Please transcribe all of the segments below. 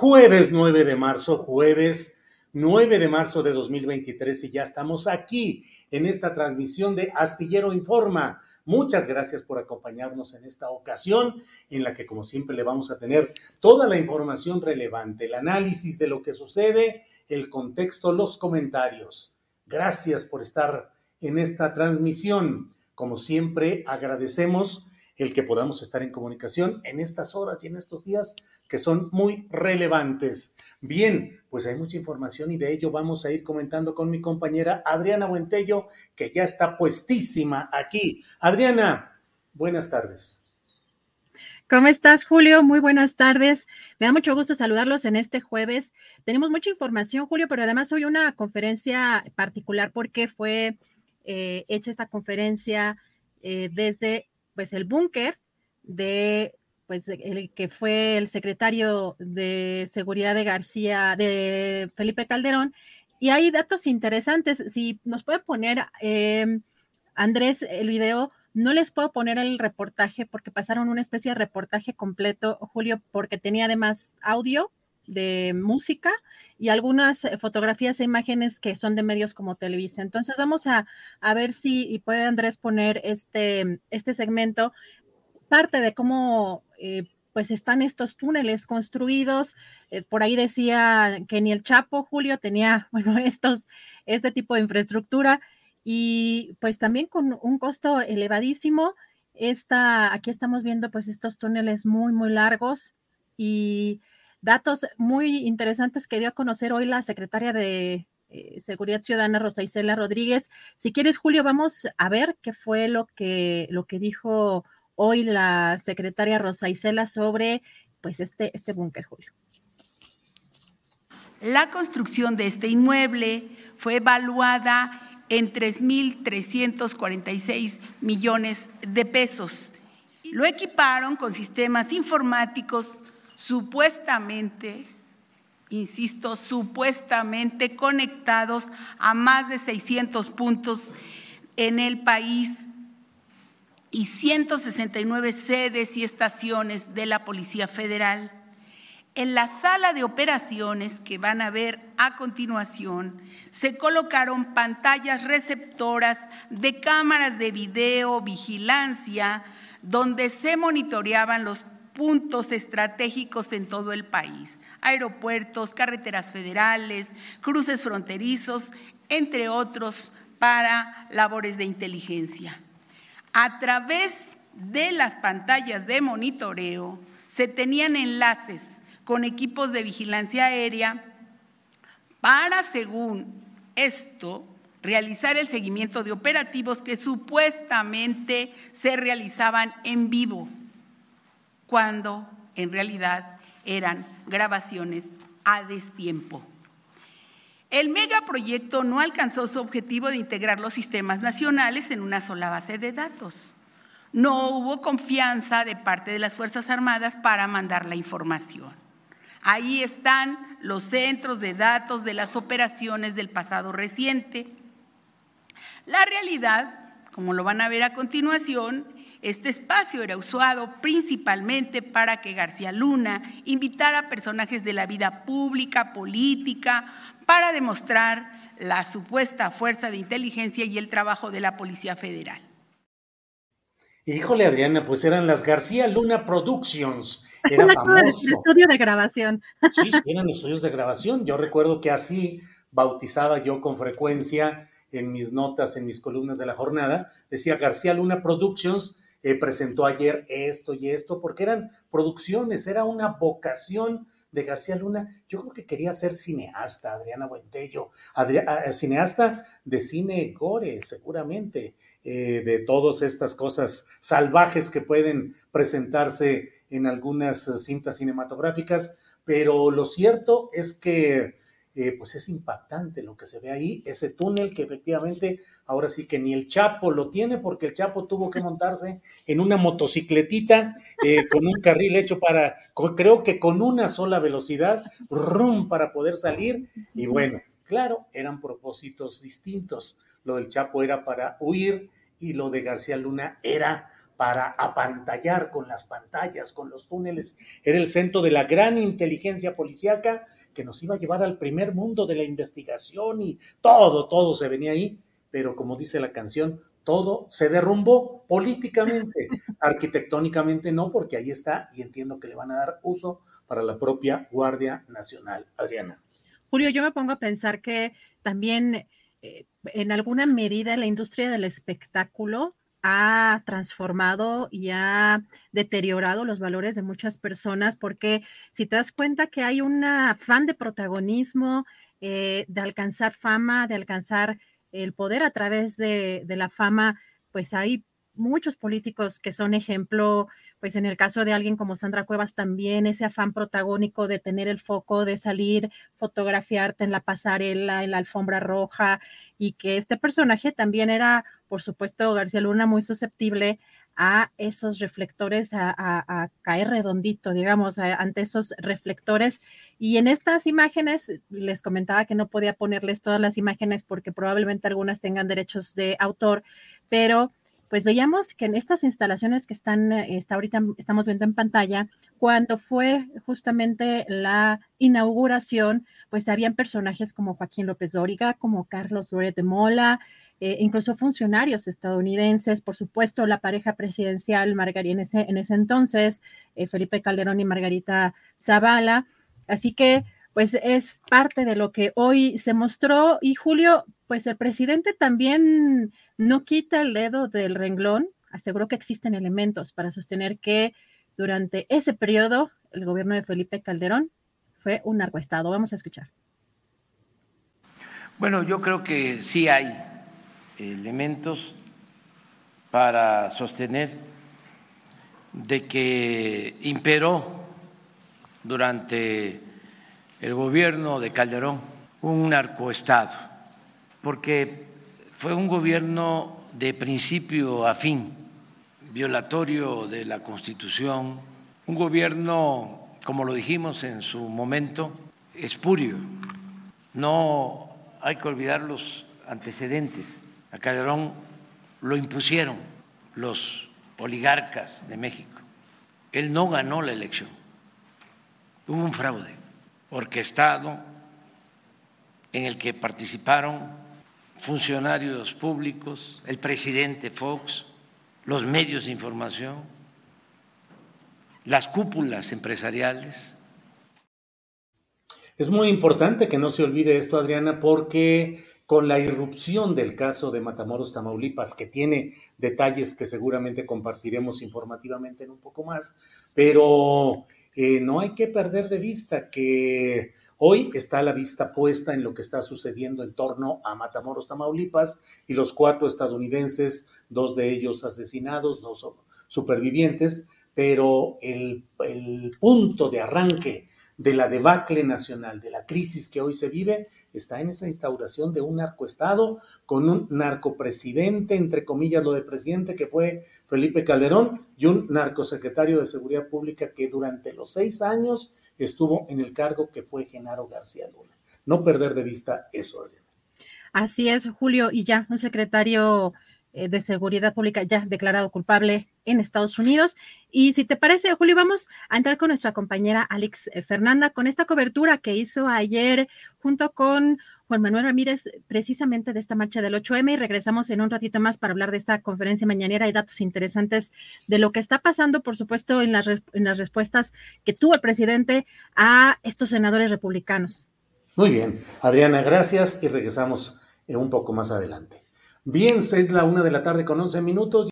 Jueves 9 de marzo, jueves 9 de marzo de 2023 y ya estamos aquí en esta transmisión de Astillero Informa. Muchas gracias por acompañarnos en esta ocasión en la que como siempre le vamos a tener toda la información relevante, el análisis de lo que sucede, el contexto, los comentarios. Gracias por estar en esta transmisión. Como siempre, agradecemos el que podamos estar en comunicación en estas horas y en estos días que son muy relevantes. Bien, pues hay mucha información y de ello vamos a ir comentando con mi compañera Adriana Buentello, que ya está puestísima aquí. Adriana, buenas tardes. ¿Cómo estás, Julio? Muy buenas tardes. Me da mucho gusto saludarlos en este jueves. Tenemos mucha información, Julio, pero además hoy una conferencia particular porque fue eh, hecha esta conferencia eh, desde pues el búnker de pues el que fue el secretario de seguridad de García, de Felipe Calderón, y hay datos interesantes. Si nos puede poner, em, Andrés, el video, no les puedo poner el reportaje porque pasaron una especie de reportaje completo, Julio, porque tenía además audio de música y algunas fotografías e imágenes que son de medios como Televisa. Entonces vamos a, a ver si puede Andrés poner este, este segmento parte de cómo eh, pues están estos túneles construidos. Eh, por ahí decía que ni el Chapo, Julio, tenía, bueno, estos, este tipo de infraestructura y pues también con un costo elevadísimo. Esta, aquí estamos viendo pues estos túneles muy, muy largos y datos muy interesantes que dio a conocer hoy la secretaria de eh, Seguridad Ciudadana, Rosa Isela Rodríguez. Si quieres, Julio, vamos a ver qué fue lo que, lo que dijo hoy la secretaria Rosa Isela sobre pues este, este búnker, Julio. La construcción de este inmueble fue evaluada en 3.346 millones de pesos. Lo equiparon con sistemas informáticos supuestamente, insisto, supuestamente conectados a más de 600 puntos en el país y 169 sedes y estaciones de la Policía Federal. En la sala de operaciones que van a ver a continuación, se colocaron pantallas receptoras de cámaras de video, vigilancia, donde se monitoreaban los puntos estratégicos en todo el país, aeropuertos, carreteras federales, cruces fronterizos, entre otros, para labores de inteligencia. A través de las pantallas de monitoreo se tenían enlaces con equipos de vigilancia aérea para, según esto, realizar el seguimiento de operativos que supuestamente se realizaban en vivo, cuando en realidad eran grabaciones a destiempo. El megaproyecto no alcanzó su objetivo de integrar los sistemas nacionales en una sola base de datos. No hubo confianza de parte de las Fuerzas Armadas para mandar la información. Ahí están los centros de datos de las operaciones del pasado reciente. La realidad, como lo van a ver a continuación, este espacio era usado principalmente para que García Luna invitara personajes de la vida pública, política, para demostrar la supuesta fuerza de inteligencia y el trabajo de la Policía Federal. Híjole, Adriana, pues eran las García Luna Productions. Era famoso. estudio de grabación. Sí, sí, eran estudios de grabación. Yo recuerdo que así bautizaba yo con frecuencia en mis notas, en mis columnas de la jornada, decía García Luna Productions eh, presentó ayer esto y esto, porque eran producciones, era una vocación de García Luna. Yo creo que quería ser cineasta, Adriana Buentello, ah, cineasta de cine gore, seguramente, eh, de todas estas cosas salvajes que pueden presentarse en algunas cintas cinematográficas, pero lo cierto es que eh, pues es impactante lo que se ve ahí, ese túnel que efectivamente ahora sí que ni el Chapo lo tiene porque el Chapo tuvo que montarse en una motocicletita eh, con un carril hecho para, creo que con una sola velocidad, rum, para poder salir y bueno, claro, eran propósitos distintos. Lo del Chapo era para huir y lo de García Luna era para apantallar con las pantallas, con los túneles. Era el centro de la gran inteligencia policíaca que nos iba a llevar al primer mundo de la investigación y todo, todo se venía ahí. Pero como dice la canción, todo se derrumbó políticamente, arquitectónicamente no, porque ahí está y entiendo que le van a dar uso para la propia Guardia Nacional. Adriana. Julio, yo me pongo a pensar que también eh, en alguna medida la industria del espectáculo ha transformado y ha deteriorado los valores de muchas personas, porque si te das cuenta que hay un afán de protagonismo, eh, de alcanzar fama, de alcanzar el poder a través de, de la fama, pues hay muchos políticos que son ejemplo, pues en el caso de alguien como Sandra Cuevas también, ese afán protagónico de tener el foco, de salir, fotografiarte en la pasarela, en la alfombra roja, y que este personaje también era, por supuesto, García Luna muy susceptible a esos reflectores, a, caer redondito, digamos, ante esos reflectores. Y en estas imágenes, les comentaba que no podía ponerles todas las imágenes porque probablemente algunas tengan derechos de autor, pero pues veíamos que en estas instalaciones que están, eh, está ahorita estamos viendo en pantalla, cuando fue justamente la inauguración, pues habían personajes como Joaquín López Dóriga, como Carlos Loret de Mola, eh, incluso funcionarios estadounidenses, por supuesto, la pareja presidencial Margarita en ese, en ese entonces, eh, Felipe Calderón y Margarita Zavala. Así que, pues es parte de lo que hoy se mostró. Y Julio, pues el presidente también no quita el dedo del renglón, aseguró que existen elementos para sostener que durante ese periodo el gobierno de Felipe Calderón fue un narcoestado. Vamos a escuchar. Bueno, yo creo que sí hay elementos para sostener de que imperó durante el gobierno de Calderón un narcoestado, porque fue un gobierno de principio a fin, violatorio de la Constitución, un gobierno, como lo dijimos en su momento, espurio. No hay que olvidar los antecedentes. A Calderón lo impusieron los oligarcas de México. Él no ganó la elección. Hubo un fraude orquestado en el que participaron funcionarios públicos, el presidente Fox, los medios de información, las cúpulas empresariales. Es muy importante que no se olvide esto, Adriana, porque con la irrupción del caso de Matamoros, Tamaulipas, que tiene detalles que seguramente compartiremos informativamente en un poco más, pero eh, no hay que perder de vista que Hoy está la vista puesta en lo que está sucediendo en torno a Matamoros, Tamaulipas, y los cuatro estadounidenses, dos de ellos asesinados, dos supervivientes, pero el, punto de arranque de la debacle nacional, de la crisis que hoy se vive, está en esa instauración de un narcoestado con un narcopresidente, entre comillas lo de presidente, que fue Felipe Calderón, y un narcosecretario de Seguridad Pública que durante los seis años estuvo en el cargo que fue Genaro García Luna. No perder de vista eso. Así es, Julio, y ya un secretario de Seguridad Pública ya declarado culpable en Estados Unidos. Y si te parece, Julio, vamos a entrar con nuestra compañera Alex eh, Fernanda con esta cobertura que hizo ayer junto con Juan Manuel Ramírez precisamente de esta marcha del 8M y regresamos en un ratito más para hablar de esta conferencia mañanera y datos interesantes de lo que está pasando, por supuesto, en las, en las respuestas que tuvo el presidente a estos senadores republicanos. Muy bien, Adriana, gracias y regresamos eh, un poco más adelante. Bien, es la una de la tarde con 11 minutos.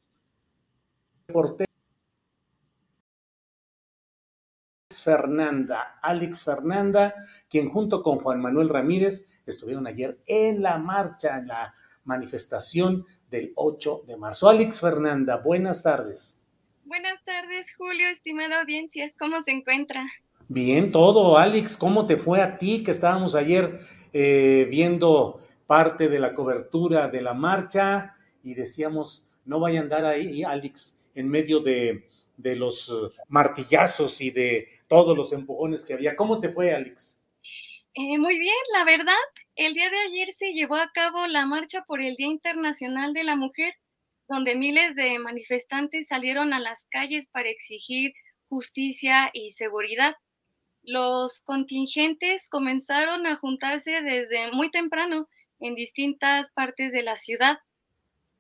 Fernanda, Alex Fernanda, quien junto con Juan Manuel Ramírez estuvieron ayer en la marcha, en la manifestación del 8 de marzo. Alex Fernanda, buenas tardes. Buenas tardes, Julio, estimada audiencia. ¿Cómo se encuentra? Bien, todo. Alex, ¿cómo te fue a ti que estábamos ayer eh, viendo parte de la cobertura de la marcha y decíamos, no vaya a andar ahí, Alex, en medio de, los uh, martillazos y de todos los empujones que había. ¿Cómo te fue, Alex? Eh, muy bien, la verdad. El día de ayer se llevó a cabo la marcha por el Día Internacional de la Mujer, donde miles de manifestantes salieron a las calles para exigir justicia y seguridad. Los contingentes comenzaron a juntarse desde muy temprano en distintas partes de la ciudad.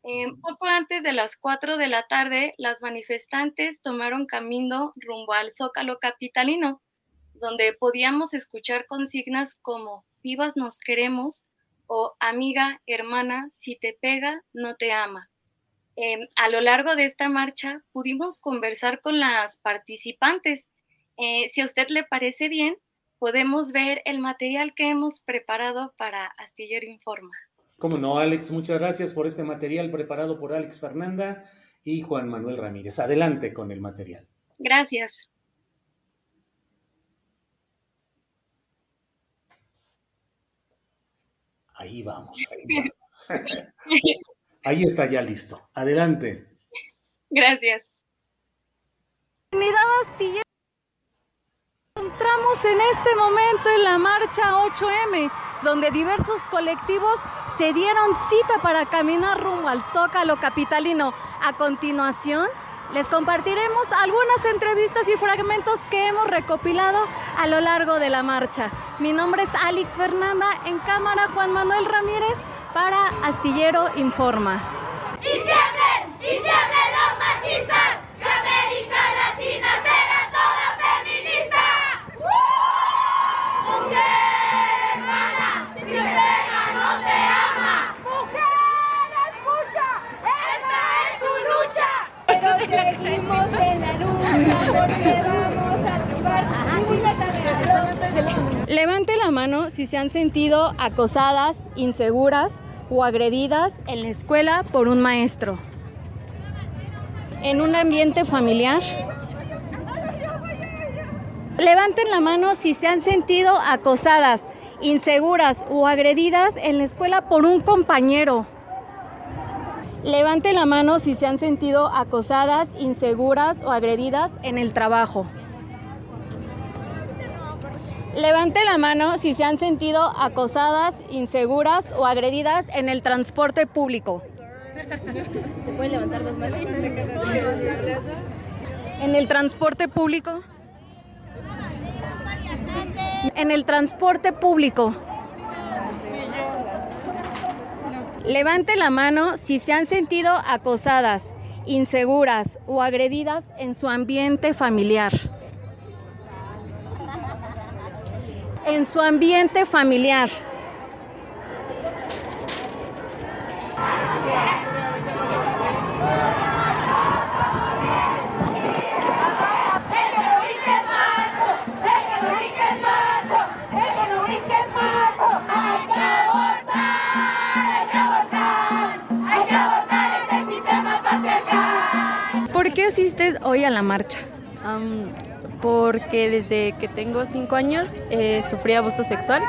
Eh, poco antes de las 4 de la tarde, las manifestantes tomaron camino rumbo al Zócalo Capitalino, donde podíamos escuchar consignas como vivas nos queremos o amiga, hermana, si te pega, no te ama. Em, a lo largo de esta marcha pudimos conversar con las participantes. Eh, si a usted le parece bien, podemos ver el material que hemos preparado para Astillero Informa. Cómo no, Alex, muchas gracias por este material preparado por Alex Fernanda y Juan Manuel Ramírez. Adelante con el material. Gracias. Ahí vamos, ahí vamos. ahí está ya listo. Adelante. Gracias. Unidad Astillero encontramos en este momento en la marcha 8M, donde diversos colectivos se dieron cita para caminar rumbo al Zócalo capitalino. A continuación, les compartiremos algunas entrevistas y fragmentos que hemos recopilado a lo largo de la marcha. Mi nombre es Alex Fernanda, en cámara Juan Manuel Ramírez para Astillero Informa. ¡Y tiemblen! ¡Y tiemblen los machistas! ¡Que América Latina será toda feminista! seguimos en la lucha porque vamos a Levante la mano si se han sentido acosadas, inseguras o agredidas en la escuela por un maestro. En un ambiente familiar. Levanten la mano si se han sentido acosadas, inseguras o agredidas en la escuela por un compañero. Levante la mano si se han sentido acosadas, inseguras o agredidas en el trabajo. Levante la mano si se han sentido acosadas, inseguras o agredidas en el transporte público. ¿Se pueden levantar dos manos? ¿En el transporte público? En el transporte público. Levante la mano si se han sentido acosadas, inseguras o agredidas en su ambiente familiar. En su ambiente familiar. Asistes hoy a la marcha? porque desde que tengo cinco años eh, sufrí abuso sexual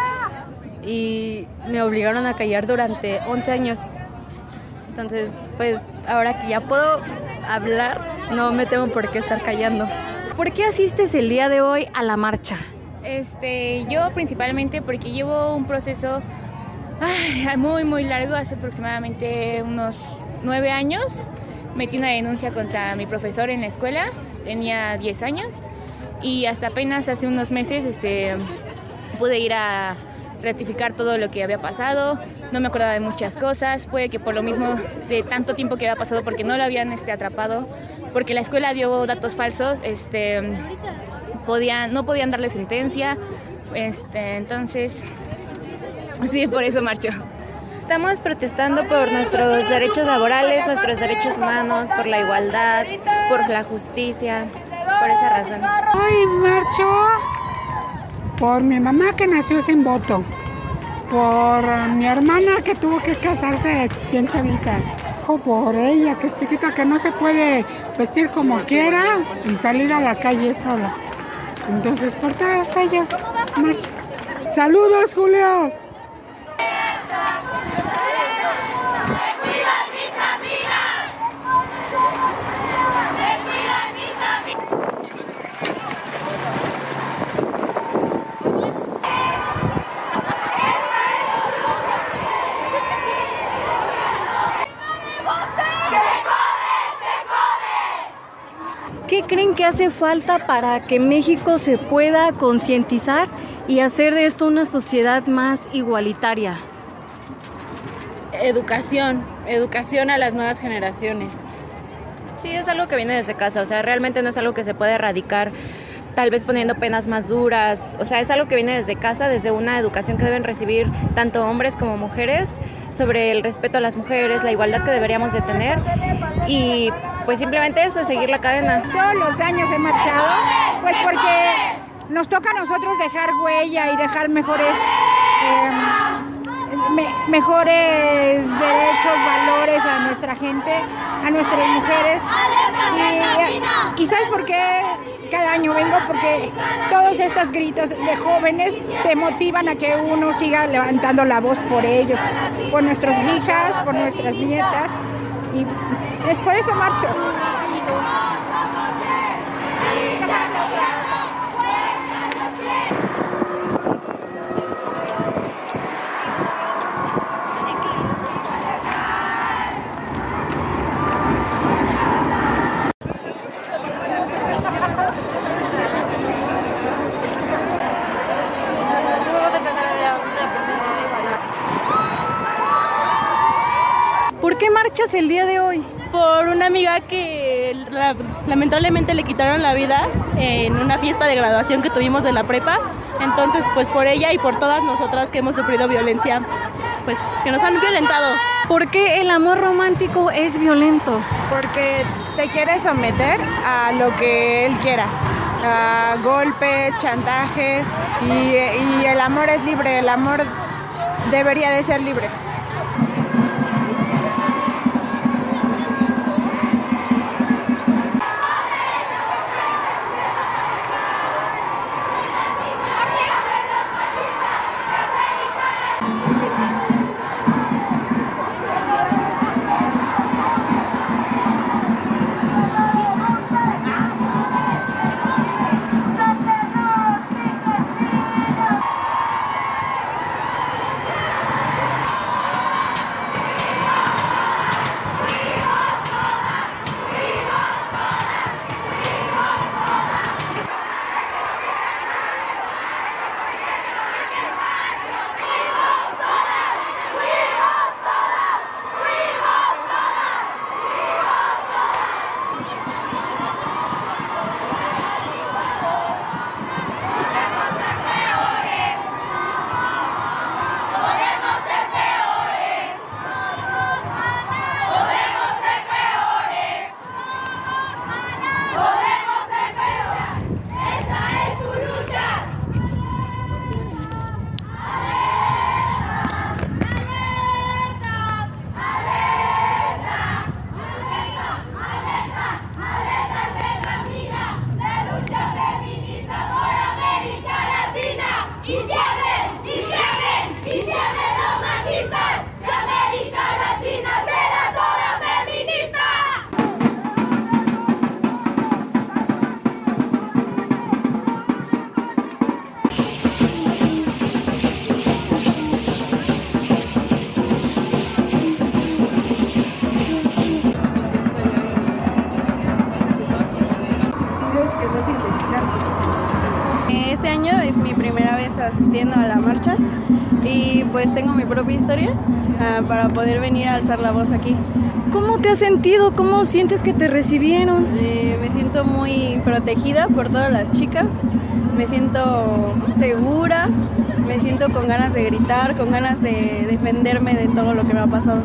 y me obligaron a callar durante 11 años. Entonces, pues ahora que ya puedo hablar, no me tengo por qué estar callando. ¿Por qué asistes el día de hoy a la marcha? Este, yo principalmente porque llevo un proceso ay, muy, muy largo, hace aproximadamente unos nueve años. Metí una denuncia contra mi profesor en la escuela, tenía 10 años y hasta apenas hace unos meses este, pude ir a rectificar todo lo que había pasado, no me acordaba de muchas cosas, puede que por lo mismo de tanto tiempo que había pasado porque no lo habían este, atrapado, porque la escuela dio datos falsos, este, podían, no podían darle sentencia, este, entonces, sí, por eso marcho. Estamos protestando por nuestros derechos laborales, nuestros derechos humanos, por la igualdad, por la justicia, por esa razón. Hoy marcho por mi mamá que nació sin voto, por mi hermana que tuvo que casarse bien chavita, por ella que es chiquita que no se puede vestir como quiera y salir a la calle sola. Entonces por todas ellas marcho. Saludos Julio. ¿Qué creen que hace falta para que México se pueda concientizar y hacer de esto una sociedad más igualitaria? Educación, educación a las nuevas generaciones. Sí, es algo que viene desde casa, o sea, realmente no es algo que se puede erradicar tal vez poniendo penas más duras, o sea, es algo que viene desde casa, desde una educación que deben recibir tanto hombres como mujeres sobre el respeto a las mujeres, la igualdad que deberíamos de tener y pues simplemente eso, seguir la cadena. Todos los años he marchado, pues porque nos toca a nosotros dejar huella y dejar mejores, me- mejores derechos, valores a nuestra gente, a nuestras mujeres. Y, y ¿sabes por qué cada año vengo? Porque todos estos gritos de jóvenes te motivan a que uno siga levantando la voz por ellos, por nuestras hijas, por nuestras nietas. Y es por eso marcho. ¿Por qué marchas el día de hoy? Por una amiga que la- lamentablemente le quitaron la vida en una fiesta de graduación que tuvimos de la prepa. Entonces, pues por ella y por todas nosotras que hemos sufrido violencia, pues que nos han violentado. ¿Por qué el amor romántico es violento? Porque te quiere someter a lo que él quiera, a golpes, chantajes y, y el amor es libre, el amor debería de ser libre. Pues tengo mi propia historia ah, para poder venir a alzar la voz aquí. ¿Cómo te has sentido? ¿Cómo sientes que te recibieron? Eh, me siento muy protegida por todas las chicas, me siento segura, me siento con ganas de gritar, con ganas de defenderme de todo lo que me ha pasado.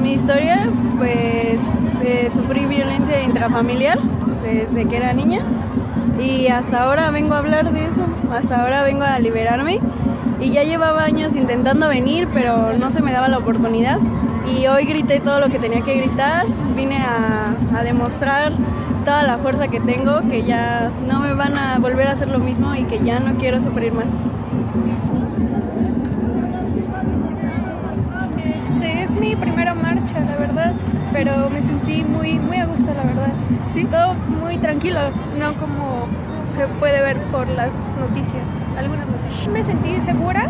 Mi historia, pues eh, sufrí violencia intrafamiliar desde que era niña y hasta ahora vengo a hablar de eso, hasta ahora vengo a liberarme y ya llevaba años intentando venir pero no se me daba la oportunidad y hoy grité todo lo que tenía que gritar, vine a, a demostrar toda la fuerza que tengo, que ya no me van a volver a hacer lo mismo y que ya no quiero sufrir más. Este es mi primera marcha, la verdad, pero me sentí muy, muy a gusto, la verdad. Sí. Todo muy tranquilo, no como se puede ver por las noticias, algunas. Me sentí segura,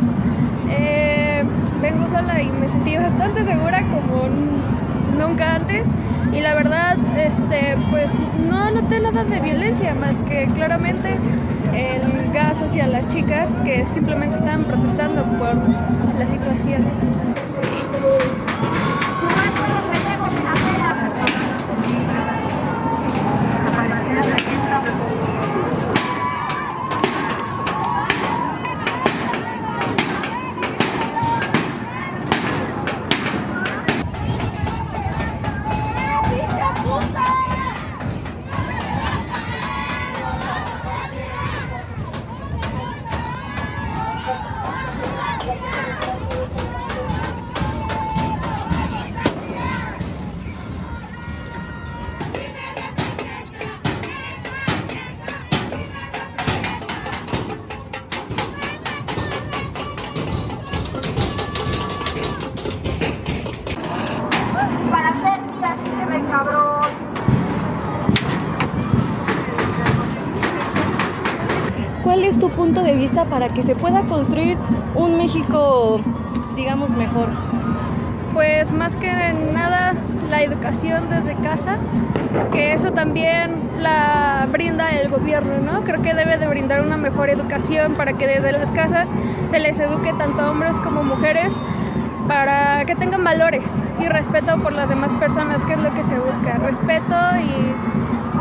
eh, vengo sola y me sentí bastante segura como nunca antes y la verdad este pues no noté nada de violencia más que claramente el gas hacia las chicas que simplemente estaban protestando por la situación. Que se pueda construir un México, digamos, mejor? Pues más que nada la educación desde casa, que eso también la brinda el gobierno, ¿no? Creo que debe de brindar una mejor educación para que desde las casas se les eduque tanto a hombres como mujeres para que tengan valores y respeto por las demás personas, que es lo que se busca, respeto y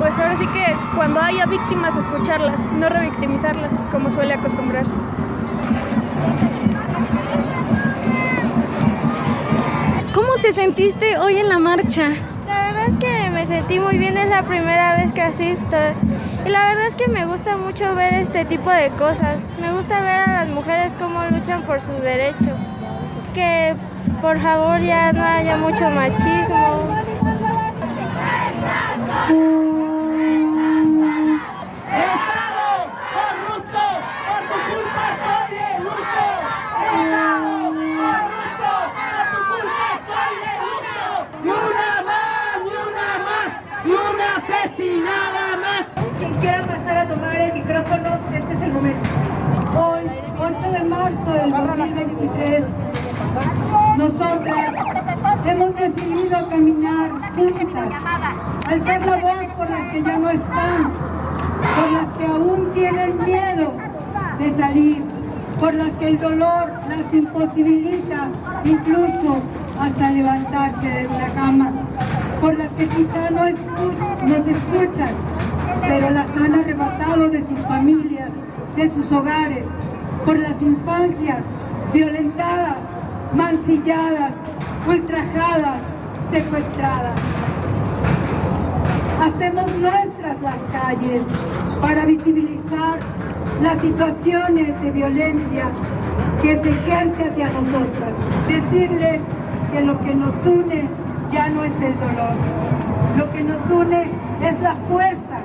pues ahora sí que cuando haya víctimas escucharlas, no revictimizarlas como suele acostumbrarse. ¿Cómo te sentiste hoy en la marcha? La verdad es que me sentí muy bien, es la primera vez que asisto. Y la verdad es que me gusta mucho ver este tipo de cosas. Me gusta ver a las mujeres cómo luchan por sus derechos. Que por favor ya no haya mucho machismo. ¡Ni una más! ¡Ni una más! ¡Ni una asesinada más! Quien quiera pasar a tomar el micrófono, este es el momento. Hoy, 8 de marzo del 2023, nosotras hemos decidido caminar juntas, alzar la voz por las que ya no están, por las que aún tienen miedo de salir, por las que el dolor las imposibilita incluso hasta levantarse de una cama, por las que quizá no nos escuchan, pero las han arrebatado de sus familias, de sus hogares, por las infancias violentadas, mancilladas, ultrajadas, secuestradas. Hacemos nuestras las calles para visibilizar las situaciones de violencia que se ejerce hacia nosotras. Decirles que lo que nos une ya no es el dolor. Lo que nos une es la fuerza,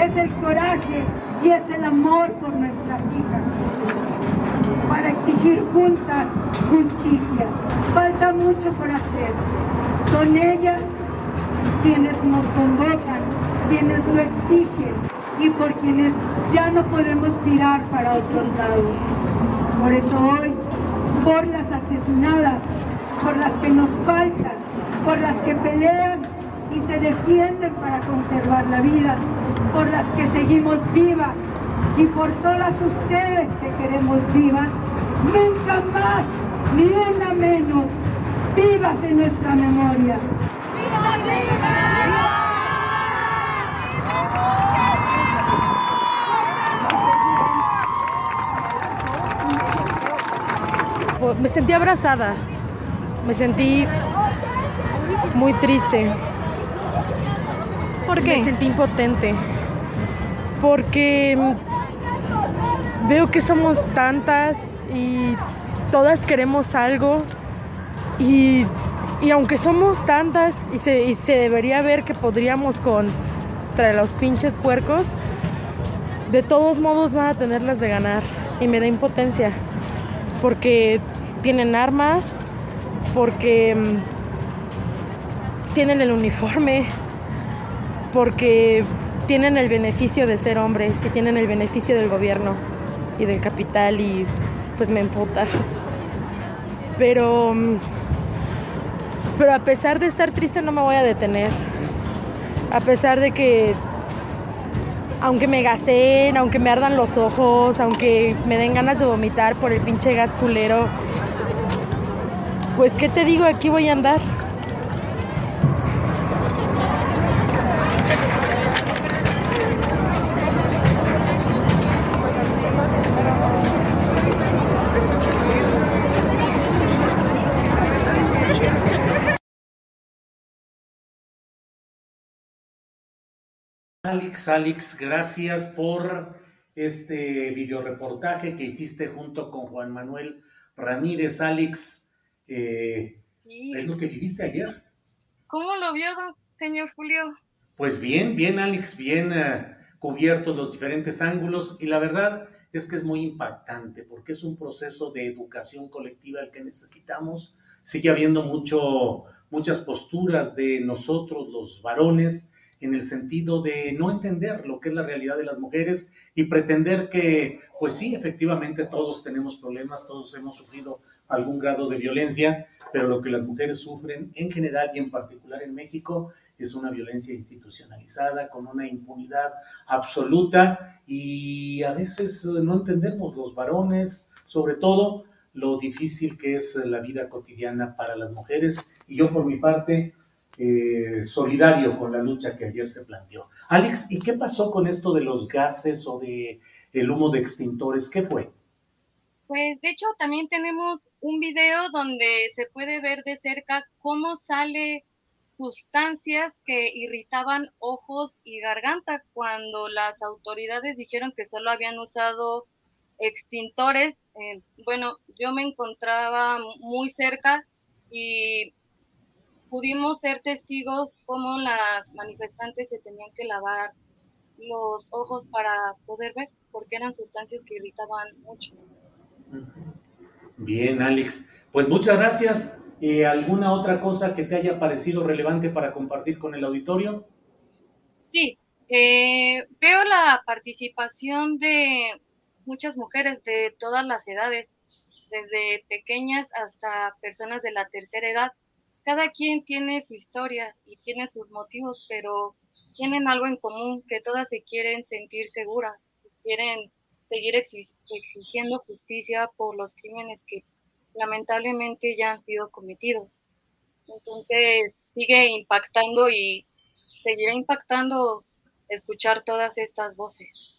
es el coraje y es el amor por nuestras hijas. Para exigir juntas justicia. Falta mucho por hacer. Son ellas quienes nos convocan, quienes lo exigen y por quienes ya no podemos mirar para otros lados. Por eso hoy, por las asesinadas, por las que nos faltan, por las que pelean y se defienden para conservar la vida, por las que seguimos vivas y por todas ustedes que queremos vivas, nunca más, ni una menos, vivas en nuestra memoria. Pues, Me sentí abrazada, me sentí muy triste. ¿Por qué? Me sentí impotente. Porque veo que somos tantas y todas queremos algo. Y, y aunque somos tantas y se, se debería ver que podríamos contra los pinches puercos, de todos modos van a tenerlas de ganar. Y me da impotencia. Porque tienen armas, porque mm, tienen el uniforme, porque tienen el beneficio de ser hombres y tienen el beneficio del gobierno y del capital y pues me emputa. Pero, mm, pero a pesar de estar triste no me voy a detener. A pesar de que aunque me gaseen, aunque me ardan los ojos, aunque me den ganas de vomitar por el pinche gas culero, pues qué te digo, aquí voy a andar. Alex, Alex, gracias por este videoreportaje que hiciste junto con Juan Manuel Ramírez. Alex, eh, Sí. es lo que viviste ayer. ¿Cómo lo vio, don señor Julio? Pues bien, bien, Alex, bien eh, cubiertos los diferentes ángulos y la verdad es que es muy impactante porque es un proceso de educación colectiva el que necesitamos. Sigue habiendo mucho, muchas posturas de nosotros, los varones, en el sentido de no entender lo que es la realidad de las mujeres y pretender que, pues sí, efectivamente todos tenemos problemas, todos hemos sufrido algún grado de violencia, pero lo que las mujeres sufren en general y en particular en México es una violencia institucionalizada, con una impunidad absoluta y a veces eh, no entendemos los varones, sobre todo lo difícil que es la vida cotidiana para las mujeres. Y yo por mi parte solidario con la lucha que ayer se planteó. Alex, ¿y qué pasó con esto de los gases o de el humo de extintores? ¿Qué fue? Pues de hecho también tenemos un video donde se puede ver de cerca cómo sale sustancias que irritaban ojos y garganta cuando las autoridades dijeron que solo habían usado extintores. Eh, bueno, yo me encontraba muy cerca y pudimos ser testigos cómo las manifestantes se tenían que lavar los ojos para poder ver, porque eran sustancias que irritaban mucho. Bien, Alex. Pues muchas gracias. Eh, ¿Alguna otra cosa que te haya parecido relevante para compartir con el auditorio? Sí, eh, veo la participación de muchas mujeres de todas las edades, desde pequeñas hasta personas de la tercera edad. Cada quien tiene su historia y tiene sus motivos, pero tienen algo en común, que todas se quieren sentir seguras, quieren seguir exi- exigiendo justicia por los crímenes que lamentablemente ya han sido cometidos. Entonces sigue impactando y seguirá impactando escuchar todas estas voces.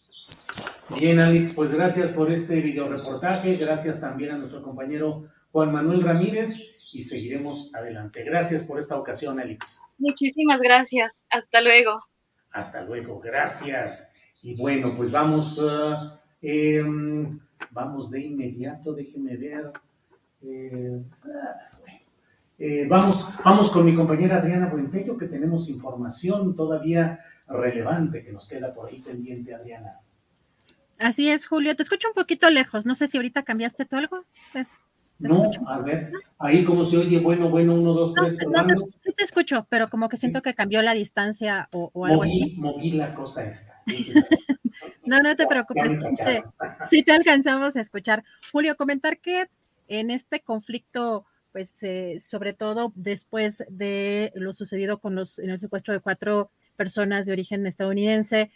Bien, Alex, pues gracias por este videoreportaje. Gracias también a nuestro compañero Juan Manuel Ramírez y seguiremos adelante. Gracias por esta ocasión, Alex. Muchísimas gracias. Hasta luego. Hasta luego, gracias. Y bueno, pues vamos, ah, em, vamos de inmediato, déjeme ver. Eh, ah, bueno. Eh, vamos, vamos con mi compañera Adriana Buentello, que tenemos información todavía relevante que nos queda por ahí pendiente, Adriana. Así es, Julio. Te escucho un poquito lejos. No sé si ahorita cambiaste tú algo. Pues, No, escucho. a ver, ahí como se oye, bueno, bueno, uno, dos, No, tres, no te, probando. sí te escucho, pero como que siento que cambió la distancia o, o algo Moví, así. moví la cosa esta. No, no te preocupes. Sí te, cacharon. sí te alcanzamos a escuchar. Julio, comentar que en este conflicto, pues eh, sobre todo después de lo sucedido con los, en el secuestro de cuatro personas de origen estadounidense,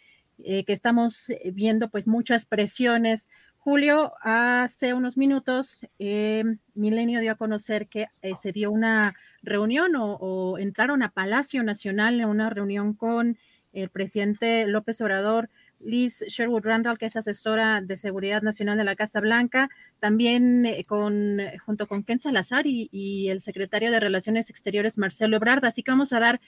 eh, que estamos viendo pues muchas presiones Julio, hace unos minutos, eh, Milenio dio a conocer que eh, se dio una reunión o, o, entraron a Palacio Nacional en una reunión con el presidente López Obrador, Liz Sherwood Randall, que es asesora de seguridad nacional de la Casa Blanca, también eh, con, junto con Ken Salazar y, el secretario de Relaciones Exteriores, Marcelo Ebrard. Así que vamos a dar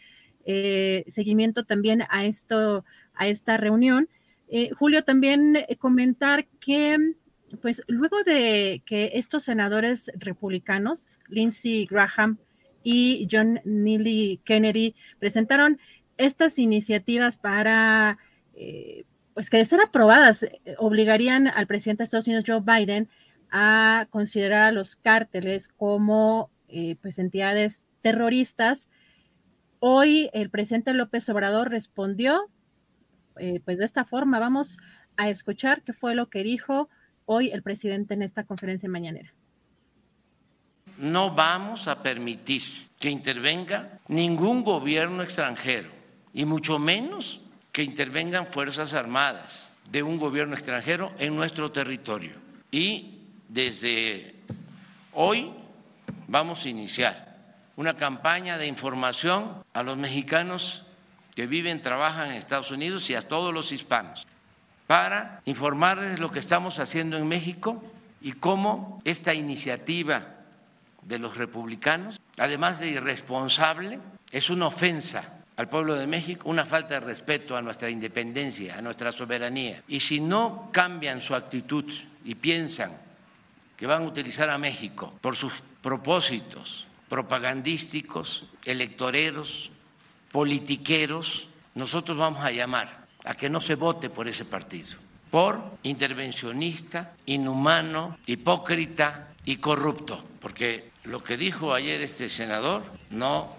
eh, seguimiento también a esto, a esta reunión. Eh, Julio, también eh, comentar que, pues, luego de que estos senadores republicanos, Lindsey Graham y John Neely Kennedy, presentaron estas iniciativas para, eh, pues, que de ser aprobadas, obligarían al presidente de Estados Unidos, Joe Biden, a considerar a los cárteles como, pues, entidades terroristas. Hoy el presidente López Obrador respondió eh, pues de esta forma. Vamos a escuchar qué fue lo que dijo hoy el presidente en esta conferencia mañanera. No vamos a permitir que intervenga ningún gobierno extranjero y mucho menos que intervengan fuerzas armadas de un gobierno extranjero en nuestro territorio. Y desde hoy vamos a iniciar una campaña de información a los mexicanos que viven, trabajan en Estados Unidos y a todos los hispanos, para informarles lo que estamos haciendo en México y cómo esta iniciativa de los republicanos, además de irresponsable, es una ofensa al pueblo de México, una falta de respeto a nuestra independencia, a nuestra soberanía. Y si no cambian su actitud y piensan que van a utilizar a México por sus propósitos propagandísticos, electoreros, politiqueros, nosotros vamos a llamar a que no se vote por ese partido, por intervencionista, inhumano, hipócrita y corrupto, porque lo que dijo ayer este senador no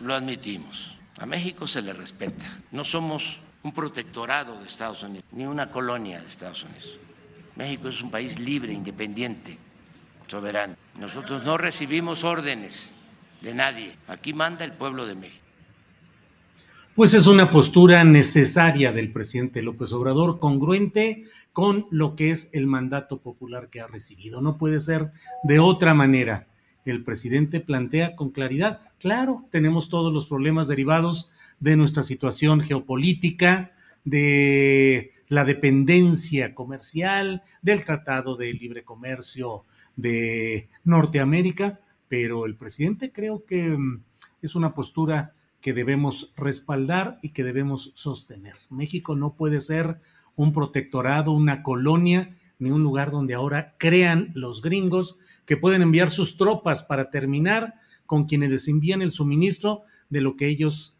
lo admitimos. A México se le respeta, no somos un protectorado de Estados Unidos, ni una colonia de Estados Unidos. México es un país libre, independiente, soberano. Nosotros no recibimos órdenes de nadie, aquí manda el pueblo de México pues es una postura necesaria del presidente López Obrador, congruente con lo que es el mandato popular que ha recibido. No puede ser de otra manera. El presidente plantea con claridad, claro, tenemos todos los problemas derivados de nuestra situación geopolítica, de la dependencia comercial, del Tratado de Libre Comercio de Norteamérica, pero el presidente creo que mm, es una postura que debemos respaldar y que debemos sostener. México no puede ser un protectorado, una colonia, ni un lugar donde ahora crean los gringos que pueden enviar sus tropas para terminar con quienes les envían el suministro de lo que ellos,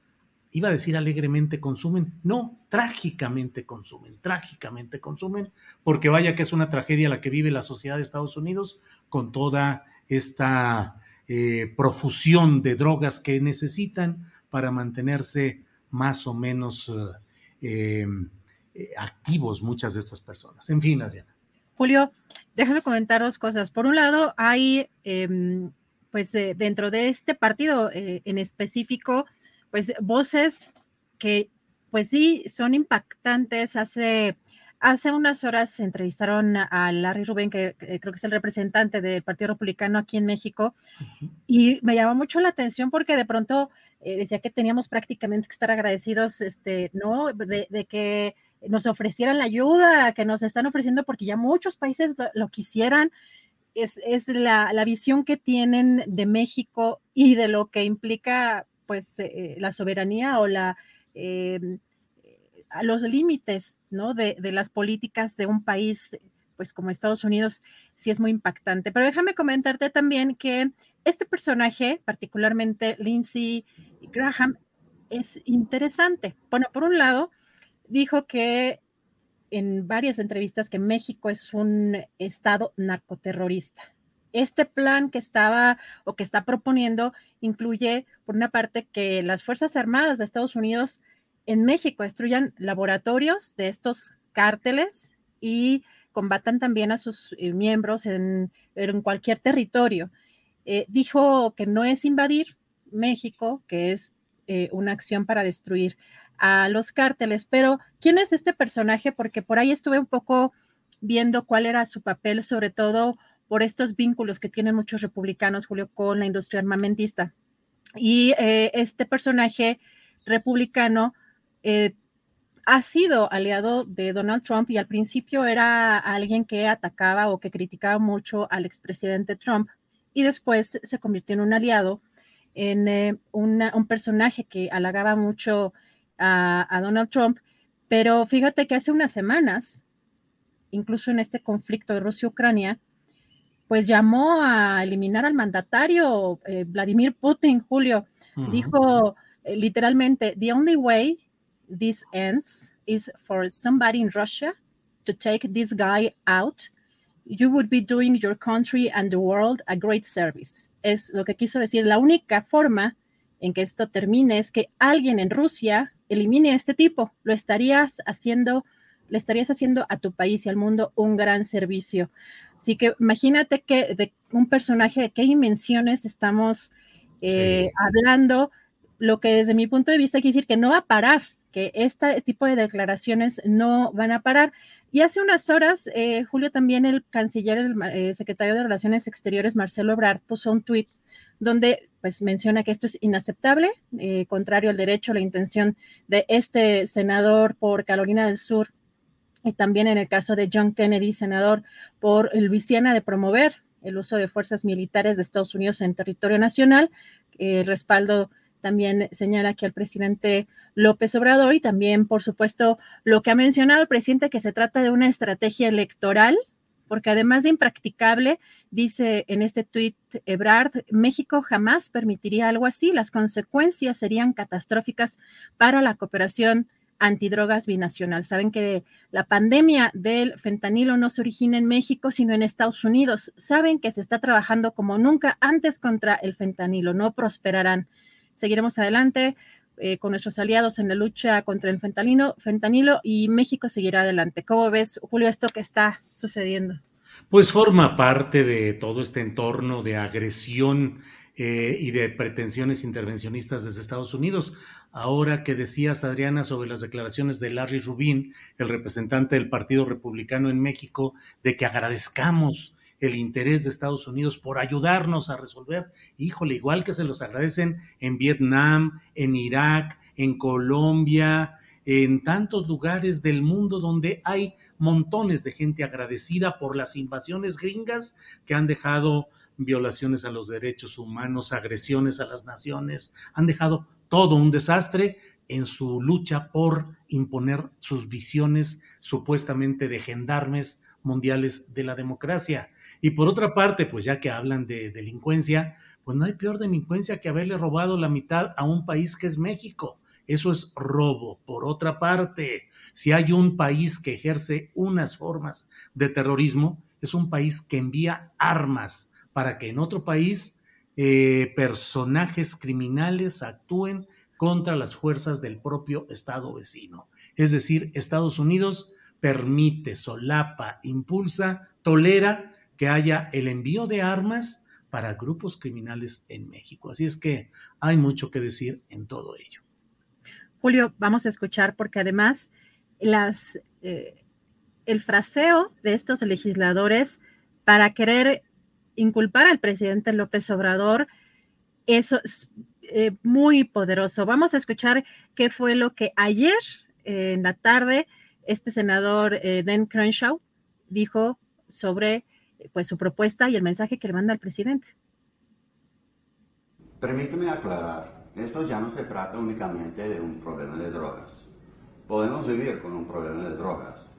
iba a decir alegremente, consumen. No, trágicamente consumen, trágicamente consumen, porque vaya que es una tragedia la que vive la sociedad de Estados Unidos con toda esta eh, profusión de drogas que necesitan para mantenerse más o menos eh, eh, activos muchas de estas personas. En fin, Adriana. Julio, déjame comentar dos cosas. Por un lado, hay, eh, pues, eh, dentro de este partido eh, en específico, pues, voces que, pues, sí, son impactantes. Hace, hace unas horas se entrevistaron a Larry Rubén, que creo que es el representante del Partido Republicano aquí en México, uh -huh. y me llamó mucho la atención porque de pronto eh, decía que teníamos prácticamente que estar agradecidos, este, ¿no? De, que nos ofrecieran la ayuda que nos están ofreciendo porque ya muchos países lo, lo quisieran. Es, es la, la, visión que tienen de México y de lo que implica, pues, eh, la soberanía o la... Eh, los límites, ¿no? De, de las políticas de un país pues como Estados Unidos sí es muy impactante. Pero déjame comentarte también que este personaje, particularmente Lindsey Graham, es interesante. Bueno, por un lado, dijo que en varias entrevistas que México es un estado narcoterrorista. Este plan que estaba o que está proponiendo incluye, por una parte, que las Fuerzas Armadas de Estados Unidos en México destruyan laboratorios de estos cárteles y combatan también a sus eh, miembros en, en, cualquier territorio. Eh, dijo que no es invadir México, que es eh, una acción para destruir a los cárteles, pero ¿quién es este personaje? Porque por ahí estuve un poco viendo cuál era su papel, sobre todo por estos vínculos que tienen muchos republicanos, Julio, con la industria armamentista. Y eh, este personaje republicano ha sido aliado de Donald Trump y al principio era alguien que atacaba o que criticaba mucho al expresidente Trump y después se convirtió en un aliado, en eh, un personaje que halagaba mucho a, a Donald Trump. Pero fíjate que hace unas semanas, incluso en este conflicto de Rusia-Ucrania, pues llamó a eliminar al mandatario eh, Vladimir Putin, Julio. Dijo eh, literalmente, the only way this ends is for somebody in Russia to take this guy out. You would be doing your country and the world a great service. Es lo que quiso decir. La única forma en que esto termine es que alguien en Rusia elimine a este tipo. Lo estarías haciendo, le estarías haciendo a tu país y al mundo un gran servicio. Así que imagínate que de un personaje de qué dimensiones estamos eh, hablando, lo que desde mi punto de vista quiere decir que no va a parar, que este tipo de declaraciones no van a parar. Y hace unas horas, eh, Julio, también el canciller, el eh, secretario de Relaciones Exteriores, Marcelo Ebrard, puso un tuit donde pues menciona que esto es inaceptable, contrario al derecho, la intención de este senador por Carolina del Sur, y también en el caso de John Kennedy, senador por Luisiana, de promover el uso de fuerzas militares de Estados Unidos en territorio nacional. El respaldo también señala que al presidente López Obrador y también, por supuesto, lo que ha mencionado el presidente, que se trata de una estrategia electoral, porque además de impracticable, dice en este tuit Ebrard, México jamás permitiría algo así, las consecuencias serían catastróficas para la cooperación antidrogas binacional. Saben que la pandemia del fentanilo no se origina en México, sino en Estados Unidos. Saben que se está trabajando como nunca antes contra el fentanilo. No prosperarán. Seguiremos adelante eh, con nuestros aliados en la lucha contra el fentanilo, y México seguirá adelante. ¿Cómo ves, Julio, esto que está sucediendo? Pues forma parte de todo este entorno de agresión eh, y de pretensiones intervencionistas desde Estados Unidos. Ahora que decías, Adriana, sobre las declaraciones de Larry Rubin, el representante del Partido Republicano en México, de que agradezcamos el interés de Estados Unidos por ayudarnos a resolver, híjole, igual que se los agradecen en Vietnam, en Irak, en Colombia, en tantos lugares del mundo donde hay montones de gente agradecida por las invasiones gringas que han dejado violaciones a los derechos humanos, agresiones a las naciones, han dejado todo un desastre en su lucha por imponer sus visiones supuestamente de gendarmes mundiales de la democracia. Y por otra parte, pues ya que hablan de delincuencia, pues no hay peor delincuencia que haberle robado la mitad a un país que es México. Eso es robo. Por otra parte, si hay un país que ejerce unas formas de terrorismo, es un país que envía armas para que en otro país eh, personajes criminales actúen contra las fuerzas del propio Estado vecino. Es decir, Estados Unidos permite, solapa, impulsa, tolera que haya el envío de armas para grupos criminales en México. Así es que hay mucho que decir en todo ello. Julio, vamos a escuchar porque además las, eh, el fraseo de estos legisladores para querer inculpar al presidente López Obrador, eso es eh, muy poderoso. Vamos a escuchar qué fue lo que ayer eh, en la tarde este senador Dan Crenshaw dijo sobre pues, su propuesta y el mensaje que le manda al presidente. Permíteme aclarar, esto ya no se trata únicamente de un problema de drogas. Podemos vivir con un problema de drogas,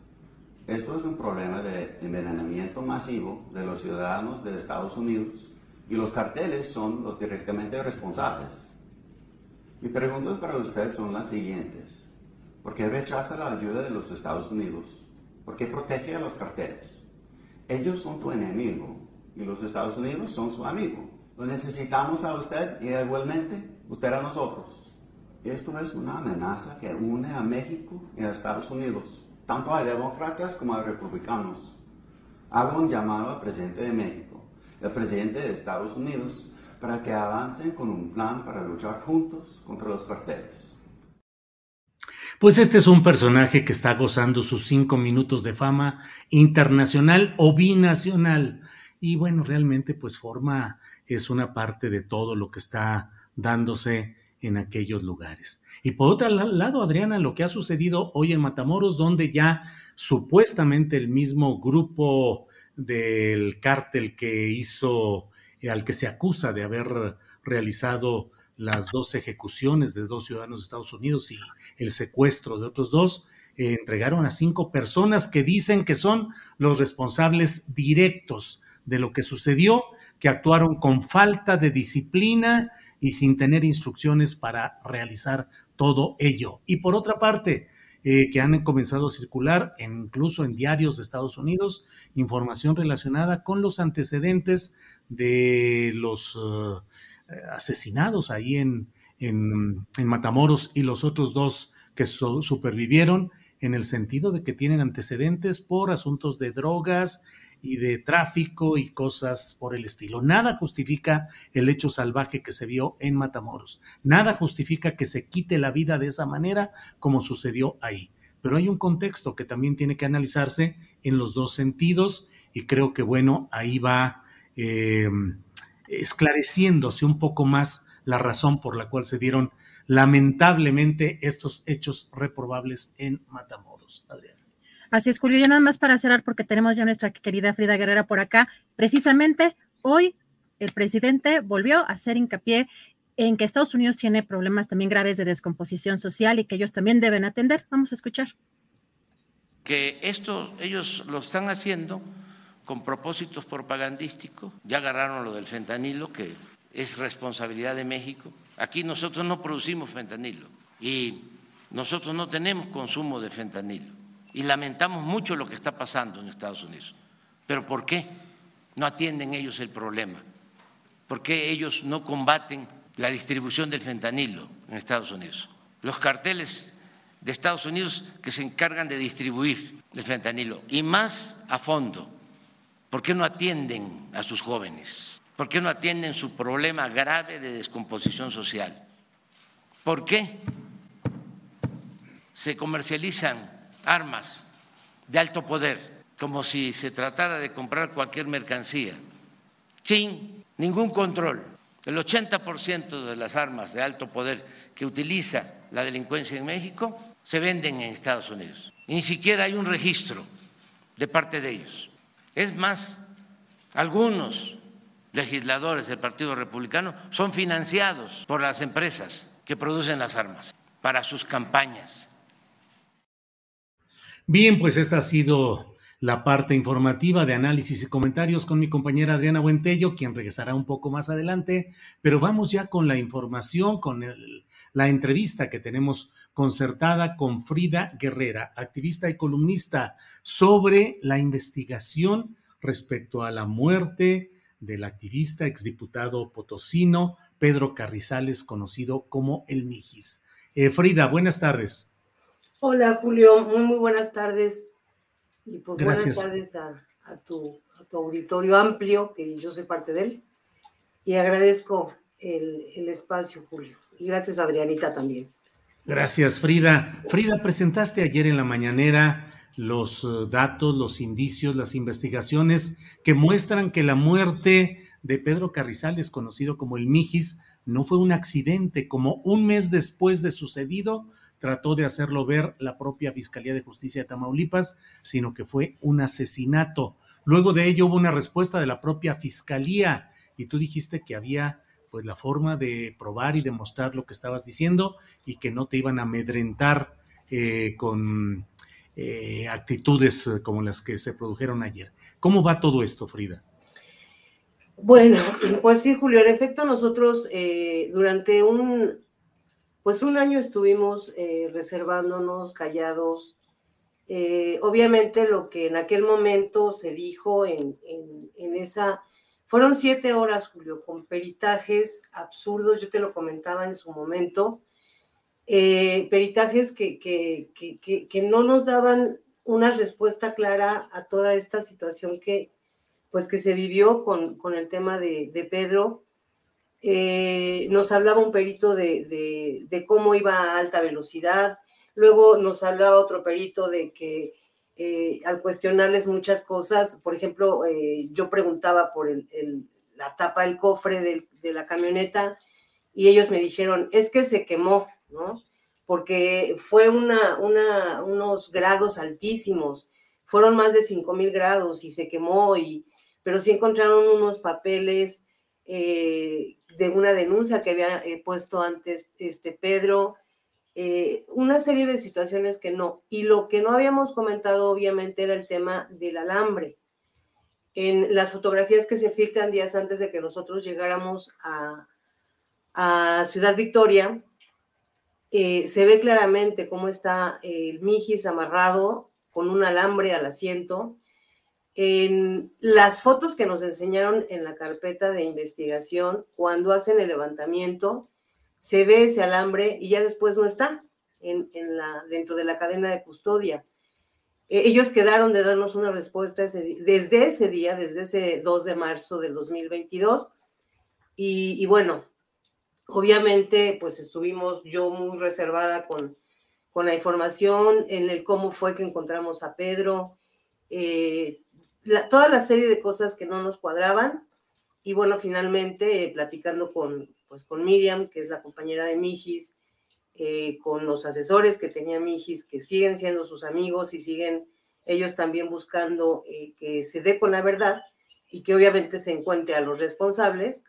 esto es un problema de envenenamiento masivo de los ciudadanos de Estados Unidos y los carteles son los directamente responsables. Mis preguntas para usted son las siguientes. ¿Por qué rechaza la ayuda de los Estados Unidos? ¿Por qué protege a los carteles? Ellos son tu enemigo y los Estados Unidos son su amigo. Lo necesitamos a usted y igualmente usted a nosotros. Esto es una amenaza que une a México y a Estados Unidos tanto a demócratas como a republicanos. Hago un llamado al presidente de México, el presidente de Estados Unidos, para que avancen con un plan para luchar juntos contra los carteles. Pues este es un personaje que está gozando sus cinco minutos de fama internacional o binacional. Y bueno, realmente pues forma, es una parte de todo lo que está dándose en aquellos lugares. Y por otro lado, Adriana, lo que ha sucedido hoy en Matamoros, donde ya supuestamente el mismo grupo del cártel que hizo, al que se acusa de haber realizado las dos ejecuciones de dos ciudadanos de Estados Unidos y el secuestro de otros dos, eh, entregaron a cinco personas que dicen que son los responsables directos de lo que sucedió, que actuaron con falta de disciplina y sin tener instrucciones para realizar todo ello. Y por otra parte, eh, que han comenzado a circular incluso en diarios de Estados Unidos información relacionada con los antecedentes de los eh, asesinados ahí en, en, Matamoros y los otros dos que supervivieron en el sentido de que tienen antecedentes por asuntos de drogas y de tráfico y cosas por el estilo. Nada justifica el hecho salvaje que se vio en Matamoros. Nada justifica que se quite la vida de esa manera como sucedió ahí. Pero hay un contexto que también tiene que analizarse en los dos sentidos y creo que bueno, ahí va eh, esclareciéndose un poco más la razón por la cual se dieron lamentablemente estos hechos reprobables en Matamoros. Adrián. Así es, Julio. Ya nada más para cerrar, porque tenemos ya nuestra querida Frida Guerrera por acá. Precisamente hoy el presidente volvió a hacer hincapié en que Estados Unidos tiene problemas también graves de descomposición social y que ellos también deben atender. Vamos a escuchar. Que esto ellos lo están haciendo con propósitos propagandísticos. Ya agarraron lo del fentanilo, que es responsabilidad de México. Aquí nosotros no producimos fentanilo y nosotros no tenemos consumo de fentanilo y lamentamos mucho lo que está pasando en Estados Unidos. Pero ¿por qué no atienden ellos el problema? ¿Por qué ellos no combaten la distribución del fentanilo en Estados Unidos? Los carteles de Estados Unidos que se encargan de distribuir el fentanilo y más a fondo. ¿Por qué no atienden a sus jóvenes? ¿Por qué no atienden su problema grave de descomposición social? ¿Por qué se comercializan armas de alto poder como si se tratara de comprar cualquier mercancía sin ningún control? El 80% de las armas de alto poder que utiliza la delincuencia en México se venden en Estados Unidos. ni siquiera hay un registro de parte de ellos. Es más, algunos legisladores del Partido Republicano son financiados por las empresas que producen las armas para sus campañas. Bien, pues esta ha sido la parte informativa de análisis y comentarios con mi compañera Adriana Buentello, quien regresará un poco más adelante, pero vamos ya con la información, con la entrevista que tenemos concertada con Frida Guerrera, activista y columnista, sobre la investigación respecto a la muerte, del activista exdiputado potosino Pedro Carrizales, conocido como el Mijis. Eh, Frida, buenas tardes. Hola Julio, muy, muy buenas tardes. Y pues Gracias. buenas tardes a, tu, a, tu, auditorio amplio, que yo soy parte de él. Y agradezco el, el espacio, Julio. Y gracias, Adrianita, también. Gracias, Frida. Frida, presentaste ayer en la mañanera los eh, datos, los indicios, las investigaciones que muestran que la muerte de Pedro Carrizales, conocido como el Mijis, no fue un accidente, como un mes después de sucedido trató de hacerlo ver la propia Fiscalía de Justicia de Tamaulipas, sino que fue un asesinato. Luego de ello hubo una respuesta de la propia Fiscalía y tú dijiste que había pues la forma de probar y demostrar lo que estabas diciendo y que no te iban a amedrentar eh, con eh, actitudes eh, como las que se produjeron ayer. ¿Cómo va todo esto, Frida? Bueno, pues sí, Julio, en efecto nosotros durante un, pues un año estuvimos reservándonos, callados. obviamente lo que en aquel momento se dijo en, en, esa, fueron siete horas, Julio, con peritajes absurdos, yo te lo comentaba en su momento, eh, peritajes que, que, que, que, no nos daban una respuesta clara a toda esta situación que, pues, que se vivió con, con el tema de, de Pedro. Eh, nos hablaba un perito de, de, cómo iba a alta velocidad, Luego nos hablaba otro perito de que eh, al cuestionarles muchas cosas, por ejemplo, eh, yo preguntaba por la tapa del cofre de la camioneta y ellos me dijeron, es que se quemó, ¿no? Porque fue una, unos grados altísimos, fueron más de 5000 grados y se quemó, y, pero sí encontraron unos papeles eh, de una denuncia que había puesto antes este Pedro, eh, una serie de situaciones que no. Y lo que no habíamos comentado, obviamente, era el tema del alambre. En las fotografías que se filtran días antes de que nosotros llegáramos a, Ciudad Victoria, eh, se ve claramente cómo está el Mijis amarrado con un alambre al asiento. En las fotos que nos enseñaron en la carpeta de investigación, cuando hacen el levantamiento, se ve ese alambre y ya después no está en, la, dentro de la cadena de custodia. E, ellos quedaron de darnos una respuesta desde ese día, desde ese 2 de marzo del 2022. Y, bueno, obviamente, pues estuvimos yo muy reservada con, con la información en el cómo fue que encontramos a Pedro, eh, toda la serie de cosas que no nos cuadraban. Y bueno, finalmente, platicando con, pues con Miriam, que es la compañera de Mijis, eh, con los asesores que tenía Mijis, que siguen siendo sus amigos y siguen ellos también buscando eh, que se dé con la verdad y que obviamente se encuentre a los responsables,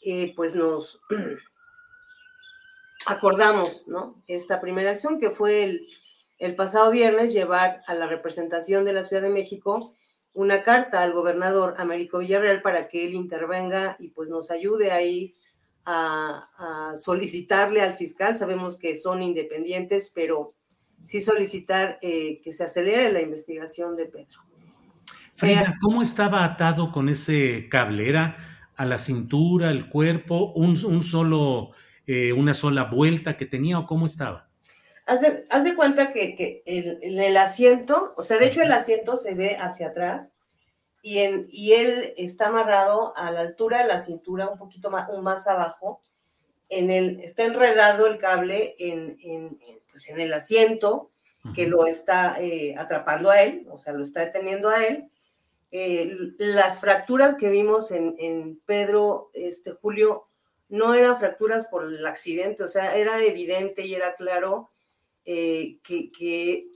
eh, pues nos acordamos, ¿no? Esta primera acción que fue el, el pasado viernes llevar a la representación de la Ciudad de México una carta al gobernador Américo Villarreal para que él intervenga y pues nos ayude ahí a, solicitarle al fiscal, sabemos que son independientes, pero sí solicitar eh, que se acelere la investigación de Pedro. Frida, ¿cómo estaba atado con ese cable? ¿Era a la cintura, el cuerpo, un, solo, eh, una sola vuelta que tenía o cómo estaba? Haz de, cuenta que, que el, el, asiento, o sea, de hecho el asiento se ve hacia atrás y, en, y él está amarrado a la altura de la cintura, un poquito más, más abajo. En el, está enredado el cable en, en, pues en el asiento que lo está eh, atrapando a él, o sea, lo está deteniendo a él. Eh, las fracturas que vimos en, en, Pedro, este Julio, no eran fracturas por el accidente, o sea, era evidente y era claro eh, que, que,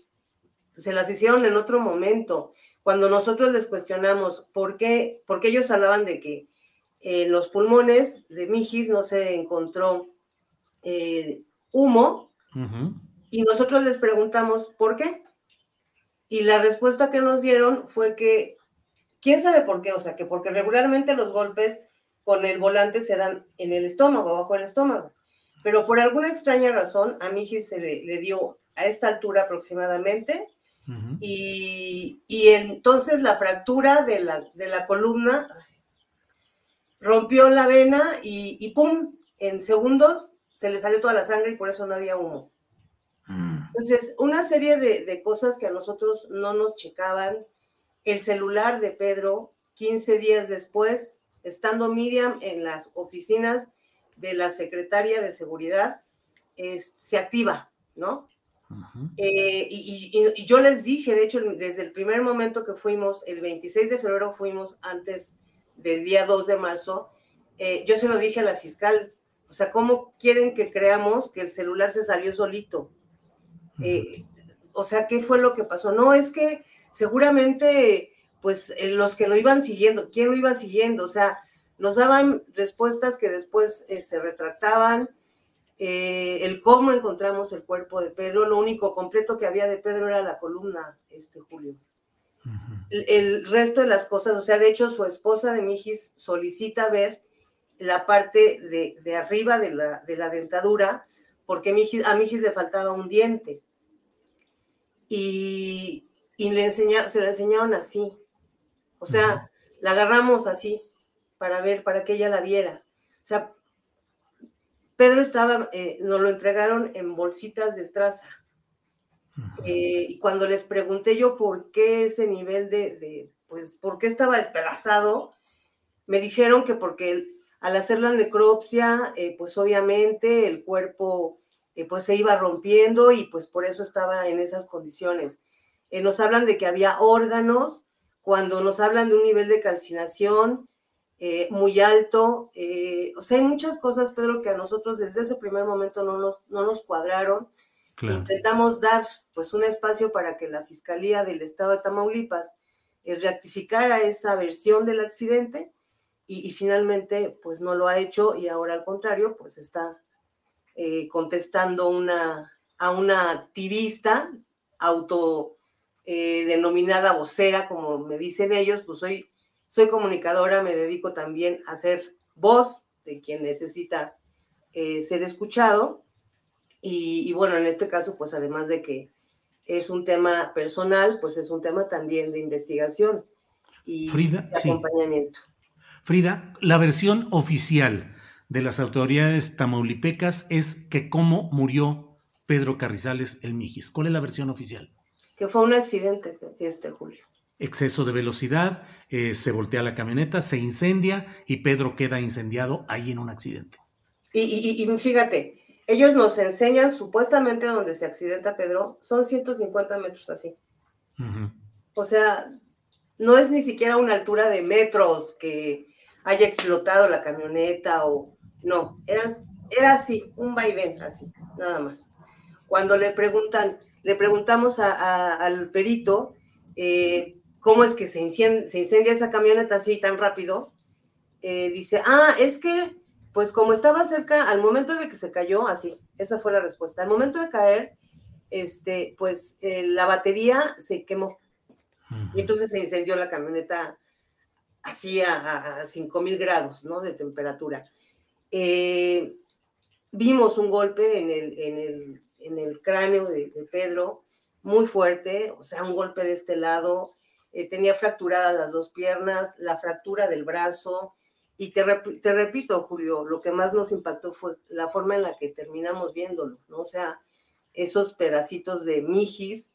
se las hicieron en otro momento cuando nosotros les cuestionamos por qué, porque ellos hablaban de que en los pulmones de Mijis no se encontró eh, humo, y nosotros les preguntamos por qué. Y la respuesta que nos dieron fue que, ¿quién sabe por qué? O sea, que porque regularmente los golpes con el volante se dan en el estómago, bajo el estómago. Pero por alguna extraña razón, a Mijis se le dio a esta altura aproximadamente y, entonces la fractura de la, columna rompió la vena y, ¡pum! En segundos se le salió toda la sangre y por eso no había humo. Mm. Entonces, una serie de, cosas que a nosotros no nos checaban. El celular de Pedro, 15 días después, estando Miriam en las oficinas de la secretaria de seguridad, se activa, ¿no? Eh, y, yo les dije, de hecho, desde el primer momento que fuimos, el 26 de febrero fuimos antes del día 2 de marzo, eh, yo se lo dije a la fiscal, o sea, ¿cómo quieren que creamos que el celular se salió solito? Eh, o sea, ¿qué fue lo que pasó? No, es que seguramente, pues los que lo iban siguiendo, ¿quién lo iba siguiendo? O sea, nos daban respuestas que después se retractaban, eh, el cómo encontramos el cuerpo de Pedro, lo único completo que había de Pedro era la columna, este Julio. el, resto de las cosas, o sea, de hecho su esposa de Mijis solicita ver la parte de, arriba de la, de la, dentadura, porque a Mijis le faltaba un diente. Y, le enseña, se la enseñaron así. O sea, la agarramos así para ver, para que ella la viera. O sea, Pedro estaba, eh, nos lo entregaron en bolsitas de estraza. Eh, y cuando les pregunté yo por qué ese nivel de, pues, por qué estaba despedazado, me dijeron que porque al hacer la necropsia, eh, pues obviamente el cuerpo eh, pues se iba rompiendo y pues por eso estaba en esas condiciones. Nos hablan de que había órganos, cuando nos hablan de un nivel de calcinación eh, muy alto, o sea, hay muchas cosas, Pedro, que a nosotros desde ese primer momento no nos, no nos cuadraron. Intentamos dar pues un espacio para que la Fiscalía del Estado de Tamaulipas rectificara esa versión del accidente y, finalmente pues no lo ha hecho y ahora al contrario pues está eh, contestando una, a una activista auto eh, denominada vocera, como me dicen ellos, pues soy, soy comunicadora, me dedico también a ser voz de quien necesita eh, ser escuchado. Y, bueno, en este caso, pues además de que es un tema personal, pues es un tema también de investigación y de acompañamiento. Frida, la versión oficial de las autoridades tamaulipecas es que cómo murió Pedro Carrizales el Mijis. ¿Cuál es la versión oficial? Que fue un accidente este julio. Exceso de velocidad, eh, se voltea la camioneta, se incendia y Pedro queda incendiado ahí en un accidente. Y, fíjate, ellos nos enseñan supuestamente donde se accidenta Pedro, son 150 metros así. O sea, no es ni siquiera una altura de metros que haya explotado la camioneta o no, era, era así, un vaivén, así, nada más. Cuando le preguntan, le preguntamos al perito eh, cómo es que se incendia, se incendia, esa camioneta así tan rápido, eh, dice, ah, es que, pues como estaba cerca, al momento de que se cayó, así, esa fue la respuesta. Al momento de caer, este, pues eh, la batería se quemó. Y entonces se incendió la camioneta así a, a 5000 grados ¿no? de temperatura. Eh, vimos un golpe en el, en el, en el cráneo de, Pedro, muy fuerte, o sea, un golpe de este lado, eh, tenía fracturadas las dos piernas, la fractura del brazo, y te, repito, Julio, lo que más nos impactó fue la forma en la que terminamos viéndolo, ¿no? O sea, esos pedacitos de mijis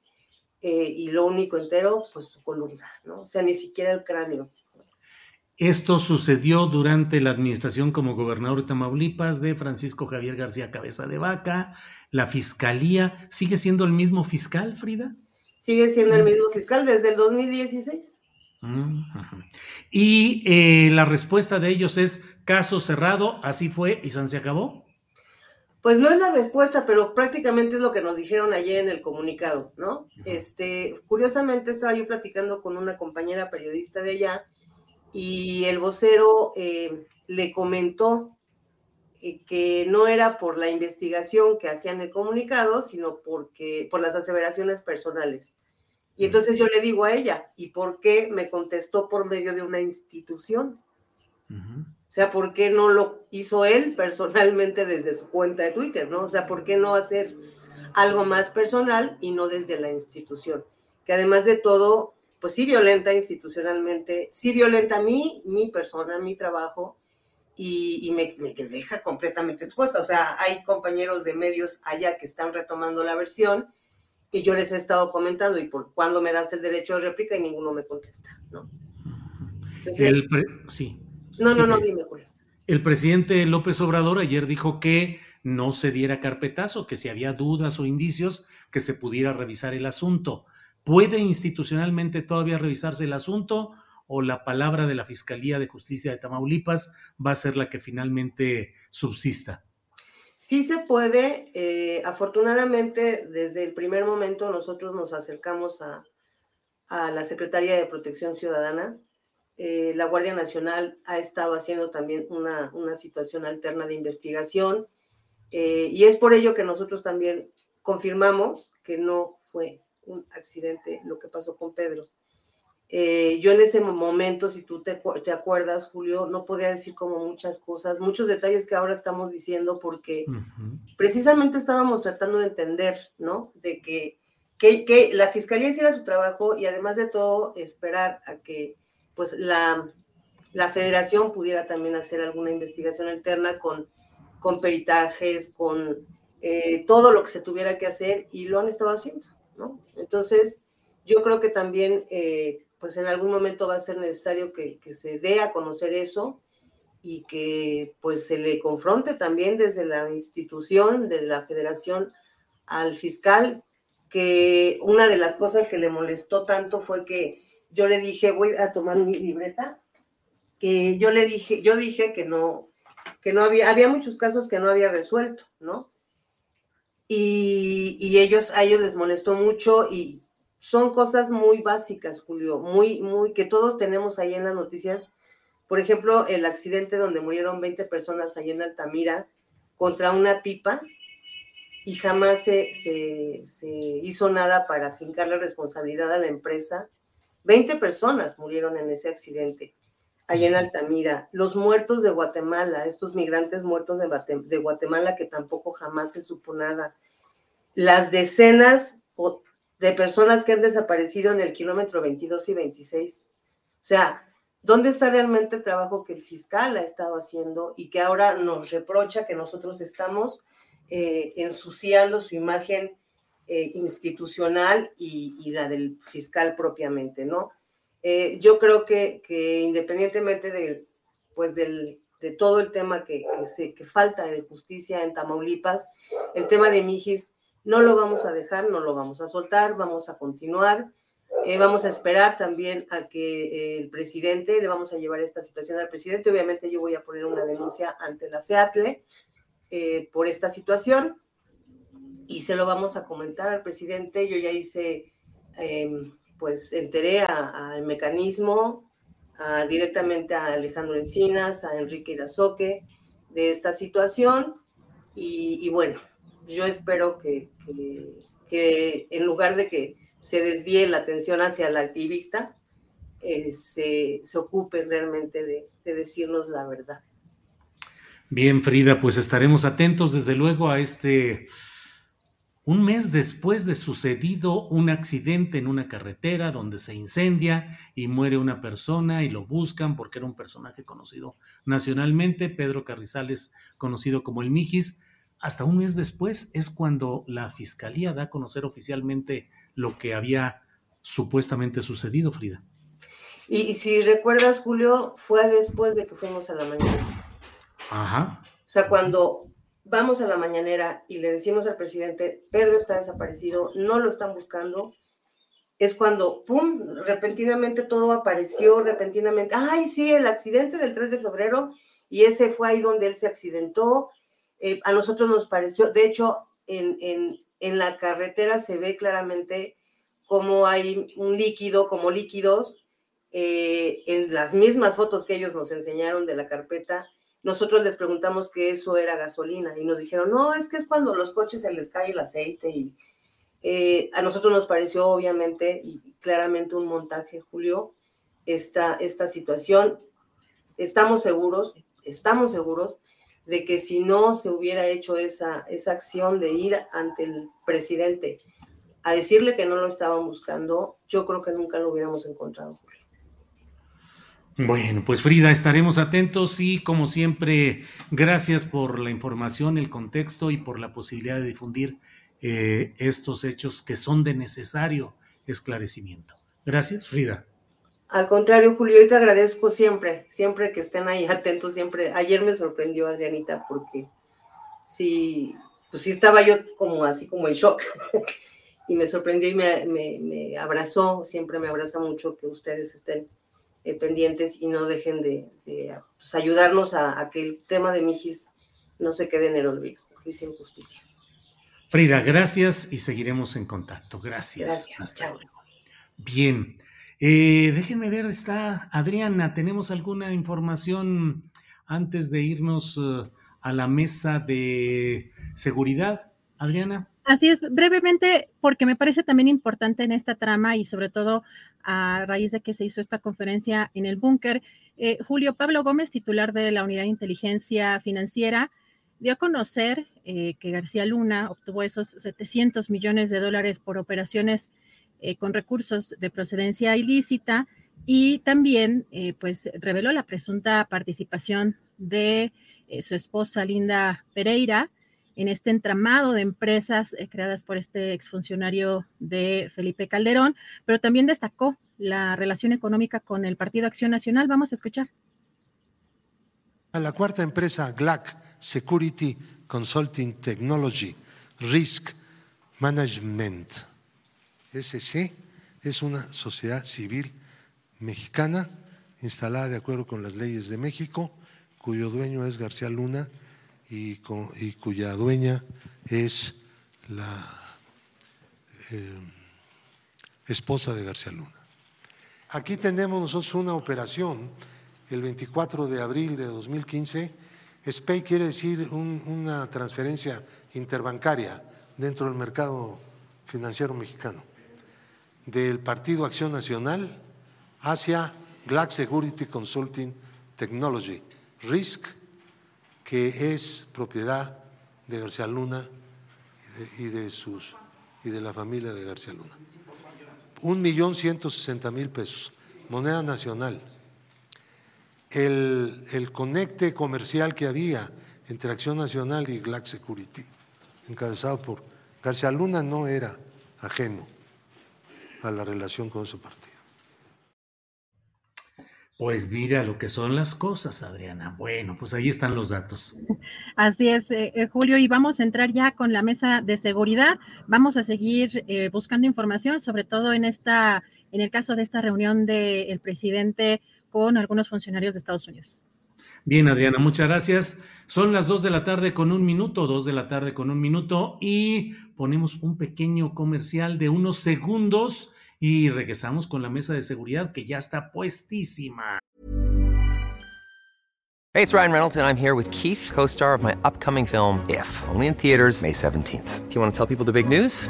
eh, y lo único entero, pues su columna, ¿no? O sea, ni siquiera el cráneo. Esto sucedió durante la administración como gobernador de Tamaulipas de Francisco Javier García Cabeza de Vaca. La fiscalía, ¿sigue siendo el mismo fiscal, Frida? Sigue siendo el mismo fiscal desde el 2016. Mm, y eh, la respuesta de ellos es caso cerrado, así fue y se acabó. Pues no es la respuesta, pero prácticamente es lo que nos dijeron ayer en el comunicado, ¿no? Este, curiosamente estaba yo platicando con una compañera periodista de allá y el vocero eh, le comentó que no era por la investigación que hacían el comunicado, sino porque por las aseveraciones personales. Y entonces yo le digo a ella, ¿y por qué me contestó por medio de una institución? O sea, ¿por qué no lo hizo él personalmente desde su cuenta de Twitter, no? O sea, ¿por qué no hacer algo más personal y no desde la institución? Que además de todo, pues sí violenta institucionalmente, sí violenta a mí, mi persona, mi trabajo, y, me, deja completamente expuesta. O sea, hay compañeros de medios allá que están retomando la versión y yo les he estado comentando, y por cuándo me das el derecho de réplica y ninguno me contesta, ¿no? sí. No, no, no, dime, Julio. El presidente López Obrador ayer dijo que no se diera carpetazo, que si había dudas o indicios, que se pudiera revisar el asunto. ¿Puede institucionalmente todavía revisarse el asunto o la palabra de la Fiscalía de Justicia de Tamaulipas va a ser la que finalmente subsista? Sí se puede. Eh, afortunadamente, desde el primer momento nosotros nos acercamos a, la Secretaría de Protección Ciudadana. Eh, la Guardia Nacional ha estado haciendo también una, situación alterna de investigación eh, y es por ello que nosotros también confirmamos que no fue un accidente, lo que pasó con Pedro. Eh, yo en ese momento, si tú te, te, acuerdas, Julio, no podía decir como muchas cosas, muchos detalles que ahora estamos diciendo porque precisamente estábamos tratando de entender, ¿no? De que, que, que, la fiscalía hiciera su trabajo y además de todo esperar a que pues la, la federación pudiera también hacer alguna investigación alterna con, con peritajes, con eh, todo lo que se tuviera que hacer y lo han estado haciendo. Entonces, yo creo que también, eh, pues en algún momento va a ser necesario que, se dé a conocer eso y que pues se le confronte también desde la institución, desde la federación al fiscal, que una de las cosas que le molestó tanto fue que yo le dije, voy a tomar mi libreta, que yo le dije, yo dije que no, que no había, había muchos casos que no había resuelto, ¿no? Y, y ellos, a ellos les molestó mucho y son cosas muy básicas, Julio, muy, muy, que todos tenemos ahí en las noticias. Por ejemplo, el accidente donde murieron 20 personas ahí en Altamira contra una pipa y jamás se, se, se hizo nada para fincar la responsabilidad a la empresa. 20 personas murieron en ese accidente allá en Altamira, los muertos de Guatemala, estos migrantes muertos de, Guatemala que tampoco jamás se supo nada, las decenas de personas que han desaparecido en el kilómetro 22 y 26. O sea, ¿dónde está realmente el trabajo que el fiscal ha estado haciendo y que ahora nos reprocha que nosotros estamos eh, ensuciando su imagen eh, institucional y, la del fiscal propiamente, ¿no? Eh, yo creo que, independientemente de, pues del, de todo el tema que, se, que falta de justicia en Tamaulipas, el tema de Mijis no lo vamos a dejar, no lo vamos a soltar, vamos a continuar. Eh, vamos a esperar también a que el presidente, le vamos a llevar esta situación al presidente. Obviamente yo voy a poner una denuncia ante la FEATLE eh, por esta situación y se lo vamos a comentar al presidente. Yo ya hice em, pues enteré al mecanismo, directamente a Alejandro Encinas, a Enrique Irazoque de esta situación y, bueno, yo espero que, en lugar de que se desvíe la atención hacia el activista, eh, se, se realmente de, de decirnos la verdad. Bien, Frida, pues estaremos atentos desde luego a este un mes después de sucedido un accidente en una carretera donde se incendia y muere una persona y lo buscan porque era un personaje conocido nacionalmente, Pedro Carrizales, conocido como el Mijis, hasta un mes después es cuando la fiscalía da a conocer oficialmente lo que había supuestamente sucedido, Frida. Y, si recuerdas, Julio, fue después de que fuimos a la mañana. Ajá. O sea, cuando vamos a la mañanera y le decimos al presidente, Pedro está desaparecido, no lo están buscando, es cuando, ¡pum!, repentinamente todo apareció, repentinamente, ay, sí, el accidente del 3 de febrero, y ese fue ahí donde él se accidentó. Eh, a nosotros nos pareció, de hecho, en, en, la carretera se ve claramente cómo hay un líquido, como líquidos, eh, en las mismas fotos que ellos nos enseñaron de la carpeta, nosotros les preguntamos que eso era gasolina y nos dijeron, no, es que es cuando los coches se les cae el aceite y eh, a nosotros nos pareció obviamente y claramente un montaje, Julio, esta, esta situación. Estamos seguros, estamos seguros de que si no se hubiera hecho esa, esa acción de ir ante el presidente a decirle que no lo estaban buscando, yo creo que nunca lo hubiéramos encontrado. Bueno, pues Frida, estaremos atentos y como siempre, gracias por la información, el contexto y por la posibilidad de difundir eh, estos hechos que son de necesario esclarecimiento. Gracias, Frida. Al contrario, Julio, yo te agradezco siempre, siempre que estén ahí atentos, siempre. Ayer me sorprendió Adrianita porque sí, pues sí estaba yo como así como en shock y me sorprendió y me, me abrazó, siempre me abraza mucho que ustedes estén eh, pendientes y no dejen de, pues, ayudarnos a, que el tema de Mijis no se quede en el olvido. Luis Injusticia. Frida, gracias y seguiremos en contacto. Gracias. Gracias. Bien. Eh, déjenme ver, está Adriana, ¿tenemos alguna información antes de irnos eh, a la mesa de seguridad? Adriana. Así es, brevemente, porque me parece también importante en esta trama y sobre todo a raíz de que se hizo esta conferencia en el búnker, eh, Julio Pablo Gómez, titular de la Unidad de Inteligencia Financiera, dio a conocer eh, que García Luna obtuvo esos 700 millones de dólares por operaciones eh, con recursos de procedencia ilícita y también pues reveló la presunta participación de su esposa Linda Pereira, en este entramado de empresas eh, creadas por este exfuncionario de Felipe Calderón, pero también destacó la relación económica con el Partido Acción Nacional. Vamos a escuchar. a la cuarta empresa GLAC Security Consulting Technology Risk Management. SC es una sociedad civil mexicana instalada de acuerdo con las leyes de México, cuyo dueño es García Luna y, cuya dueña es la eh, esposa de García Luna. Aquí tenemos nosotros una operación el 24 de abril de 2015. SPAY quiere decir una transferencia interbancaria dentro del mercado financiero mexicano del Partido Acción Nacional hacia Black Security Consulting Technology, RISC, que es propiedad de García Luna y de, sus y de la familia de García Luna. Un millón ciento sesenta mil pesos, moneda nacional. El, el conecte comercial que había entre Acción Nacional y Black Security, encabezado por García Luna, no era ajeno a la relación con su partido. Pues mira lo que son las cosas, Adriana. Bueno, pues ahí están los datos. Así es, eh, eh, Julio, y vamos a entrar ya con la mesa de seguridad. Vamos a seguir eh, buscando información, sobre todo en esta, en el caso de esta reunión del presidente con algunos funcionarios de Estados Unidos. Bien, Adriana, muchas gracias. Son las dos de la tarde con un minuto, dos de la tarde con un minuto, y ponemos un pequeño comercial de unos segundos y regresamos con la mesa de seguridad que ya está puestísima. Hey, it's Ryan Reynolds and I'm here with Keith, co-star of my upcoming film If, only in theaters May 17th. Do you want to tell people the big news?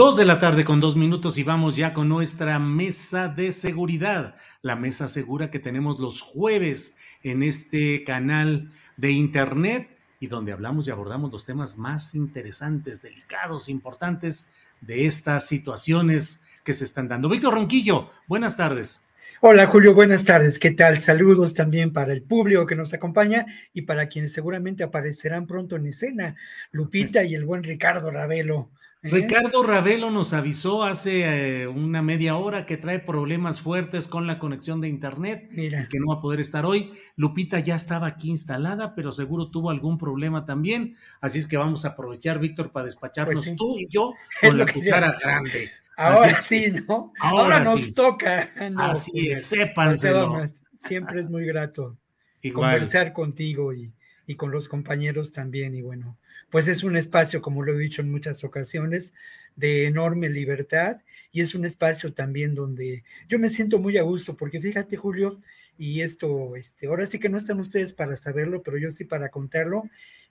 Dos de la tarde con dos minutos y vamos ya con nuestra mesa de seguridad, la mesa segura que tenemos los jueves en este canal de internet y donde hablamos y abordamos los temas más interesantes, delicados, importantes de estas situaciones que se están dando. Víctor Ronquillo, buenas tardes. Hola Julio, buenas tardes. ¿Qué tal? Saludos también para el público que nos acompaña y para quienes seguramente aparecerán pronto en escena, Lupita y el buen Ricardo Ravelo. Ricardo Ravelo nos avisó hace eh, una media hora que trae problemas fuertes con la conexión de internet y que no va a poder estar hoy. Lupita ya estaba aquí instalada, pero seguro tuvo algún problema también. Así es que vamos a aprovechar, Víctor, para despacharnos pues tú y yo con la cuchara grande. Ahora sí, ¿no? Ahora, nos toca. Así es, sépanselo. Siempre es muy grato conversar contigo y, y con los compañeros también. Y bueno, pues es un espacio, como lo he dicho en muchas ocasiones, de enorme libertad y es un espacio también donde yo me siento muy a gusto, porque fíjate, Julio, y esto, este, ahora sí que no están ustedes para saberlo, pero yo sí para contarlo,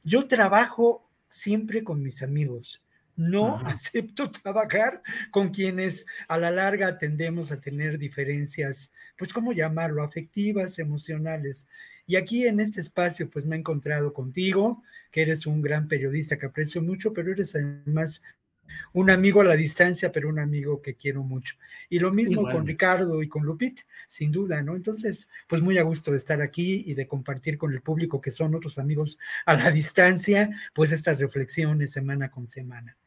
yo trabajo siempre con mis amigos. No acepto trabajar con quienes a la larga tendemos a tener diferencias, pues, ¿cómo llamarlo? Afectivas, emocionales. Y aquí en este espacio, pues me he encontrado contigo, que eres un gran periodista que aprecio mucho, pero eres además un amigo a la distancia, pero un amigo que quiero mucho. Y lo mismo con Ricardo y con Lupit, sin duda, ¿no? Entonces, pues muy a gusto de estar aquí y de compartir con el público que son otros amigos a la distancia, pues estas reflexiones semana con semana.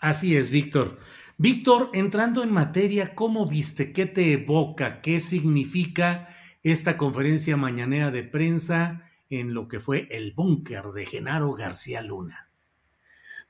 Así es, Víctor. Víctor, entrando en materia, ¿cómo viste? ¿Qué te evoca? ¿Qué significa esta conferencia mañanera de prensa en lo que fue el búnker de Genaro García Luna?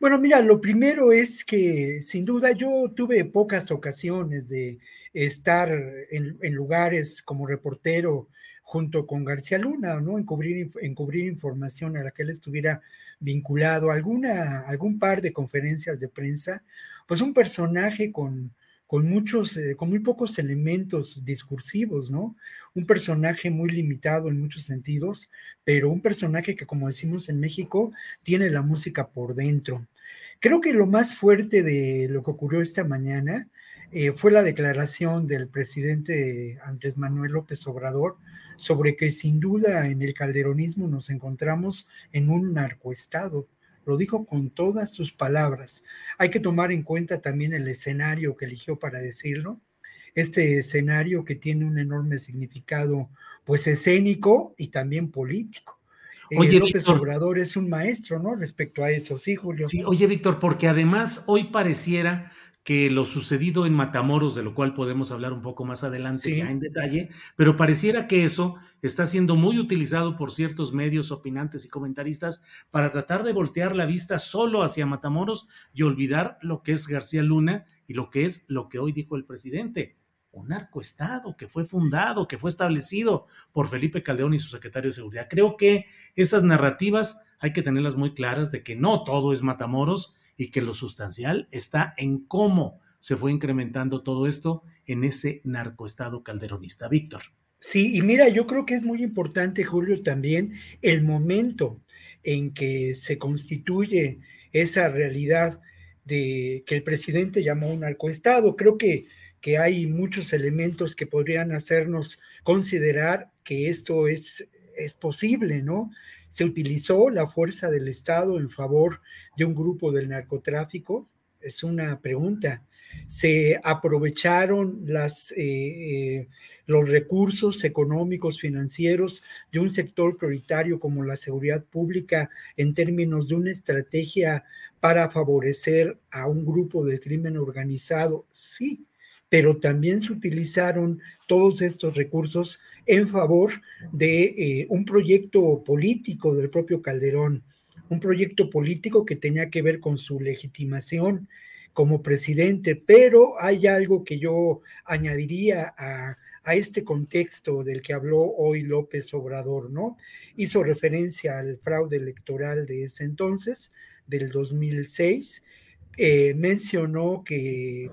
Bueno, mira, lo primero es que sin duda yo tuve pocas ocasiones de estar en, lugares como reportero junto con García Luna, ¿no? En cubrir, en cubrir información a la que él estuviera vinculado, alguna, algún par de conferencias de prensa, pues un personaje con, con muchos, eh, con muy pocos elementos discursivos, ¿no? Un personaje muy limitado en muchos sentidos, pero un personaje que, como decimos en México, tiene la música por dentro. Creo que lo más fuerte de lo que ocurrió esta mañana eh, fue la declaración del presidente Andrés Manuel López Obrador sobre que sin duda en el calderonismo nos encontramos en un narcoestado. Lo dijo con todas sus palabras. Hay que tomar en cuenta también el escenario que eligió para decirlo. Este escenario que tiene un enorme significado, pues escénico y también político. Eh, oye, López Obrador es un maestro, ¿no? Respecto a eso, sí, Julio. Sí, oye, Víctor, porque además hoy pareciera que lo sucedido en Matamoros, de lo cual podemos hablar un poco más adelante ya en detalle, pero pareciera que eso está siendo muy utilizado por ciertos medios opinantes y comentaristas para tratar de voltear la vista solo hacia Matamoros y olvidar lo que es García Luna y lo que es lo que hoy dijo el presidente un narcoestado que fue fundado, que fue establecido por Felipe Caldeón y su secretario de Seguridad. Creo que esas narrativas hay que tenerlas muy claras de que no todo es Matamoros y que lo sustancial está en cómo se fue incrementando todo esto en ese narcoestado calderonista. Víctor. Sí, y mira, yo creo que es muy importante, Julio, también el momento en que se constituye esa realidad de que el presidente llamó un narcoestado. Creo que, que hay muchos elementos que podrían hacernos considerar que esto es, es posible, ¿no? Se utilizó la fuerza del Estado en favor de un grupo del narcotráfico? Es una pregunta. ¿Se aprovecharon eh, eh, los recursos económicos, financieros de un sector prioritario como la seguridad pública en términos de una estrategia para favorecer a un grupo del crimen organizado? Sí, pero también se utilizaron todos estos recursos en favor de eh, un proyecto político del propio Calderón, un proyecto político que tenía que ver con su legitimación como presidente, pero hay algo que yo añadiría a, a este contexto del que habló hoy López Obrador, ¿no? Hizo referencia al fraude electoral de ese entonces, del 2006, eh, mencionó que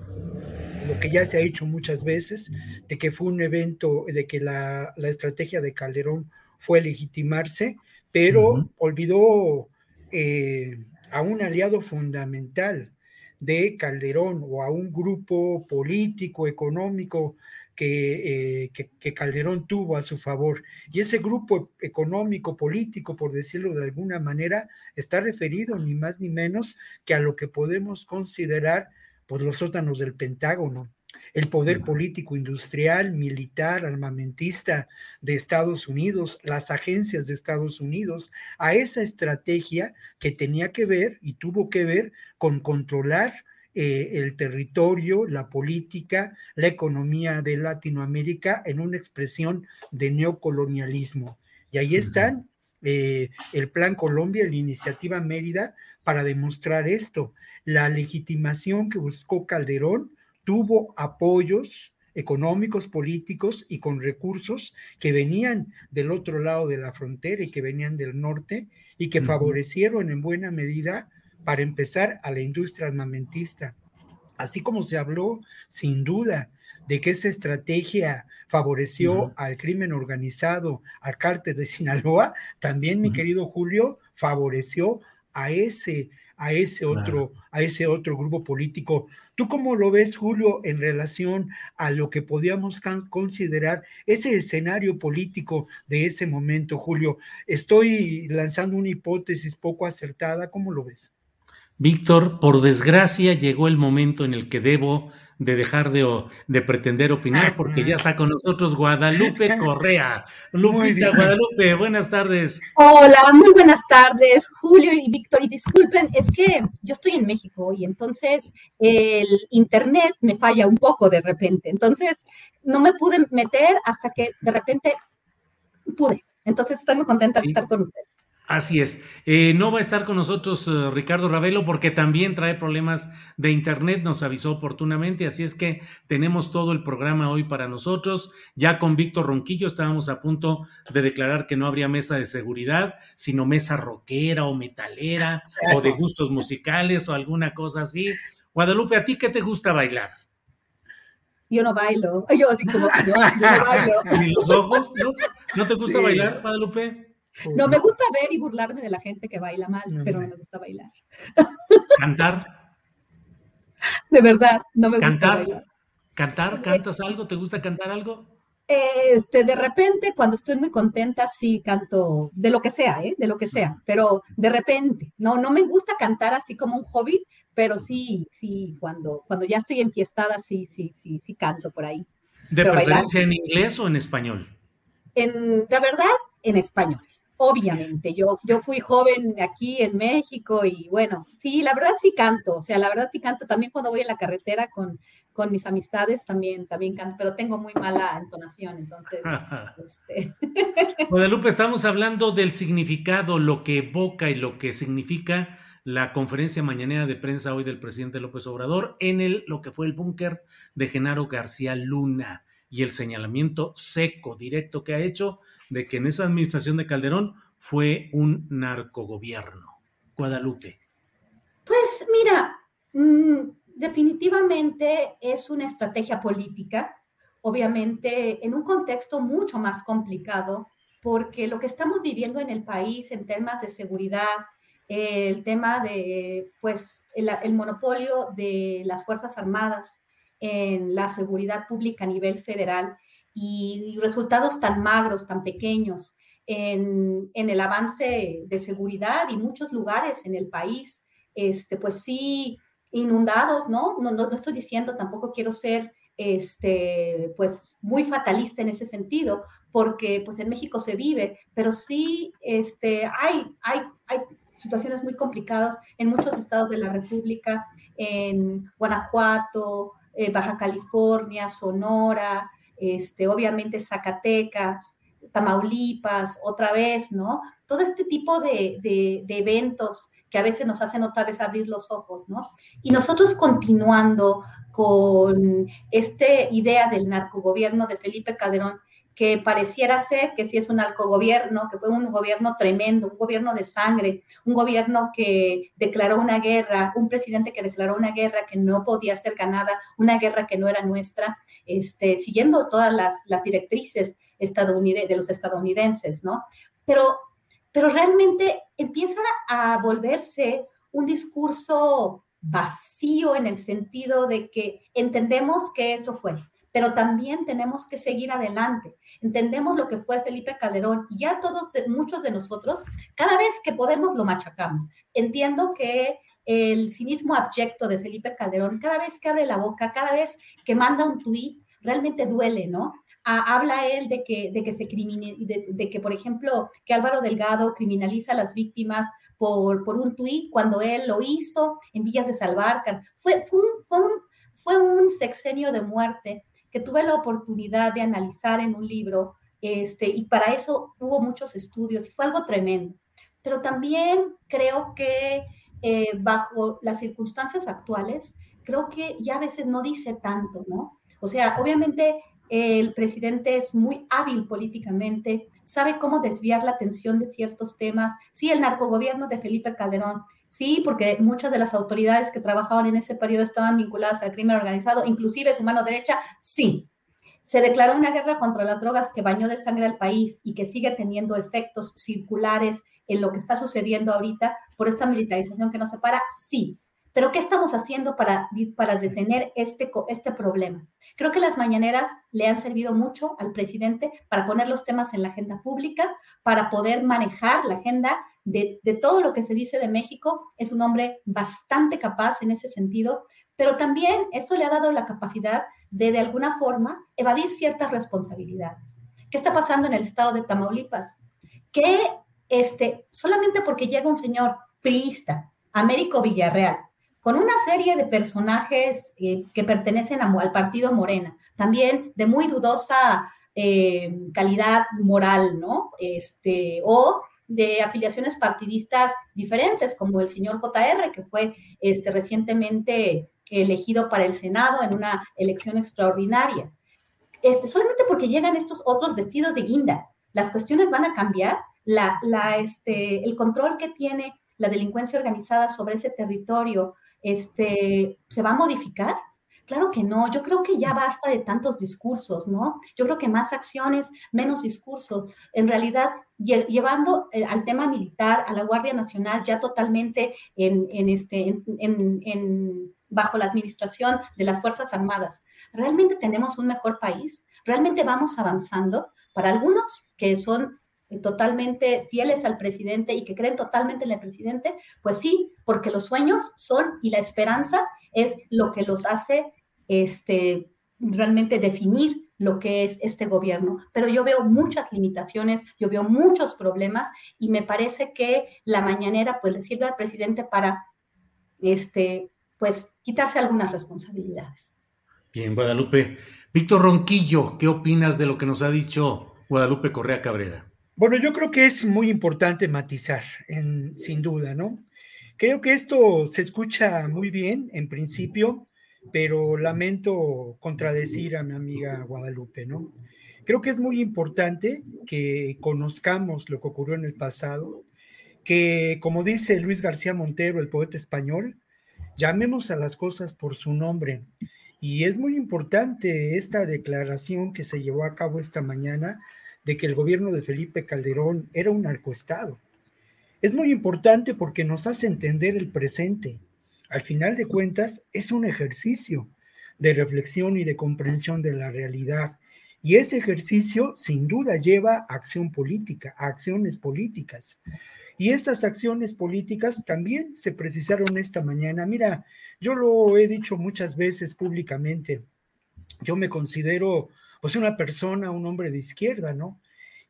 lo que ya se ha dicho muchas veces, de que fue un evento, de que la, estrategia de Calderón fue legitimarse, pero olvidó eh, a un aliado fundamental de Calderón o a un grupo político, económico eh, que, Calderón tuvo a su favor. Y ese grupo económico, político, por decirlo de alguna manera, está referido ni más ni menos que a lo que podemos considerar por pues, los sótanos del Pentágono, el poder político, industrial, militar, armamentista de Estados Unidos, las agencias de Estados Unidos, a esa estrategia que tenía que ver y tuvo que ver con controlar eh, el territorio, la política, la economía de Latinoamérica en una expresión de neocolonialismo. Y ahí están eh, el Plan Colombia, la iniciativa Mérida, para demostrar esto. La legitimación que buscó Calderón tuvo apoyos económicos, políticos y con recursos que venían del otro lado de la frontera y que venían del norte y que favorecieron en buena medida para empezar a la industria armamentista. Así como se habló, sin duda, de que esa estrategia favoreció al crimen organizado, al cártel de Sinaloa, también, mi querido Julio, favoreció a ese, a ese otro, a ese otro grupo político. ¿Tú cómo lo ves, Julio, en relación a lo que podíamos considerar ese escenario político de ese momento, Julio? Estoy lanzando una hipótesis poco acertada, ¿cómo lo ves? Víctor, por desgracia llegó el momento en el que debo de dejar de, de, pretender opinar porque ya está con nosotros Guadalupe Correa. Lupita Guadalupe, buenas tardes. Hola, muy buenas tardes, Julio y Víctor. Y disculpen, es que yo estoy en México y entonces el internet me falla un poco de repente. Entonces no me pude meter hasta que de repente pude. Entonces estoy muy contenta de estar con ustedes. Así es. Eh, no va a estar con nosotros eh, Ricardo Ravelo porque también trae problemas de internet, nos avisó oportunamente, así es que tenemos todo el programa hoy para nosotros. Ya con Víctor Ronquillo estábamos a punto de declarar que no habría mesa de seguridad, sino mesa rockera o metalera o de gustos musicales o alguna cosa así. Guadalupe, ¿a ti qué te gusta bailar? Yo no bailo. Yo así como, yo, no bailo. ¿Ni los ojos? ¿No, te gusta bailar, Guadalupe? No, me gusta ver y burlarme de la gente que baila mal, pero no me gusta bailar. ¿Cantar? De verdad, no me gusta bailar. ¿Cantar? ¿Cantas algo? ¿Te gusta cantar algo? Este, de repente, cuando estoy muy contenta, sí canto de lo que sea, ¿eh? De lo que sea, pero de repente, no, no me gusta cantar así como un hobby, pero sí, sí, cuando, cuando ya estoy enfiestada, sí, sí, sí, sí canto por ahí. ¿De preferencia en inglés o en español? En, la verdad, en español. Obviamente, yo, yo fui joven aquí en México y bueno, sí, la verdad sí canto, o sea, la verdad sí canto también cuando voy en la carretera con, con mis amistades también, también canto, pero tengo muy mala entonación, entonces. este... Guadalupe, estamos hablando del significado, lo que evoca y lo que significa la conferencia mañanera de prensa hoy del presidente López Obrador en el, lo que fue el búnker de Genaro García Luna y el señalamiento seco, directo que ha hecho de que en esa administración de Calderón fue un narcogobierno. Guadalupe. Pues mira, mm, definitivamente es una estrategia política, obviamente en un contexto mucho más complicado, porque lo que estamos viviendo en el país en temas de seguridad, el tema de, pues, el, el monopolio de las Fuerzas Armadas en la seguridad pública a nivel federal, y, resultados tan magros, tan pequeños en, el avance de seguridad y muchos lugares en el país, este, pues sí, inundados, ¿no? No, no, estoy diciendo, tampoco quiero ser este, pues muy fatalista en ese sentido, porque pues en México se vive, pero sí este, hay, hay, hay situaciones muy complicadas en muchos estados de la República, en Guanajuato, eh, Baja California, Sonora, este, obviamente Zacatecas, Tamaulipas, otra vez, ¿no? Todo este tipo de, de, eventos que a veces nos hacen otra vez abrir los ojos, ¿no? Y nosotros continuando con esta idea del narcogobierno de Felipe Calderón, que pareciera ser que sí es un narcogobierno, que fue un gobierno tremendo, un gobierno de sangre, un gobierno que declaró una guerra, un presidente que declaró una guerra que no podía ser ganada, una guerra que no era nuestra, este, siguiendo todas las, directrices de los estadounidenses, ¿no? Pero, pero realmente empieza a volverse un discurso vacío en el sentido de que entendemos que eso fue, pero también tenemos que seguir adelante. Entendemos lo que fue Felipe Calderón y ya todos, muchos de nosotros, cada vez que podemos lo machacamos. Entiendo que el cinismo abyecto de Felipe Calderón, cada vez que abre la boca, cada vez que manda un tuit, realmente duele, ¿no? habla él de que, de que se de, de, que, por ejemplo, que Álvaro Delgado criminaliza a las víctimas por, por un tuit cuando él lo hizo en Villas de Salvarcan. Fue, fue, fue un sexenio de muerte que tuve la oportunidad de analizar en un libro, este, y para eso hubo muchos estudios y fue algo tremendo. Pero también creo que eh, bajo las circunstancias actuales, creo que ya a veces no dice tanto, ¿no? O sea, obviamente el presidente es muy hábil políticamente, sabe cómo desviar la atención de ciertos temas. Sí, el narcogobierno de Felipe Calderón Sí, porque muchas de las autoridades que trabajaban en ese periodo estaban vinculadas al crimen organizado, inclusive su mano derecha, sí. Se declaró una guerra contra las drogas que bañó de sangre al país y que sigue teniendo efectos circulares en lo que está sucediendo ahorita por esta militarización que nos separa, sí. Pero ¿qué estamos haciendo para, para detener este, este problema? Creo que las mañaneras le han servido mucho al presidente para poner los temas en la agenda pública, para poder manejar la agenda de, de todo lo que se dice de México, es un hombre bastante capaz en ese sentido, pero también esto le ha dado la capacidad de, de alguna forma, evadir ciertas responsabilidades. ¿Qué está pasando en el estado de Tamaulipas? Que este, solamente porque llega un señor priista, Américo Villarreal, con una serie de personajes eh, que pertenecen al partido Morena, también de muy dudosa eh, calidad moral, ¿no? Este, o de afiliaciones partidistas diferentes, como el señor JR, que fue este, recientemente elegido para el Senado en una elección extraordinaria. Este, solamente porque llegan estos otros vestidos de guinda, las cuestiones van a cambiar la, la, este, el control que tiene la delincuencia organizada sobre ese territorio este, se va a modificar? Claro que no, yo creo que ya basta de tantos discursos, ¿no? Yo creo que más acciones, menos discursos. En realidad, llevando eh, al tema militar, a la Guardia Nacional ya totalmente en, en este, en, en, bajo la administración de las Fuerzas Armadas. ¿Realmente tenemos un mejor país? ¿Realmente vamos avanzando? Para algunos que son totalmente fieles al presidente y que creen totalmente en el presidente, pues sí, porque los sueños son y la esperanza es lo que los hace este, realmente definir lo que es este gobierno. Pero yo veo muchas limitaciones, yo veo muchos problemas y me parece que la mañanera pues le sirve al presidente para este, pues quitarse algunas responsabilidades. Bien, Guadalupe. Víctor Ronquillo, ¿qué opinas de lo que nos ha dicho Guadalupe Correa Cabrera? Bueno, yo creo que es muy importante matizar, en, sin duda, ¿no? Creo que esto se escucha muy bien en principio, pero lamento contradecir a mi amiga Guadalupe, ¿no? Creo que es muy importante que conozcamos lo que ocurrió en el pasado, que como dice Luis García Montero, el poeta español, llamemos a las cosas por su nombre. Y es muy importante esta declaración que se llevó a cabo esta mañana de que el gobierno de Felipe Calderón era un narcoestado. Es muy importante porque nos hace entender el presente. Al final de cuentas, es un ejercicio de reflexión y de comprensión de la realidad. Y ese ejercicio sin duda lleva a acción política, a acciones políticas. Y estas acciones políticas también se precisaron esta mañana. Mira, yo lo he dicho muchas veces públicamente. Yo me considero pues una persona, un hombre de izquierda, ¿no?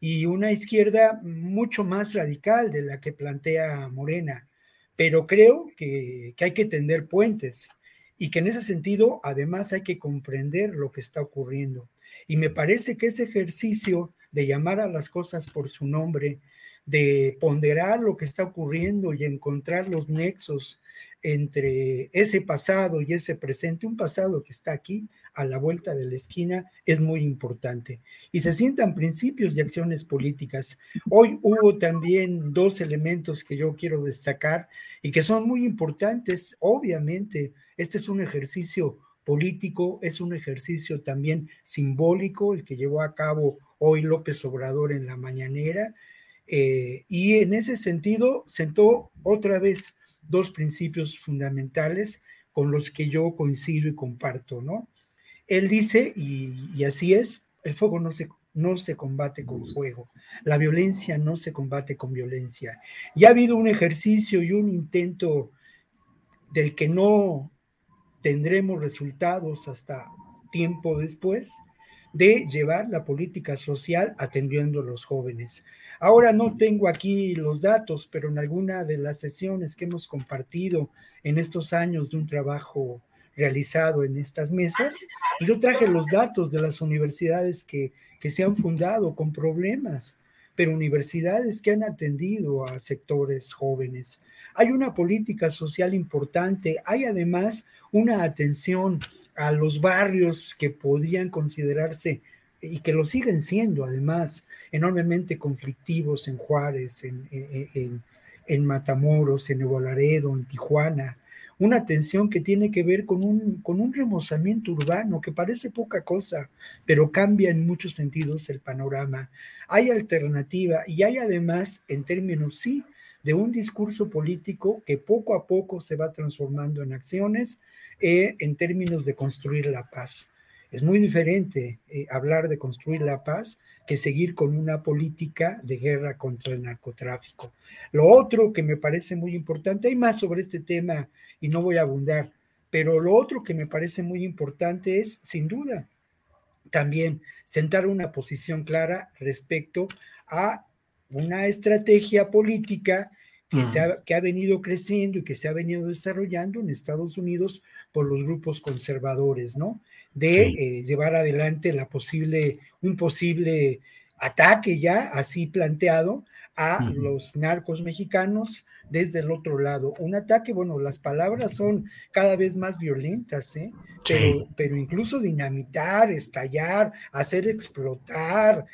Y una izquierda mucho más radical de la que plantea Morena. Pero creo que, hay que tender puentes y que en ese sentido además hay que comprender lo que está ocurriendo. Y me parece que ese ejercicio de llamar a las cosas por su nombre, de ponderar lo que está ocurriendo y encontrar los nexos entre ese pasado y ese presente, un pasado que está aquí, a la vuelta de la esquina es muy importante. Y se sientan principios de acciones políticas. Hoy hubo también dos elementos que yo quiero destacar y que son muy importantes. Obviamente, este es un ejercicio político, es un ejercicio también simbólico, el que llevó a cabo hoy López Obrador en la mañanera. Eh, y en ese sentido sentó otra vez dos principios fundamentales con los que yo coincido y comparto, ¿no? Él dice, y, así es, el fuego no se, no se combate con fuego, la violencia no se combate con violencia. Y ha habido un ejercicio y un intento del que no tendremos resultados hasta tiempo después de llevar la política social atendiendo a los jóvenes. Ahora no tengo aquí los datos, pero en alguna de las sesiones que hemos compartido en estos años de un trabajo realizado en estas mesas, pues yo traje los datos de las universidades que, que se han fundado con problemas, pero universidades que han atendido a sectores jóvenes. Hay una política social importante, hay además una atención a los barrios que podrían considerarse y que lo siguen siendo además enormemente conflictivos en Juárez, en, en, en Matamoros, en Nuevo Laredo, en Tijuana, una atención que tiene que ver con un, con un remozamiento urbano que parece poca cosa, pero cambia en muchos sentidos el panorama. Hay alternativa y hay además, en términos, sí, de un discurso político que poco a poco se va transformando en acciones eh, en términos de construir la paz. Es muy diferente eh, hablar de construir la paz que seguir con una política de guerra contra el narcotráfico. Lo otro que me parece muy importante, hay más sobre este tema y no voy a abundar, pero lo otro que me parece muy importante es, sin duda, también sentar una posición clara respecto a una estrategia política que, se ha, que ha venido creciendo y que se ha venido desarrollando en Estados Unidos por los grupos conservadores, ¿no? De eh, llevar adelante la posible, un posible ataque ya así planteado a los narcos mexicanos desde el otro lado. Un ataque, bueno, las palabras son cada vez más violentas, ¿eh? Pero, pero incluso dinamitar, estallar, hacer explotar,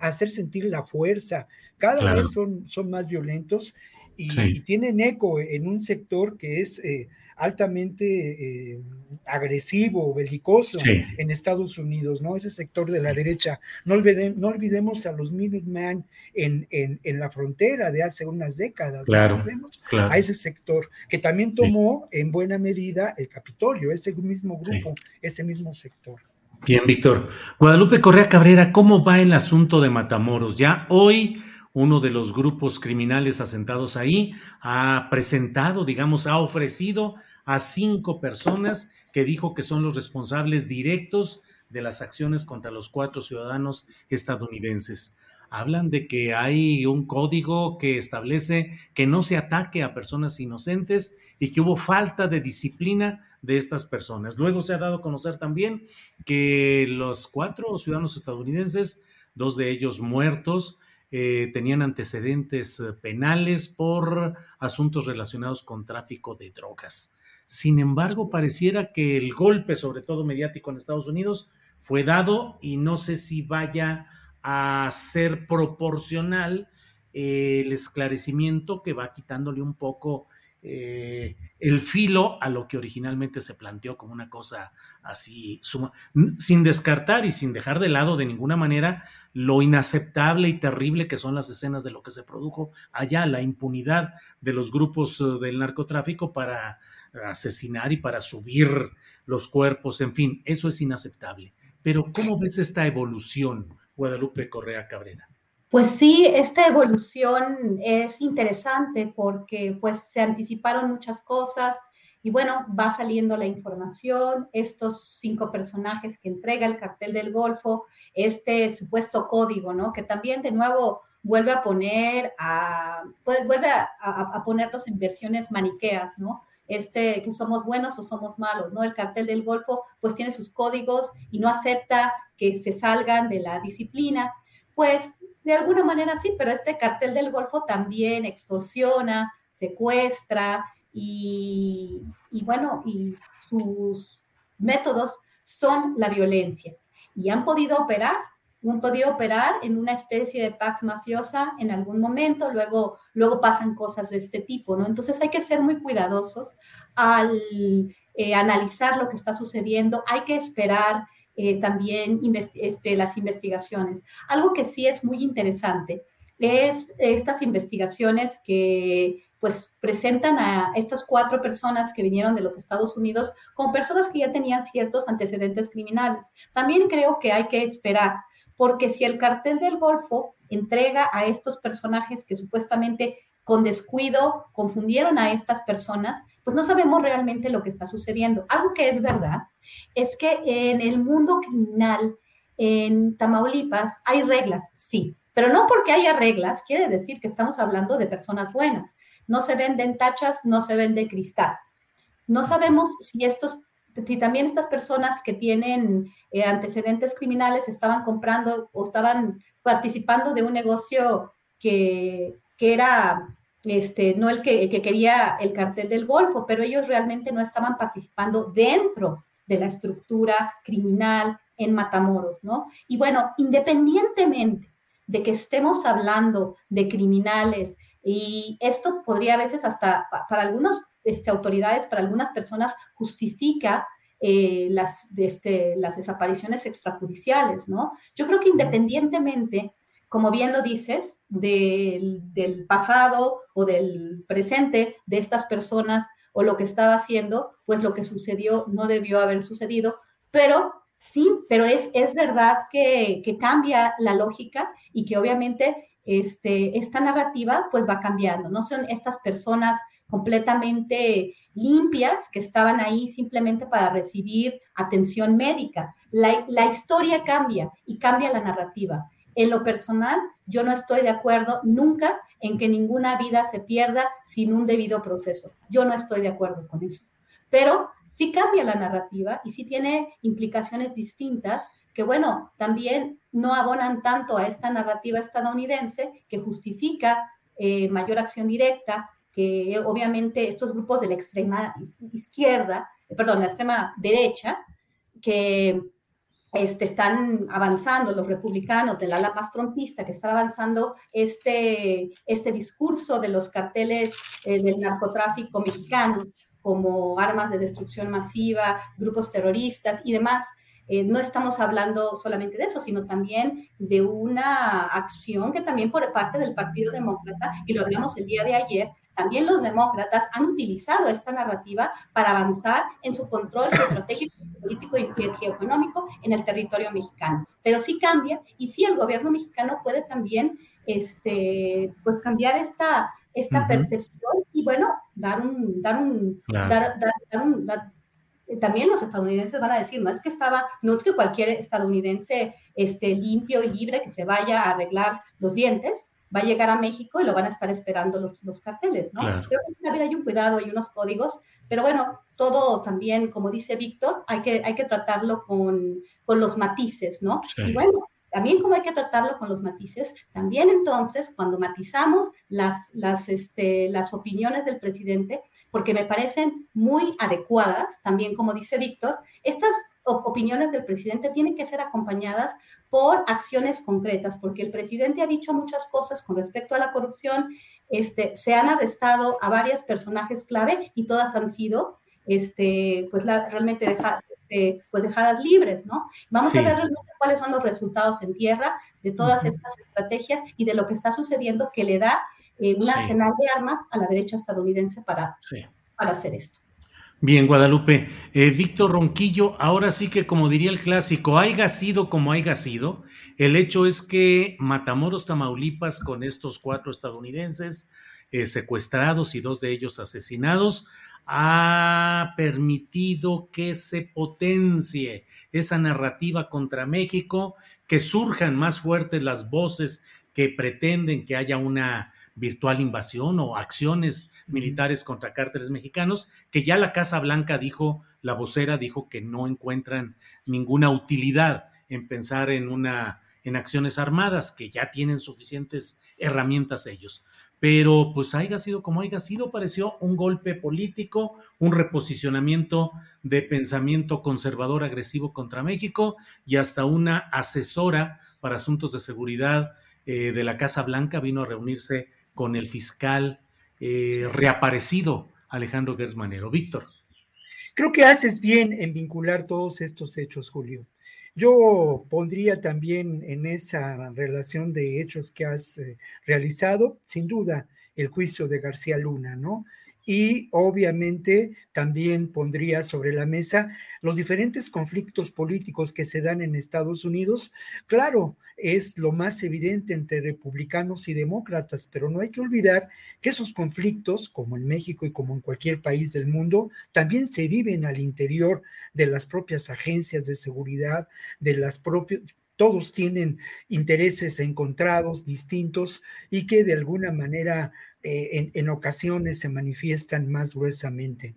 hacer sentir la fuerza, cada vez son, son más violentos y, tienen eco en un sector que es eh, altamente eh, agresivo, belicoso en Estados Unidos, ¿no? Ese sector de la derecha. No, olvidemos, no olvidemos a los Minutemen en, en, en, la frontera de hace unas décadas. Claro, A ese sector, que también tomó en buena medida el Capitolio, ese mismo grupo, ese mismo sector. Bien, Víctor. Guadalupe Correa Cabrera, ¿cómo va el asunto de Matamoros? Ya hoy uno de los grupos criminales asentados ahí, ha presentado, digamos, ha ofrecido a cinco personas que dijo que son los responsables directos de las acciones contra los cuatro ciudadanos estadounidenses. Hablan de que hay un código que establece que no se ataque a personas inocentes y que hubo falta de disciplina de estas personas. Luego se ha dado a conocer también que los cuatro ciudadanos estadounidenses, dos de ellos muertos, eh, tenían antecedentes eh, penales por asuntos relacionados con tráfico de drogas. Sin embargo, pareciera que el golpe, sobre todo mediático en Estados Unidos, fue dado y no sé si vaya a ser proporcional eh, el esclarecimiento que va quitándole un poco eh, el filo a lo que originalmente se planteó como una cosa así, sin descartar y sin dejar de lado de ninguna manera lo inaceptable y terrible que son las escenas de lo que se produjo allá, la impunidad de los grupos eh, del narcotráfico para asesinar y para subir los cuerpos, en fin, eso es inaceptable. Pero ¿cómo ves esta evolución, Guadalupe Correa Cabrera? Pues sí, esta evolución es interesante porque pues se anticiparon muchas cosas y bueno, va saliendo la información, estos cinco personajes que entrega el cartel del Golfo, este supuesto código, ¿no? Que también de nuevo vuelve a poner a, pues, vuelve a, a, ponerlos en versiones maniqueas, ¿no? Este, que somos buenos o somos malos, ¿no? El cartel del Golfo pues tiene sus códigos y no acepta que se salgan de la disciplina. Pues de alguna manera sí, pero este cartel del Golfo también extorsiona, secuestra y, bueno, y sus métodos son la violencia. Y han podido operar, han podido operar en una especie de pax mafiosa en algún momento, luego, luego pasan cosas de este tipo, ¿no? Entonces hay que ser muy cuidadosos al eh, analizar lo que está sucediendo, hay que esperar eh, también este, las investigaciones. Algo que sí es muy interesante es estas investigaciones que pues presentan a estas cuatro personas que vinieron de los Estados Unidos como personas que ya tenían ciertos antecedentes criminales. También creo que hay que esperar, porque si el cartel del Golfo entrega a estos personajes que supuestamente con descuido confundieron a estas personas, pues no sabemos realmente lo que está sucediendo. Algo que es verdad es que en el mundo criminal en Tamaulipas hay reglas, sí, pero no porque haya reglas quiere decir que estamos hablando de personas buenas. No se venden tachas, no se vende cristal. No sabemos si estos si también estas personas que tienen eh, antecedentes criminales estaban comprando o estaban participando de un negocio que, que era este, no el que, quería el cartel del Golfo, pero ellos realmente no estaban participando dentro de la estructura criminal en Matamoros, ¿no? Y bueno, independientemente de que estemos hablando de criminales, y esto podría a veces hasta para algunas este, autoridades, para algunas personas, justifica eh, las, este, las desapariciones extrajudiciales, ¿no? Yo creo que independientemente como bien lo dices, del, pasado o del presente de estas personas o lo que estaba haciendo, pues lo que sucedió no debió haber sucedido, pero Sí, pero es, es verdad que, que cambia la lógica y que obviamente este, esta narrativa pues va cambiando. No son estas personas completamente limpias que estaban ahí simplemente para recibir atención médica. La, la, historia cambia y cambia la narrativa. En lo personal, yo no estoy de acuerdo nunca en que ninguna vida se pierda sin un debido proceso. Yo no estoy de acuerdo con eso. Pero sí cambia la narrativa y sí tiene implicaciones distintas que, bueno, también no abonan tanto a esta narrativa estadounidense que justifica eh, mayor acción directa, que obviamente estos grupos de la extrema izquierda, perdón, la extrema derecha, que este, están avanzando, los republicanos del ala más trompista, que están avanzando este, este discurso de los carteles eh, del narcotráfico mexicanos como armas de destrucción masiva, grupos terroristas y demás, eh, no estamos hablando solamente de eso, sino también de una acción que también por parte del Partido Demócrata, y lo hablamos el día de ayer, también los demócratas han utilizado esta narrativa para avanzar en su control estratégico, político y geoeconómico en el territorio mexicano. Pero sí cambia y sí el gobierno mexicano puede también este, pues cambiar esta, esta percepción y bueno, dar un, dar un, dar, dar, un también los estadounidenses van a decir, no es que estaba, no es que cualquier estadounidense esté limpio y libre que se vaya a arreglar los dientes, va a llegar a México y lo van a estar esperando los, los carteles, ¿no? Creo que también hay un cuidado, hay unos códigos, pero bueno, todo también, como dice Víctor, hay que, hay que tratarlo con, con los matices, ¿no? Y bueno, también como hay que tratarlo con los matices, también entonces cuando matizamos las, las, este, las opiniones del presidente, porque me parecen muy adecuadas, también como dice Víctor, estas opiniones del presidente tienen que ser acompañadas por acciones concretas, porque el presidente ha dicho muchas cosas con respecto a la corrupción, este, se han arrestado a varios personajes clave y todas han sido este, pues la, realmente dejadas, este, pues dejadas libres, ¿no? Vamos a ver realmente cuáles son los resultados en tierra de todas estas estrategias y de lo que está sucediendo que le da eh, un arsenal de armas a la derecha estadounidense para, para hacer esto. Bien, Guadalupe. Eh, Víctor Ronquillo, ahora sí que como diría el clásico, haya sido como haya sido, el hecho es que Matamoros, Tamaulipas, con estos cuatro estadounidenses eh, secuestrados y dos de ellos asesinados, ha permitido que se potencie esa narrativa contra México, que surjan más fuertes las voces que pretenden que haya una virtual invasión o acciones militares contra cárteles mexicanos, que ya la Casa Blanca dijo, la vocera dijo que no encuentran ninguna utilidad en pensar en una en acciones armadas, que ya tienen suficientes herramientas ellos. Pero pues haya sido como haya sido, pareció un golpe político, un reposicionamiento de pensamiento conservador agresivo contra México y hasta una asesora para asuntos de seguridad eh, de la Casa Blanca vino a reunirse con el fiscal eh, reaparecido Alejandro Gersmanero. Víctor. Creo que haces bien en vincular todos estos hechos, Julio. Yo pondría también en esa relación de hechos que has eh, realizado, sin duda, el juicio de García Luna, ¿no? Y obviamente también pondría sobre la mesa los diferentes conflictos políticos que se dan en Estados Unidos. Claro, es lo más evidente entre republicanos y demócratas, pero no hay que olvidar que esos conflictos, como en México y como en cualquier país del mundo, también se viven al interior de las propias agencias de seguridad, de las propias, todos tienen intereses encontrados, distintos, y que de alguna manera eh, en, ocasiones se manifiestan más gruesamente.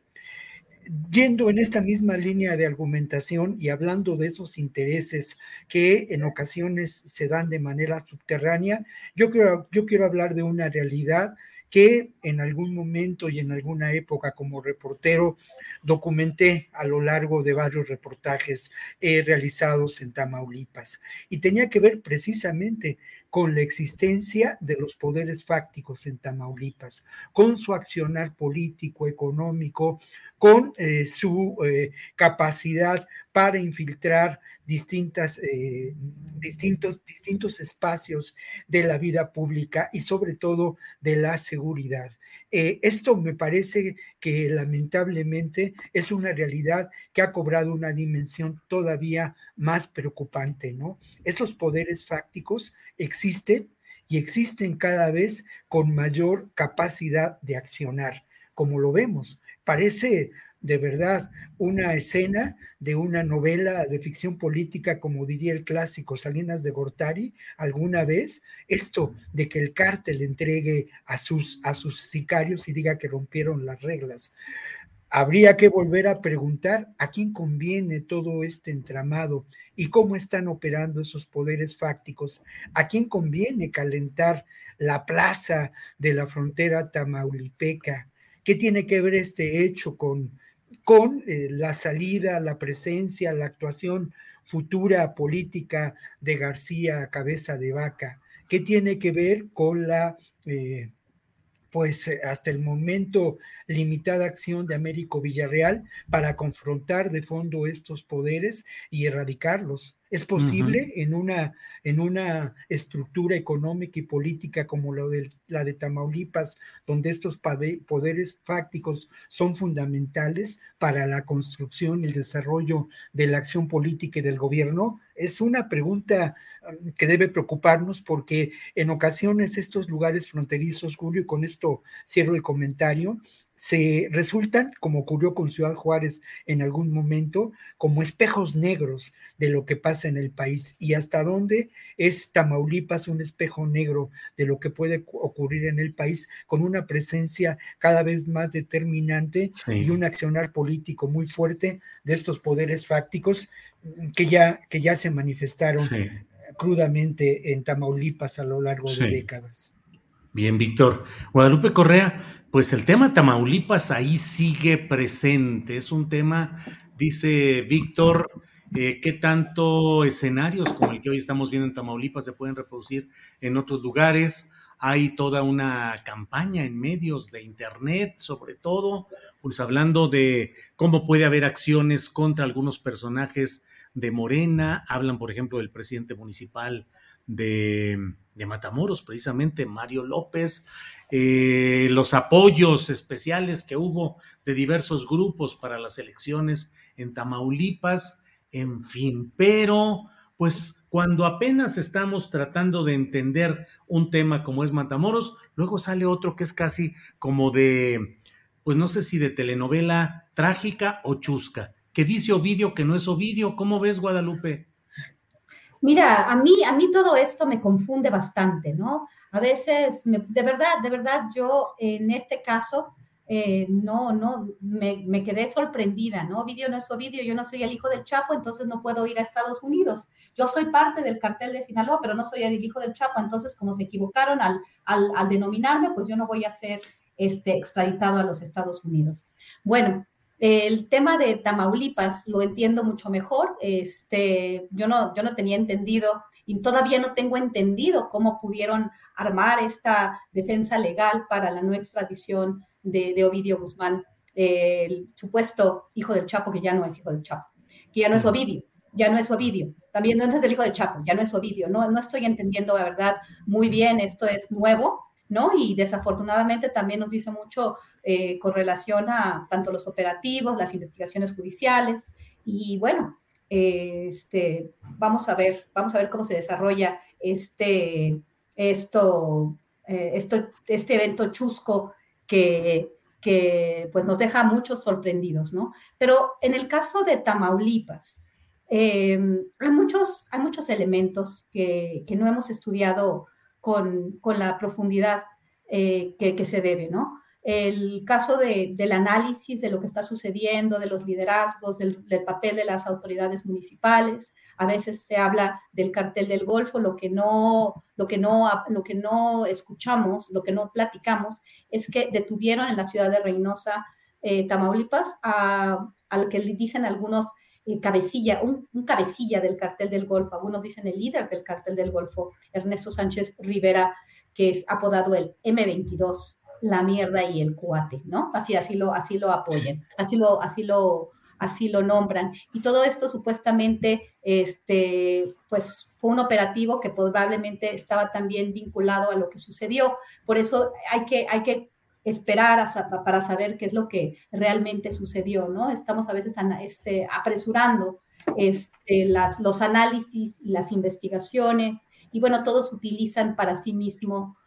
Yendo en esta misma línea de argumentación y hablando de esos intereses que en ocasiones se dan de manera subterránea, yo yo quiero hablar de una realidad que en algún momento y en alguna época como reportero documenté a lo largo de varios reportajes eh, realizados en Tamaulipas. Y tenía que ver precisamente con la existencia de los poderes fácticos en Tamaulipas, con su accionar político, económico, con eh, su eh, capacidad para infiltrar distintas, eh, distintos, distintos espacios de la vida pública y sobre todo de la seguridad. Eh, esto me parece que lamentablemente es una realidad que ha cobrado una dimensión todavía más preocupante, ¿no? Esos poderes fácticos existen y existen cada vez con mayor capacidad de accionar, como lo vemos. Parece de verdad una escena de una novela de ficción política, como diría el clásico Salinas de Gortari, alguna vez, esto de que el cártel entregue a sus, a sus sicarios y diga que rompieron las reglas. Habría que volver a preguntar a quién conviene todo este entramado y cómo están operando esos poderes fácticos, a quién conviene calentar la plaza de la frontera tamaulipeca, qué tiene que ver este hecho con con eh, la salida, la presencia, la actuación futura política de García Cabeza de Vaca, que tiene que ver con la, eh, pues hasta el momento, limitada acción de Américo Villarreal para confrontar de fondo estos poderes y erradicarlos. Es posible en, una, en una estructura económica y política como la de, la de Tamaulipas, donde estos poderes fácticos son fundamentales para la construcción y el desarrollo de la acción política y del gobierno? Es una pregunta um, que debe preocuparnos porque en ocasiones estos lugares fronterizos, Julio, y con esto cierro el comentario, se resultan, como ocurrió con Ciudad Juárez en algún momento, como espejos negros de lo que pasa en el país. Y hasta dónde es Tamaulipas un espejo negro de lo que puede ocurrir en el país con una presencia cada vez más determinante y un accionar político muy fuerte de estos poderes fácticos que ya, que ya se manifestaron crudamente en Tamaulipas a lo largo de décadas. Bien, Víctor. Guadalupe Correa, pues el tema Tamaulipas ahí sigue presente. Es un tema, dice Víctor, eh, qué tanto escenarios como el que hoy estamos viendo en Tamaulipas se pueden reproducir en otros lugares. Hay toda una campaña en medios de Internet, sobre todo, pues hablando de cómo puede haber acciones contra algunos personajes de Morena. Hablan, por ejemplo, del presidente municipal de, Matamoros, precisamente Mario López, eh, los apoyos especiales que hubo de diversos grupos para las elecciones en Tamaulipas, en fin, pero pues cuando apenas estamos tratando de entender un tema como es Matamoros, luego sale otro que es casi como de, pues no sé si de telenovela trágica o chusca, que dice Ovidio que no es Ovidio. ¿Cómo ves, Guadalupe? Mira, a mí, a mí todo esto me confunde bastante, ¿no? A veces, de verdad, de verdad, yo en este caso, eh, no, no, me, quedé sorprendida, ¿no? Ovidio no es Ovidio, yo no soy el hijo del Chapo, entonces no puedo ir a Estados Unidos. Yo soy parte del cartel de Sinaloa, pero no soy el hijo del Chapo, entonces como se equivocaron al, al, al denominarme, pues yo no voy a ser este, extraditado a los Estados Unidos. Bueno, el tema de Tamaulipas lo entiendo mucho mejor. Este, yo, no, yo no tenía entendido y todavía no tengo entendido cómo pudieron armar esta defensa legal para la no extradición de, Ovidio Guzmán, el supuesto hijo del Chapo, que ya no es hijo del Chapo, que ya no es Ovidio, ya no es Ovidio. También no es el hijo del Chapo, ya no es Ovidio. No, no estoy entendiendo la verdad muy bien, esto es nuevo, ¿no? Y desafortunadamente también nos dice mucho eh, con relación a tanto los operativos, las investigaciones judiciales y bueno, este, vamos a ver, vamos a ver cómo se desarrolla este, esto, eh, esto, este evento chusco que, que pues nos deja muchos sorprendidos, ¿no? Pero en el caso de Tamaulipas, em, hay, muchos, hay muchos elementos que, que no hemos estudiado con, con la profundidad eh, que, se debe, ¿no? El caso del análisis de lo que está sucediendo, de los liderazgos, del, papel de las autoridades municipales. A veces se habla del cartel del Golfo, lo que no, lo que no, lo que no escuchamos, lo que no platicamos, es que detuvieron en la ciudad de Reynosa, eh, Tamaulipas, al que dicen algunos eh, cabecilla, un, cabecilla del cartel del Golfo, algunos dicen el líder del cartel del Golfo, Ernesto Sánchez Rivera, que es apodado el M22 la mierda y el cuate, ¿no? Así, así lo, así lo apoyan, así lo, así lo, así lo nombran. Y todo esto supuestamente, este, pues fue un operativo que probablemente estaba también vinculado a lo que sucedió. Por eso hay que, hay que esperar para saber qué es lo que realmente sucedió, ¿no? Estamos a veces este, apresurando este, las, los análisis y las investigaciones y bueno, todos utilizan para sí mismo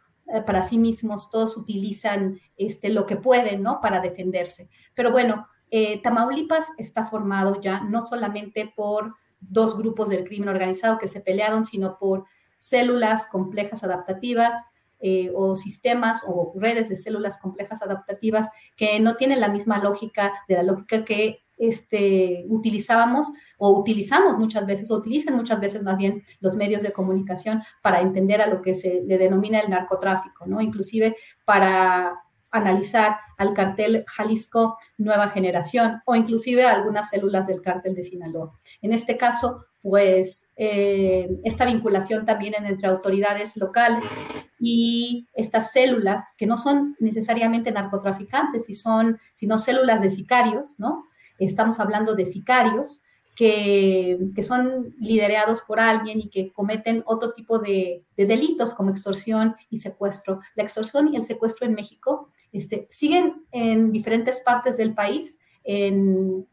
para sí mismos, todos utilizan este, lo que pueden, ¿no? Para defenderse. Pero bueno, eh, Tamaulipas está formado ya no solamente por dos grupos del crimen organizado que se pelearon, sino por células complejas adaptativas eh, o sistemas o redes de células complejas adaptativas que no tienen la misma lógica de la lógica que este, utilizábamos o utilizamos muchas veces, o utilizan muchas veces más bien los medios de comunicación para entender a lo que se le denomina el narcotráfico, ¿no? Inclusive para analizar al cartel Jalisco Nueva Generación o inclusive algunas células del cartel de Sinaloa. En este caso, pues eh, esta vinculación también entre autoridades locales y estas células que no son necesariamente narcotraficantes, si son, sino células de sicarios, ¿no? Estamos hablando de sicarios que, son liderados por alguien y que cometen otro tipo de, delitos como extorsión y secuestro. La extorsión y el secuestro en México este, siguen en diferentes partes del país en,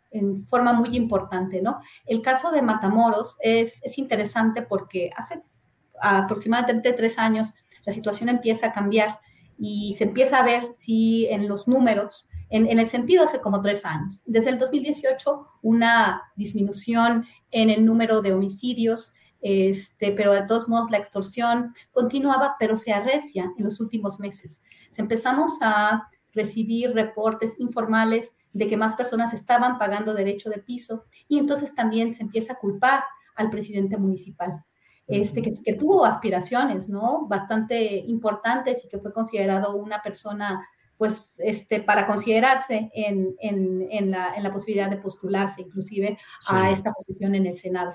forma muy importante, ¿no? El caso de Matamoros es, es interesante porque hace aproximadamente tres años la situación empieza a cambiar y se empieza a ver si en los números en, el sentido hace como tres años. Desde el 2018, una disminución en el número de homicidios, este, pero de todos modos la extorsión continuaba, pero se arrecia en los últimos meses. empezamos a recibir reportes informales de que más personas estaban pagando derecho de piso y entonces también se empieza a culpar al presidente municipal. Este, que, que, tuvo aspiraciones, ¿no? Bastante importantes y que fue considerado una persona pues, este, para considerarse en, en, la, en la, posibilidad de postularse inclusive a esta posición en el Senado.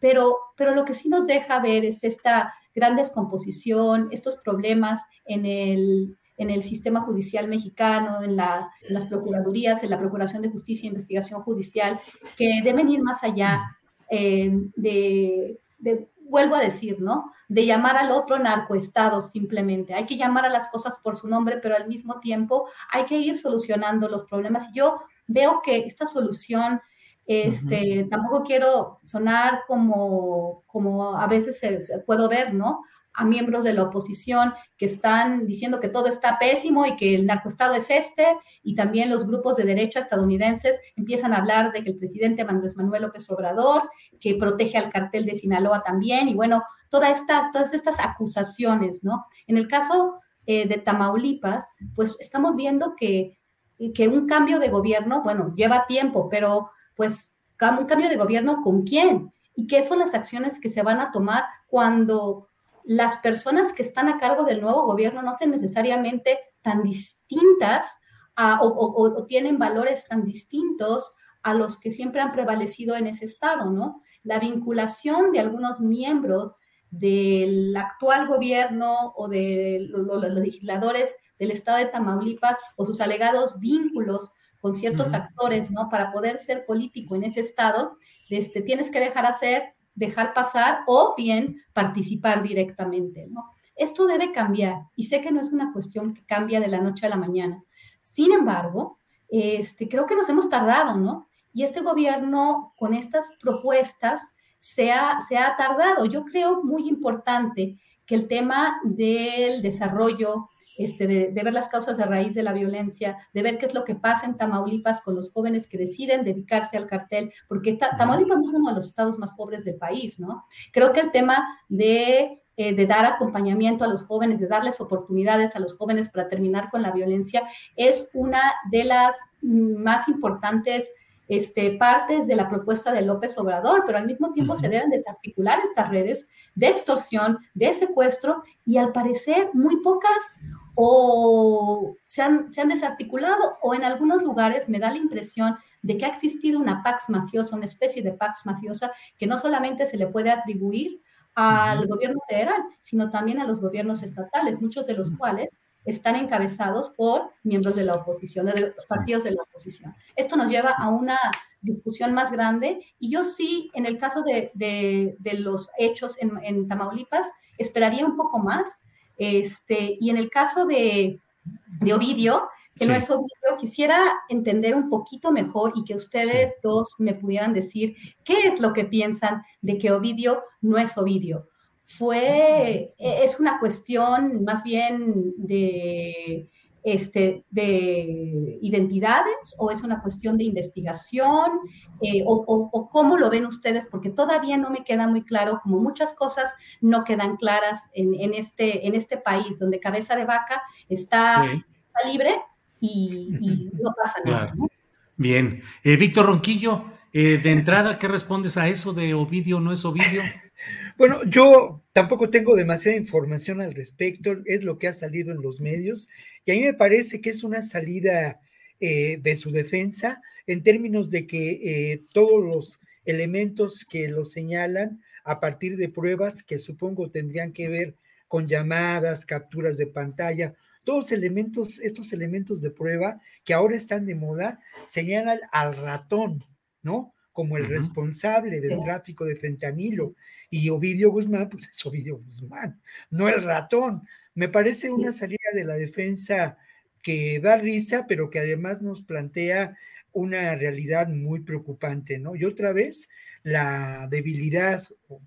Pero, pero lo que sí nos deja ver es esta gran descomposición, estos problemas en el, en el sistema judicial mexicano, en, la, las procuradurías, en la Procuración de Justicia e Investigación Judicial, que deben ir más allá eh, de, de, vuelvo a decir, ¿no? De llamar al otro narcoestado simplemente. Hay que llamar a las cosas por su nombre, pero al mismo tiempo hay que ir solucionando los problemas. Y yo veo que esta solución, este, tampoco quiero sonar como, como a veces se puedo ver, ¿no? A miembros de la oposición que están diciendo que todo está pésimo y que el narcoestado es este, y también los grupos de derecha estadounidenses empiezan a hablar de que el presidente Andrés Manuel López Obrador, que protege al cartel de Sinaloa también, y bueno, todas estas, todas estas acusaciones, ¿no? En el caso eh, de Tamaulipas, pues estamos viendo que, que un cambio de gobierno, bueno, lleva tiempo, pero pues un cambio de gobierno con quién y qué son las acciones que se van a tomar cuando las personas que están a cargo del nuevo gobierno no son necesariamente tan distintas o, tienen valores tan distintos a los que siempre han prevalecido en ese estado, ¿no? La vinculación de algunos miembros del actual gobierno o de los, legisladores del estado de Tamaulipas o sus alegados vínculos con ciertos actores, ¿no? Para poder ser político en ese estado, este, tienes que dejar hacer dejar pasar o bien participar directamente, ¿no? Esto debe cambiar y sé que no es una cuestión que cambia de la noche a la mañana. Sin embargo, este, creo que nos hemos tardado, ¿no? Y este gobierno con estas propuestas se ha, se ha tardado. Yo creo muy importante que el tema del desarrollo este, de, ver las causas de raíz de la violencia, de ver qué es lo que pasa en Tamaulipas con los jóvenes que deciden dedicarse al cartel, porque Tamaulipas no es uno de los estados más pobres del país, ¿no? Creo que el tema de, eh, de dar acompañamiento a los jóvenes, de darles oportunidades a los jóvenes para terminar con la violencia, es una de las más importantes este, partes de la propuesta de López Obrador, pero al mismo tiempo se deben desarticular estas redes de extorsión, de secuestro y al parecer muy pocas o se han, se han desarticulado o en algunos lugares me da la impresión de que ha existido una pax mafiosa, una especie de pax mafiosa que no solamente se le puede atribuir al gobierno federal, sino también a los gobiernos estatales, muchos de los cuales están encabezados por miembros de la oposición, de los partidos de la oposición. Esto nos lleva a una discusión más grande y yo sí, en el caso de, de, los hechos en, en Tamaulipas, esperaría un poco más este, y en el caso de, de Ovidio, que no es Ovidio, quisiera entender un poquito mejor y que ustedes dos me pudieran decir qué es lo que piensan de que Ovidio no es Ovidio. Fue, e, es una cuestión más bien de, este, de identidades o es una cuestión de investigación eh, o, cómo lo ven ustedes, porque todavía no me queda muy claro, como muchas cosas no quedan claras en, este, en este país donde cabeza de vaca está, libre y, no pasa nada. Bien. Eh, Víctor Ronquillo, eh, de entrada, ¿qué respondes a eso de Ovidio no es Ovidio? Bueno, yo tampoco tengo demasiada información al respecto, es lo que ha salido en los medios, y a mí me parece que es una salida eh, de su defensa en términos de que todos los elementos que lo señalan a partir de pruebas que supongo tendrían que ver con llamadas, capturas de pantalla, todos elementos, estos elementos de prueba que ahora están de moda, señalan al ratón, ¿no? Como el responsable del tráfico de fentanilo. Y Ovidio Guzmán, pues es Ovidio Guzmán, no el ratón. Me parece una salida de la defensa que da risa, pero que además nos plantea una realidad muy preocupante, ¿no? Y otra vez, la debilidad,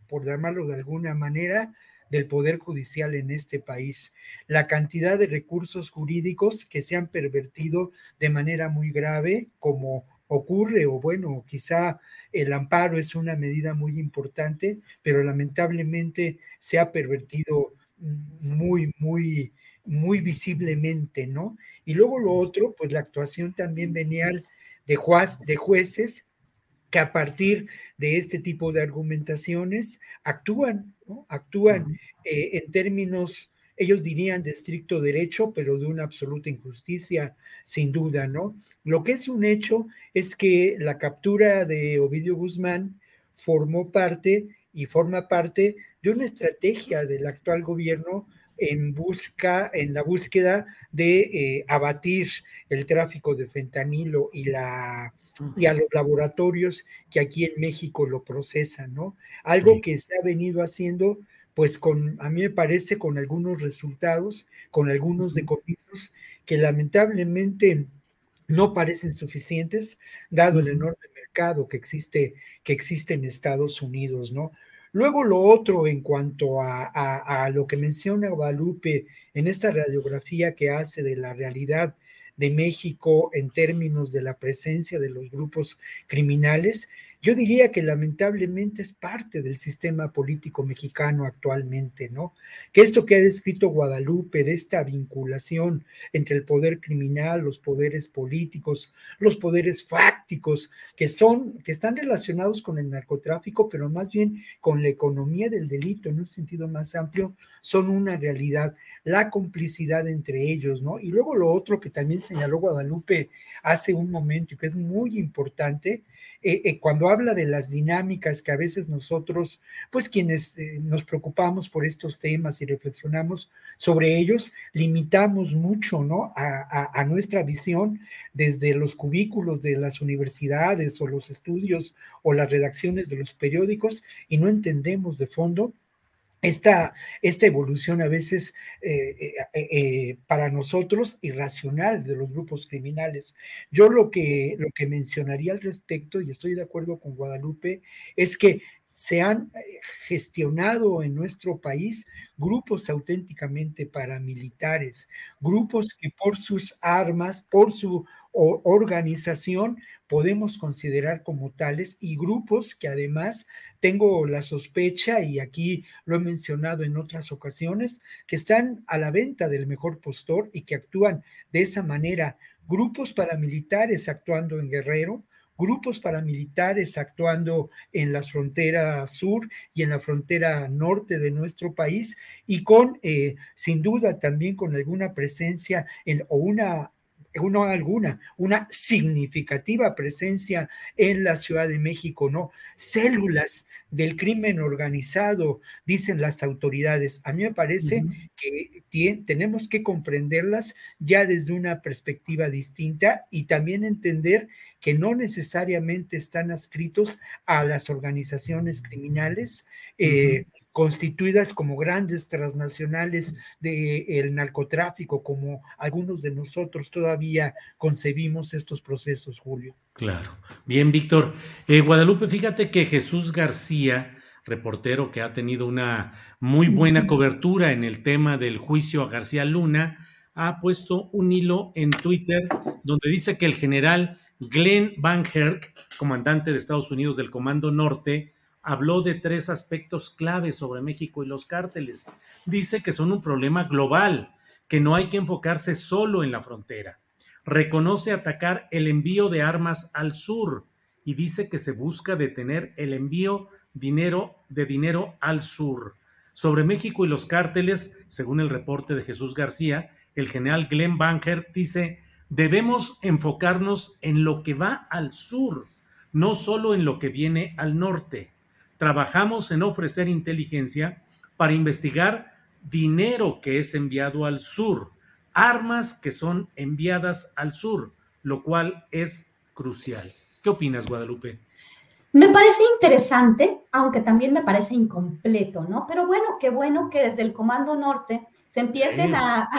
por llamarlo de alguna manera, del Poder Judicial en este país, la cantidad de recursos jurídicos que se han pervertido de manera muy grave, como ocurre, o bueno, quizá el amparo es una medida muy importante, pero lamentablemente se ha pervertido muy, muy, muy visiblemente, ¿no? Y luego lo otro, pues la actuación también venial de, juez, de jueces que a partir de este tipo de argumentaciones actúan, ¿no? actúan eh, en términos, ellos dirían de estricto derecho, pero de una absoluta injusticia, sin duda, ¿no? Lo que es un hecho es que la captura de Ovidio Guzmán formó parte y forma parte de una estrategia del actual gobierno en busca, en la búsqueda de eh, abatir el tráfico de fentanilo y la y a los laboratorios que aquí en México lo procesan, ¿no? Algo que se ha venido haciendo, pues con, a mí me parece, con algunos resultados, con algunos decomisos que lamentablemente no parecen suficientes, dado el enorme mercado que existe, que existe en Estados Unidos, ¿no? Luego lo otro en cuanto a, a, a, lo que menciona Guadalupe en esta radiografía que hace de la realidad de México en términos de la presencia de los grupos criminales, yo diría que lamentablemente es parte del sistema político mexicano actualmente, ¿no? Que esto que ha descrito Guadalupe, de esta vinculación entre el poder criminal, los poderes políticos, los poderes fácticos, que son, que están relacionados con el narcotráfico, pero más bien con la economía del delito en un sentido más amplio, son una realidad. La complicidad entre ellos, ¿no? Y luego lo otro que también señaló Guadalupe hace un momento y que es muy importante, eh, eh, cuando habla de las dinámicas que a veces nosotros, pues quienes eh, nos preocupamos por estos temas y reflexionamos sobre ellos, limitamos mucho, ¿no? A, a nuestra visión desde los cubículos de las universidades o los estudios o las redacciones de los periódicos y no entendemos de fondo esta, esta evolución a veces eh, eh, eh, para nosotros irracional de los grupos criminales. Yo lo que, lo que mencionaría al respecto, y estoy de acuerdo con Guadalupe, es que se han gestionado en nuestro país grupos auténticamente paramilitares, grupos que por sus armas, por su organización, podemos considerar como tales y grupos que además tengo la sospecha, y aquí lo he mencionado en otras ocasiones, que están a la venta del mejor postor y que actúan de esa manera. Grupos paramilitares actuando en Guerrero, grupos paramilitares actuando en la frontera sur y en la frontera norte de nuestro país y con, eh, sin duda, también con alguna presencia en, o una no alguna, una significativa presencia en la Ciudad de México, ¿no? Células del crimen organizado, dicen las autoridades. A mí me parece que tenemos que comprenderlas ya desde una perspectiva distinta y también entender que no necesariamente están adscritos a las organizaciones criminales. Eh, constituidas como grandes transnacionales del narcotráfico, como algunos de nosotros todavía concebimos estos procesos, Julio. Claro. Bien, Víctor. Eh, Guadalupe, fíjate que Jesús García, reportero que ha tenido una muy buena cobertura en el tema del juicio a García Luna, ha puesto un hilo en Twitter donde dice que el general Glenn Van Herk, comandante de Estados Unidos del Comando Norte, habló de tres aspectos claves sobre México y los cárteles. Dice que son un problema global, que no hay que enfocarse solo en la frontera. Reconoce atacar el envío de armas al sur y dice que se busca detener el envío dinero, de dinero al sur. Sobre México y los cárteles, según el reporte de Jesús García, el general Glenn Banker dice, debemos enfocarnos en lo que va al sur, no solo en lo que viene al norte trabajamos en ofrecer inteligencia para investigar dinero que es enviado al sur, armas que son enviadas al sur, lo cual es crucial. ¿Qué opinas, Guadalupe? Me parece interesante, aunque también me parece incompleto, ¿no? Pero bueno, qué bueno que desde el Comando Norte se empiecen a,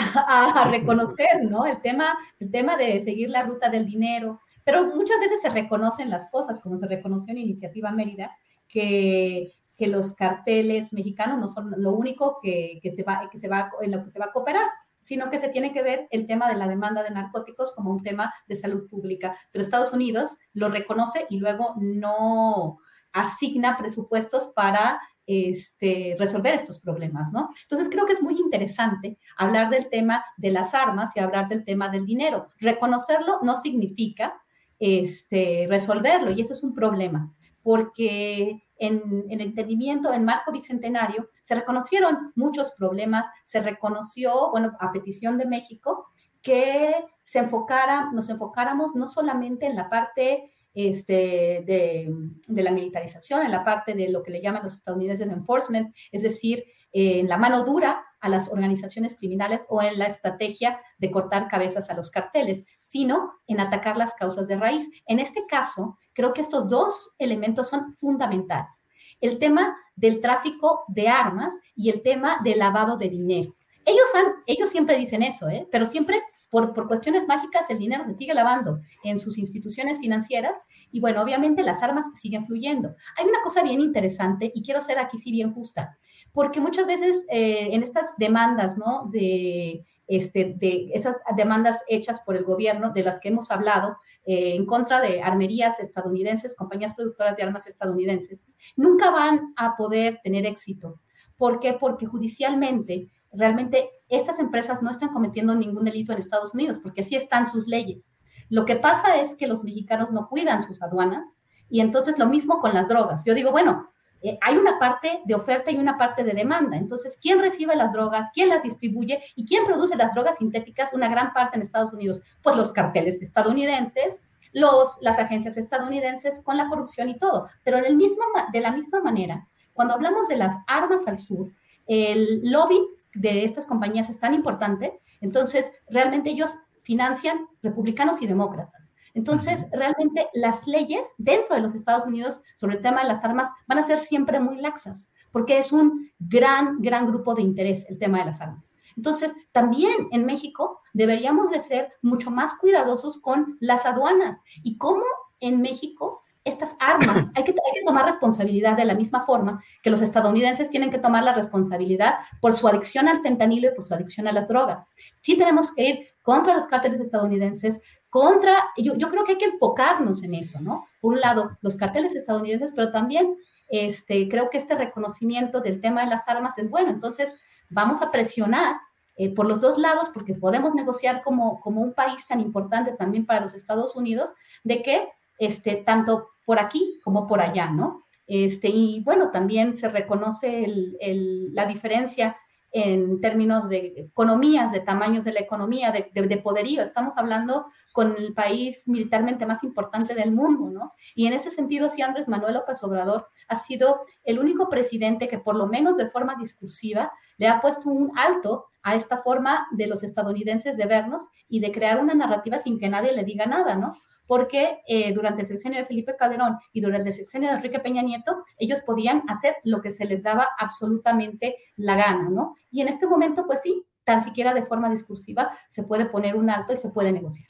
reconocer, ¿no? El tema, el tema de seguir la ruta del dinero, pero muchas veces se reconocen las cosas, como se reconoció en Iniciativa Mérida, que, los carteles mexicanos no son lo único que, que, se va, que se va, en lo que se va a cooperar sino que se tiene que ver el tema de la demanda de narcóticos como un tema de salud pública. Pero Estados Unidos lo reconoce y luego no asigna presupuestos para este, resolver estos problemas, ¿no? Entonces creo que es muy interesante hablar del tema de las armas y hablar del tema del dinero. Reconocerlo no significa este, resolverlo y ese es un problema porque en, el entendimiento, en marco bicentenario, se reconocieron muchos problemas, se reconoció, bueno, a petición de México, que se enfocara, nos enfocáramos no solamente en la parte este, de, de, la militarización, en la parte de lo que le llaman los estadounidenses enforcement, es decir, en la mano dura a las organizaciones criminales o en la estrategia de cortar cabezas a los carteles, sino en atacar las causas de raíz. En este caso, creo que estos dos elementos son fundamentales. El tema del tráfico de armas y el tema del lavado de dinero. Ellos, han, ellos siempre dicen eso, ¿eh? pero siempre por, por, cuestiones mágicas el dinero se sigue lavando en sus instituciones financieras y bueno, obviamente las armas siguen fluyendo. Hay una cosa bien interesante y quiero ser aquí sí bien justa, porque muchas veces eh, en estas demandas, ¿no? De este, de esas demandas hechas por el gobierno, de las que hemos hablado, eh, en contra de armerías estadounidenses, compañías productoras de armas estadounidenses, nunca van a poder tener éxito. ¿Por qué? Porque judicialmente realmente estas empresas no están cometiendo ningún delito en Estados Unidos, porque así están sus leyes. Lo que pasa es que los mexicanos no cuidan sus aduanas y entonces lo mismo con las drogas. Yo digo, bueno, eh, hay una parte de oferta y una parte de demanda. Entonces, ¿quién recibe las drogas? ¿Quién las distribuye? ¿Y quién produce las drogas sintéticas? Una gran parte en Estados Unidos. Pues los carteles estadounidenses, los, las agencias estadounidenses con la corrupción y todo. Pero en el mismo, de la misma manera, cuando hablamos de las armas al sur, el lobby de estas compañías es tan importante, entonces realmente ellos financian republicanos y demócratas. Entonces, realmente las leyes dentro de los Estados Unidos sobre el tema de las armas van a ser siempre muy laxas, porque es un gran, gran grupo de interés el tema de las armas. Entonces, también en México deberíamos de ser mucho más cuidadosos con las aduanas y cómo en México estas armas, hay que, hay que, tomar responsabilidad de la misma forma que los estadounidenses tienen que tomar la responsabilidad por su adicción al fentanilo y por su adicción a las drogas. Sí tenemos que ir contra los cárteles estadounidenses, contra, yo, yo creo que hay que enfocarnos en eso, ¿no? Por un lado, los carteles estadounidenses, pero también este, creo que este reconocimiento del tema de las armas es bueno. Entonces, vamos a presionar eh, por los dos lados, porque podemos negociar como, como un país tan importante también para los Estados Unidos, de que este, tanto por aquí como por allá, ¿no? Este, y bueno, también se reconoce el, el, la diferencia en términos de economías, de tamaños de la economía, de, de, poderío. Estamos hablando con el país militarmente más importante del mundo, ¿no? Y en ese sentido, sí, Andrés Manuel López Obrador ha sido el único presidente que por lo menos de forma discursiva le ha puesto un alto a esta forma de los estadounidenses de vernos y de crear una narrativa sin que nadie le diga nada, ¿no? Porque eh, durante el sexenio de Felipe Calderón y durante el sexenio de Enrique Peña Nieto, ellos podían hacer lo que se les daba absolutamente la gana, ¿no? Y en este momento, pues sí, tan siquiera de forma discursiva se puede poner un alto y se puede negociar.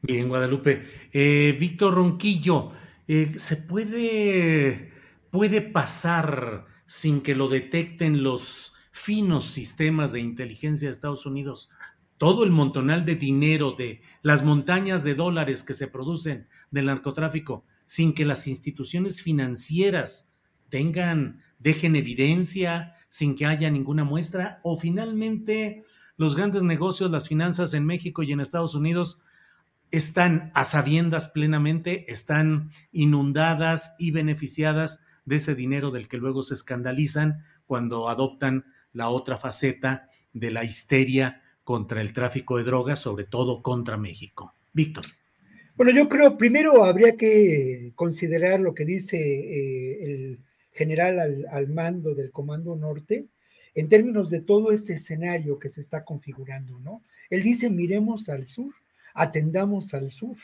Bien, Guadalupe. Eh, Víctor Ronquillo, eh, ¿se puede, puede pasar sin que lo detecten los finos sistemas de inteligencia de Estados Unidos todo el montonal de dinero, de las montañas de dólares que se producen del narcotráfico, sin que las instituciones financieras tengan, dejen evidencia, sin que haya ninguna muestra, o finalmente los grandes negocios, las finanzas en México y en Estados Unidos están a sabiendas plenamente, están inundadas y beneficiadas de ese dinero del que luego se escandalizan cuando adoptan la otra faceta de la histeria contra el tráfico de drogas, sobre todo contra México. Víctor. Bueno, yo creo, primero habría que considerar lo que dice eh, el general al, al, mando del Comando Norte en términos de todo este escenario que se está configurando, ¿no? Él dice, miremos al sur, atendamos al sur.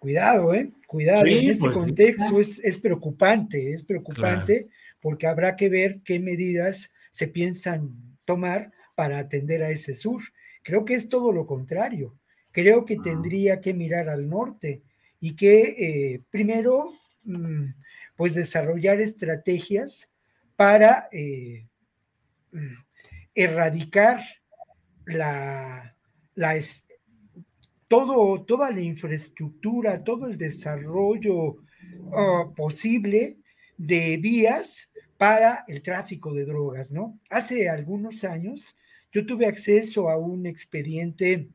Cuidado, ¿eh? Cuidado, en este pues, contexto es, es, preocupante, es preocupante claro. porque habrá que ver qué medidas se piensan tomar para atender a ese sur. Creo que es todo lo contrario. Creo que tendría que mirar al norte y que eh, primero, mm, pues desarrollar estrategias para eh, mm, erradicar la, la todo, toda la infraestructura, todo el desarrollo uh, posible de vías para el tráfico de drogas, ¿no? Hace algunos años yo tuve acceso a un expediente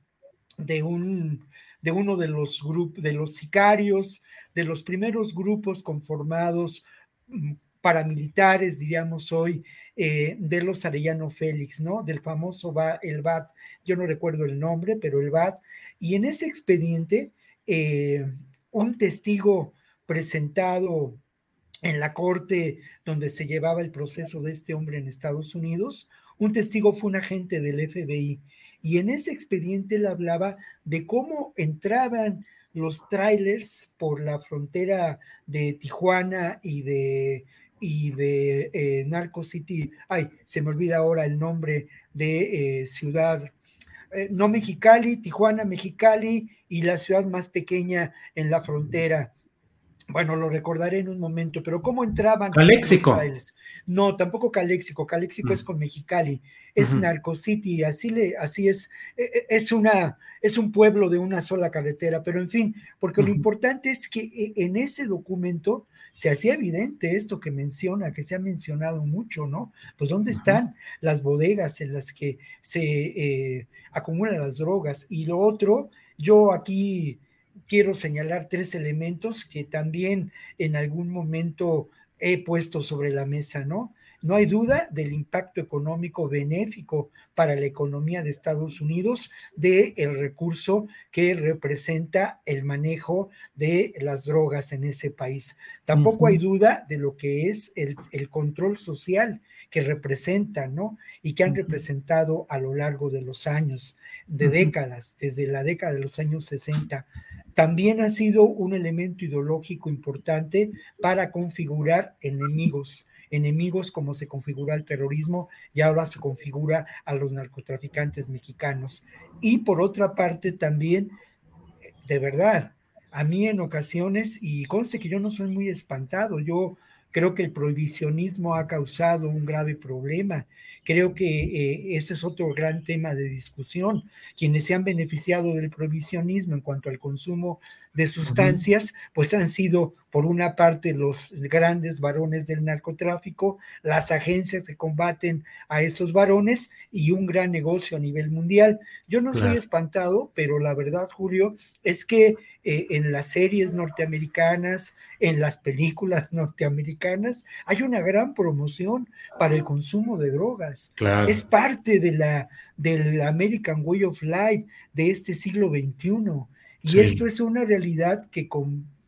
de, un, de uno de los grupos, de los sicarios, de los primeros grupos conformados mm, paramilitares, diríamos hoy, eh, de los Arellano Félix, ¿no? Del famoso el BAT, yo no recuerdo el nombre, pero el BAT. Y en ese expediente, eh, un testigo presentado en la corte donde se llevaba el proceso de este hombre en Estados Unidos, un testigo fue un agente del FBI y en ese expediente él hablaba de cómo entraban los trailers por la frontera de Tijuana y de, y de eh, Narco City. Ay, se me olvida ahora el nombre de eh, ciudad. Eh, no Mexicali, Tijuana, Mexicali y la ciudad más pequeña en la frontera bueno, lo recordaré en un momento, pero ¿cómo entraban? Caléxico. No, tampoco Caléxico. Caléxico es mm. con Mexicali, es Narco City, así, le, así es, e, e, es, una, es un pueblo de una sola carretera, pero en fin, porque lo importante es que e, en ese documento se hacía evidente esto que menciona, que se ha mencionado mucho, ¿no? Pues dónde están las bodegas en las que se eh, acumulan las drogas. Y lo otro, yo aquí quiero señalar tres elementos que también en algún momento he puesto sobre la mesa, ¿no? No hay duda del impacto económico benéfico para la economía de Estados Unidos de el recurso que representa el manejo de las drogas en ese país. Tampoco hay duda de lo que es el, el control social que representan, ¿no? Y que han representado a lo largo de los años, de décadas, desde la década de los años 60 también ha sido un elemento ideológico importante para configurar enemigos, enemigos como se configura el terrorismo y ahora se configura a los narcotraficantes mexicanos. Y por otra parte también, de verdad, a mí en ocasiones, y conste que yo no soy muy espantado, yo creo que el prohibicionismo ha causado un grave problema Creo que eh, ese es otro gran tema de discusión. Quienes se han beneficiado del provisionismo en cuanto al consumo de sustancias, pues han sido, por una parte, los grandes varones del narcotráfico, las agencias que combaten a esos varones y un gran negocio a nivel mundial. Yo no soy espantado, pero la verdad, Julio, es que eh, en las series norteamericanas, en las películas norteamericanas, hay una gran promoción para el consumo de drogas. Es parte de la del American Way of Life de este siglo XXI. Y esto es una realidad que,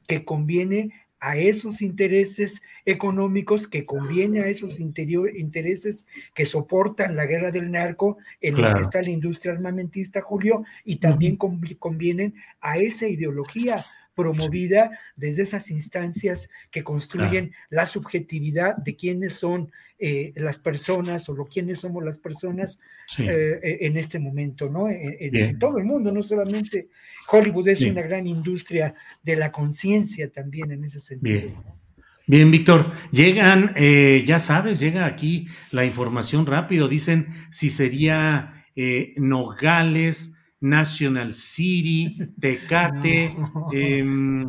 que conviene a esos intereses económicos, que conviene a esos intereses que soportan la guerra del narco, en los que está la industria armamentista, Julio, y también convienen a esa ideología, promovida desde esas instancias que construyen la subjetividad de quiénes son eh, las personas o lo quiénes somos las personas eh, eh, en este momento, ¿no? En, todo el mundo, no solamente Hollywood es una gran industria de la conciencia también en ese sentido. Bien. Bien, Víctor, llegan, ya sabes, llega aquí la información rápido, dicen si sería Nogales, National City, Tecate, em,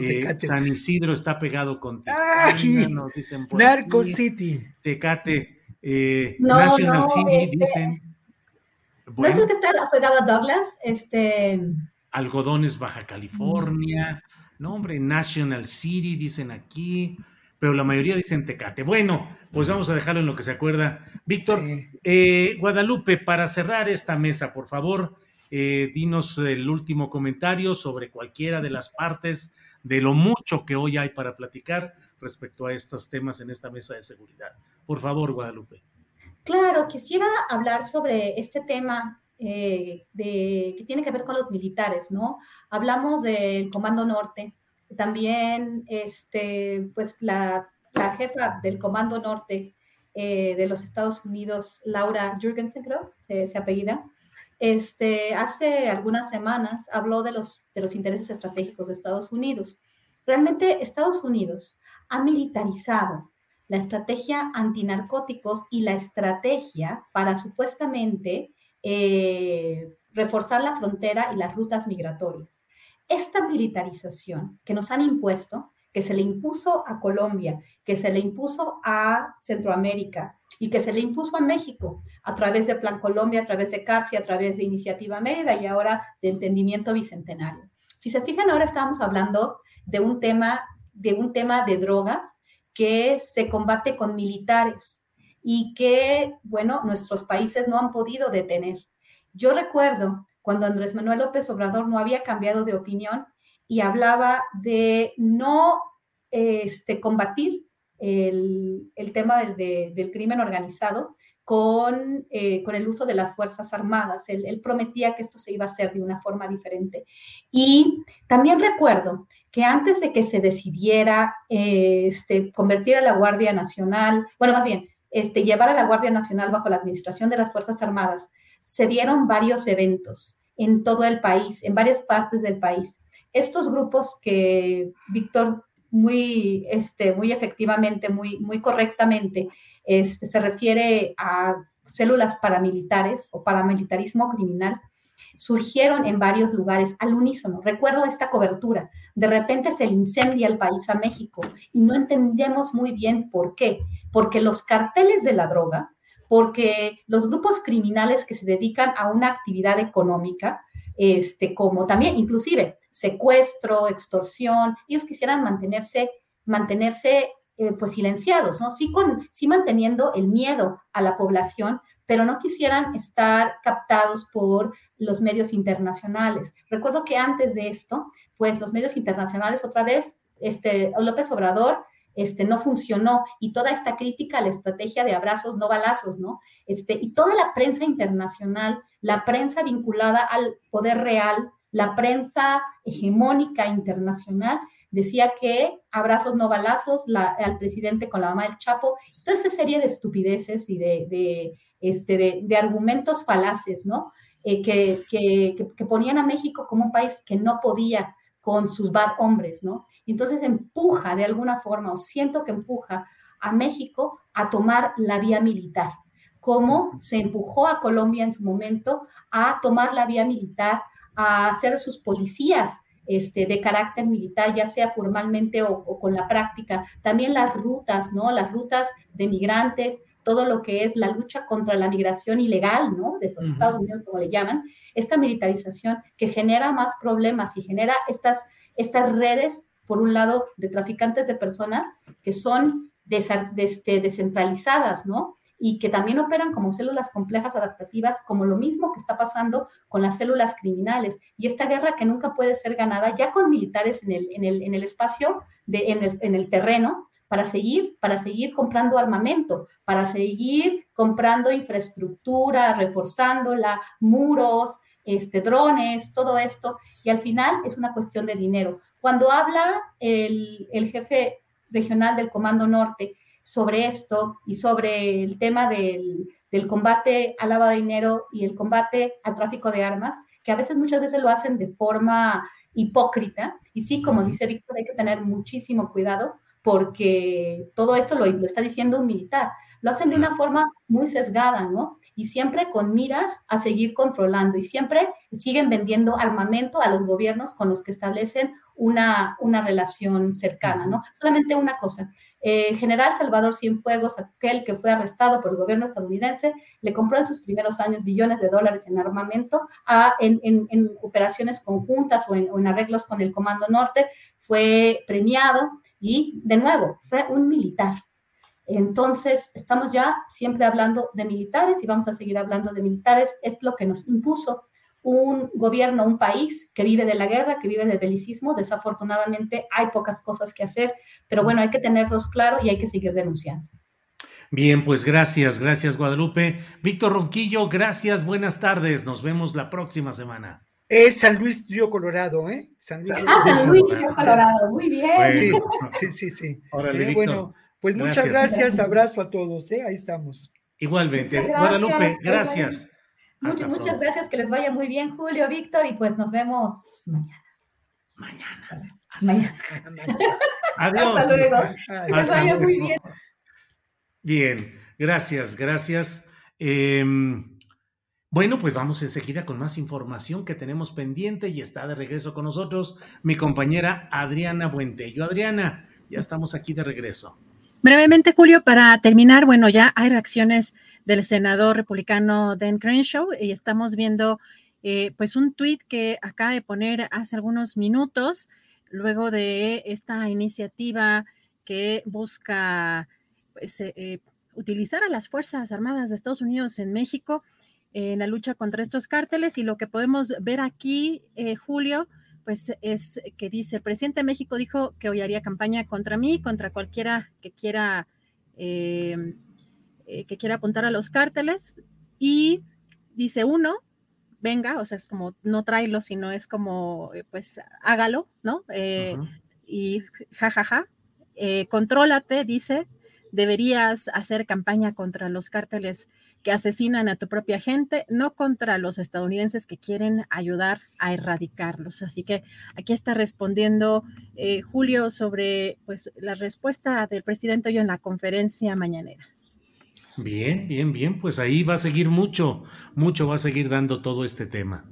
eh, San Isidro está pegado con Tecate, Narco City. Tecate, eh, National City, este, dicen. ¿No es el que está pegado a Douglas? Este... Algodones, Baja California. No, hombre, National City, dicen aquí pero la mayoría dicen Tecate. Bueno, pues vamos a dejarlo en lo que se acuerda. Víctor, eh, Guadalupe, para cerrar esta mesa, por favor, eh, dinos el último comentario sobre cualquiera de las partes de lo mucho que hoy hay para platicar respecto a estos temas en esta mesa de seguridad. Por favor, Guadalupe. Claro, quisiera hablar sobre este tema eh, de, que tiene que ver con los militares, ¿no? Hablamos del Comando Norte, también este, pues la, jefa del Comando Norte eh, de los Estados Unidos, Laura Jurgensen, creo, se, se apellida, este, hace algunas semanas habló de los, intereses estratégicos de Estados Unidos. Realmente Estados Unidos ha militarizado la estrategia antinarcóticos y la estrategia para supuestamente eh, reforzar la frontera y las rutas migratorias. Esta militarización que nos han impuesto, que se le impuso a Colombia, que se le impuso a Centroamérica, y que se le impuso a México a través de Plan Colombia, a través de CARSI, a través de Iniciativa Mérida y ahora de Entendimiento Bicentenario. Si se fijan, ahora estamos hablando de un tema de, un tema de drogas que se combate con militares y que, bueno, nuestros países no han podido detener. Yo recuerdo cuando Andrés Manuel López Obrador no había cambiado de opinión y hablaba de no este, combatir el, tema del, crimen organizado con, eh, con, el uso de las Fuerzas Armadas. Él, prometía que esto se iba a hacer de una forma diferente. Y también recuerdo que antes de que se decidiera eh, este, convertir a la Guardia Nacional, bueno, más bien, este, llevar a la Guardia Nacional bajo la administración de las Fuerzas Armadas, se dieron varios eventos en todo el país, en varias partes del país. Estos grupos que Víctor muy, este, muy efectivamente, muy, muy correctamente, este, se refiere a células paramilitares o paramilitarismo criminal, surgieron en varios lugares al unísono. Recuerdo esta cobertura. De repente se le incendia el país a México y no entendemos muy bien por qué. Porque los carteles de la droga, porque los grupos criminales que se dedican a una actividad económica, este, como también inclusive secuestro, extorsión, ellos quisieran mantenerse, mantenerse eh, pues silenciados, ¿no? Sí, con, sí manteniendo el miedo a la población, pero no quisieran estar captados por los medios internacionales. Recuerdo que antes de esto, pues los medios internacionales otra vez, este, López Obrador este, no funcionó y toda esta crítica a la estrategia de abrazos, no balazos, ¿no? Este, y toda la prensa internacional, la prensa vinculada al poder real, la prensa hegemónica internacional decía que abrazos no balazos, al presidente con la mamá del Chapo, toda esa serie de estupideces y de, este, de, argumentos falaces, ¿no? Eh, que, que, ponían a México como un país que no podía con sus bad hombres, ¿no? Y entonces empuja de alguna forma, o siento que empuja a México a tomar la vía militar, como se empujó a Colombia en su momento a tomar la vía militar a ser sus policías este, de carácter militar, ya sea formalmente o, con la práctica. También las rutas, ¿no? Las rutas de migrantes, todo lo que es la lucha contra la migración ilegal, ¿no? De estos Estados Unidos, como le llaman, esta militarización que genera más problemas y genera estas, estas redes, por un lado, de traficantes de personas que son este, descentralizadas, ¿no? Y que también operan como células complejas adaptativas, como lo mismo que está pasando con las células criminales. Y esta guerra que nunca puede ser ganada ya con militares en el, en el, en el espacio, de, en, el, en el terreno, para seguir, para seguir comprando armamento, para seguir comprando infraestructura, reforzándola, muros, este, drones, todo esto. Y al final es una cuestión de dinero. Cuando habla el, el jefe regional del Comando Norte sobre esto y sobre el tema del, del combate al lavado de dinero y el combate al tráfico de armas, que a veces muchas veces lo hacen de forma hipócrita. Y sí, como dice Víctor, hay que tener muchísimo cuidado porque todo esto lo, lo, está diciendo un militar. Lo hacen de una forma muy sesgada, ¿no? Y siempre con miras a seguir controlando y siempre siguen vendiendo armamento a los gobiernos con los que establecen una, una relación cercana, ¿no? Solamente una cosa. Eh, general Salvador Cienfuegos, aquel que fue arrestado por el gobierno estadounidense, le compró en sus primeros años billones de dólares en armamento a, en, en, operaciones conjuntas o en, o en arreglos con el Comando Norte, fue premiado y, de nuevo, fue un militar. Entonces, estamos ya siempre hablando de militares y vamos a seguir hablando de militares. Es lo que nos impuso un gobierno, un país que vive de la guerra, que vive del belicismo. Desafortunadamente hay pocas cosas que hacer, pero bueno, hay que tenerlos claro y hay que seguir denunciando. Bien, pues gracias, gracias Guadalupe. Víctor Ronquillo, gracias, buenas tardes, nos vemos la próxima semana. Es San Luis Río Colorado, ¿eh? San Luis, ah, San Luis Río Colorado, muy bien. sí, sí, sí. Órale, eh, bueno, pues muchas gracias, abrazo a todos, ¿eh? Ahí estamos. Igualmente, Guadalupe, gracias. Muchas, muchas gracias, que les vaya muy bien, Julio, Víctor, y pues nos vemos mañana. Mañana. mañana. Adiós. Hasta luego. Que les vaya muy bien. Bien, gracias, gracias. Eh, bueno, pues vamos enseguida con más información que tenemos pendiente y está de regreso con nosotros mi compañera Adriana Buentello. Adriana, ya estamos aquí de regreso. Brevemente, Julio, para terminar, bueno, ya hay reacciones del senador republicano Dan Crenshaw y estamos viendo eh, pues un tuit que acaba de poner hace algunos minutos luego de esta iniciativa que busca pues, eh, eh, utilizar a las Fuerzas Armadas de Estados Unidos en México en la lucha contra estos cárteles. Y lo que podemos ver aquí, Julio, pues es que dice, el presidente de México dijo que hoy haría campaña contra mí, contra cualquiera que quiera, eh, eh, que quiera apuntar a los cárteles. Y dice uno, venga, o sea, es como no tráelo, sino es como, eh, pues hágalo, ¿no? Y jajaja, contrólate, dice, deberías hacer campaña contra los cárteles que asesinan a tu propia gente, no contra los estadounidenses que quieren ayudar a erradicarlos. Así que aquí está respondiendo eh, Julio sobre pues, la respuesta del presidente hoy en la conferencia mañanera. Bien, bien, bien, pues ahí va a seguir mucho, mucho va a seguir dando todo este tema.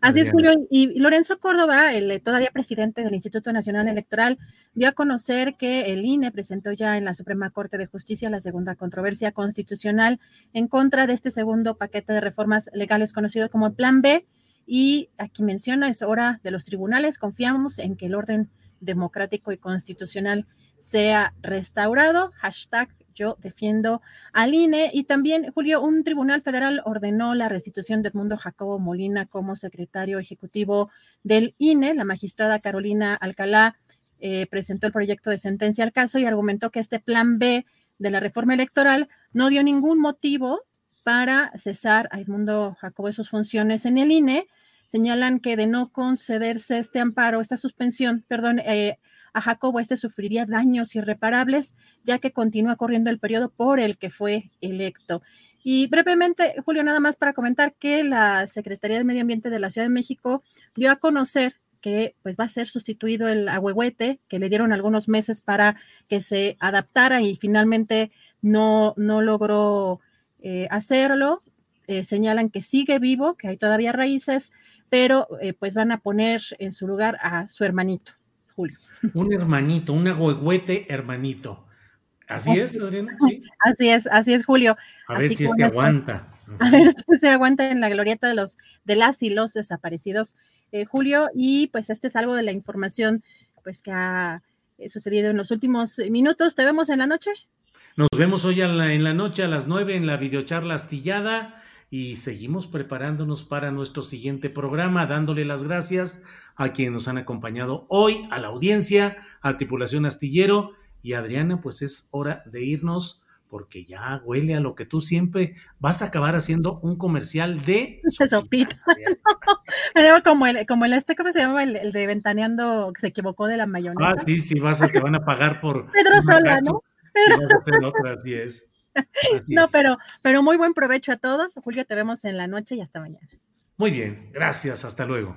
Así es, Julio. Y Lorenzo Córdoba, el eh, todavía presidente del Instituto Nacional Electoral, dio a conocer que el INE presentó ya en la Suprema Corte de Justicia la segunda controversia constitucional en contra de este segundo paquete de reformas legales conocido como Plan B. Y aquí menciona, es hora de los tribunales. Confiamos en que el orden democrático y constitucional sea restaurado. Hashtag yo defiendo al INE. Y también, Julio, un tribunal federal ordenó la restitución de Edmundo Jacobo Molina como secretario ejecutivo del INE. La magistrada Carolina Alcalá eh, presentó el proyecto de sentencia al caso y argumentó que este plan B de la reforma electoral no dio ningún motivo para cesar a Edmundo Jacobo de sus funciones en el INE. Señalan que de no concederse este amparo, esta suspensión, perdón, eh, a Jacobo este sufriría daños irreparables, ya que continúa corriendo el periodo por el que fue electo. Y brevemente, Julio, nada más para comentar que la Secretaría de Medio Ambiente de la Ciudad de México dio a conocer que pues va a ser sustituido el ahuehuete, que le dieron algunos meses para que se adaptara y finalmente no, no logró eh, hacerlo. Eh, señalan que sigue vivo, que hay todavía raíces, pero eh, pues van a poner en su lugar a su hermanito. Un hermanito, un agüehuete hermanito. ¿Así es, Adriana? Así es, así es, Julio. A ver si este aguanta. A ver si se aguanta en la glorieta de los de las y los desaparecidos, eh, Julio. Y pues esto es algo de la información pues que ha eh, sucedido en los últimos minutos. ¿Te vemos en la noche? Nos vemos hoy en la noche a las nueve en la videocharla astillada y seguimos preparándonos para nuestro siguiente programa, dándole las gracias a quienes nos han acompañado hoy, a la audiencia, a Tripulación Astillero y Adriana, pues es hora de irnos porque ya huele a lo que tú siempre vas a acabar haciendo un comercial de sopita. como el, como el este, ¿cómo se llama? El, de Ventaneando que se equivocó de la mayonesa. Ah, sí, sí, vas a, te van a pagar por. Pedro Sola, ¿no? Pedro. otra, así es. No, pero, pero muy buen provecho a todos. Julio, te vemos en la noche y hasta mañana. Muy bien, gracias, hasta luego.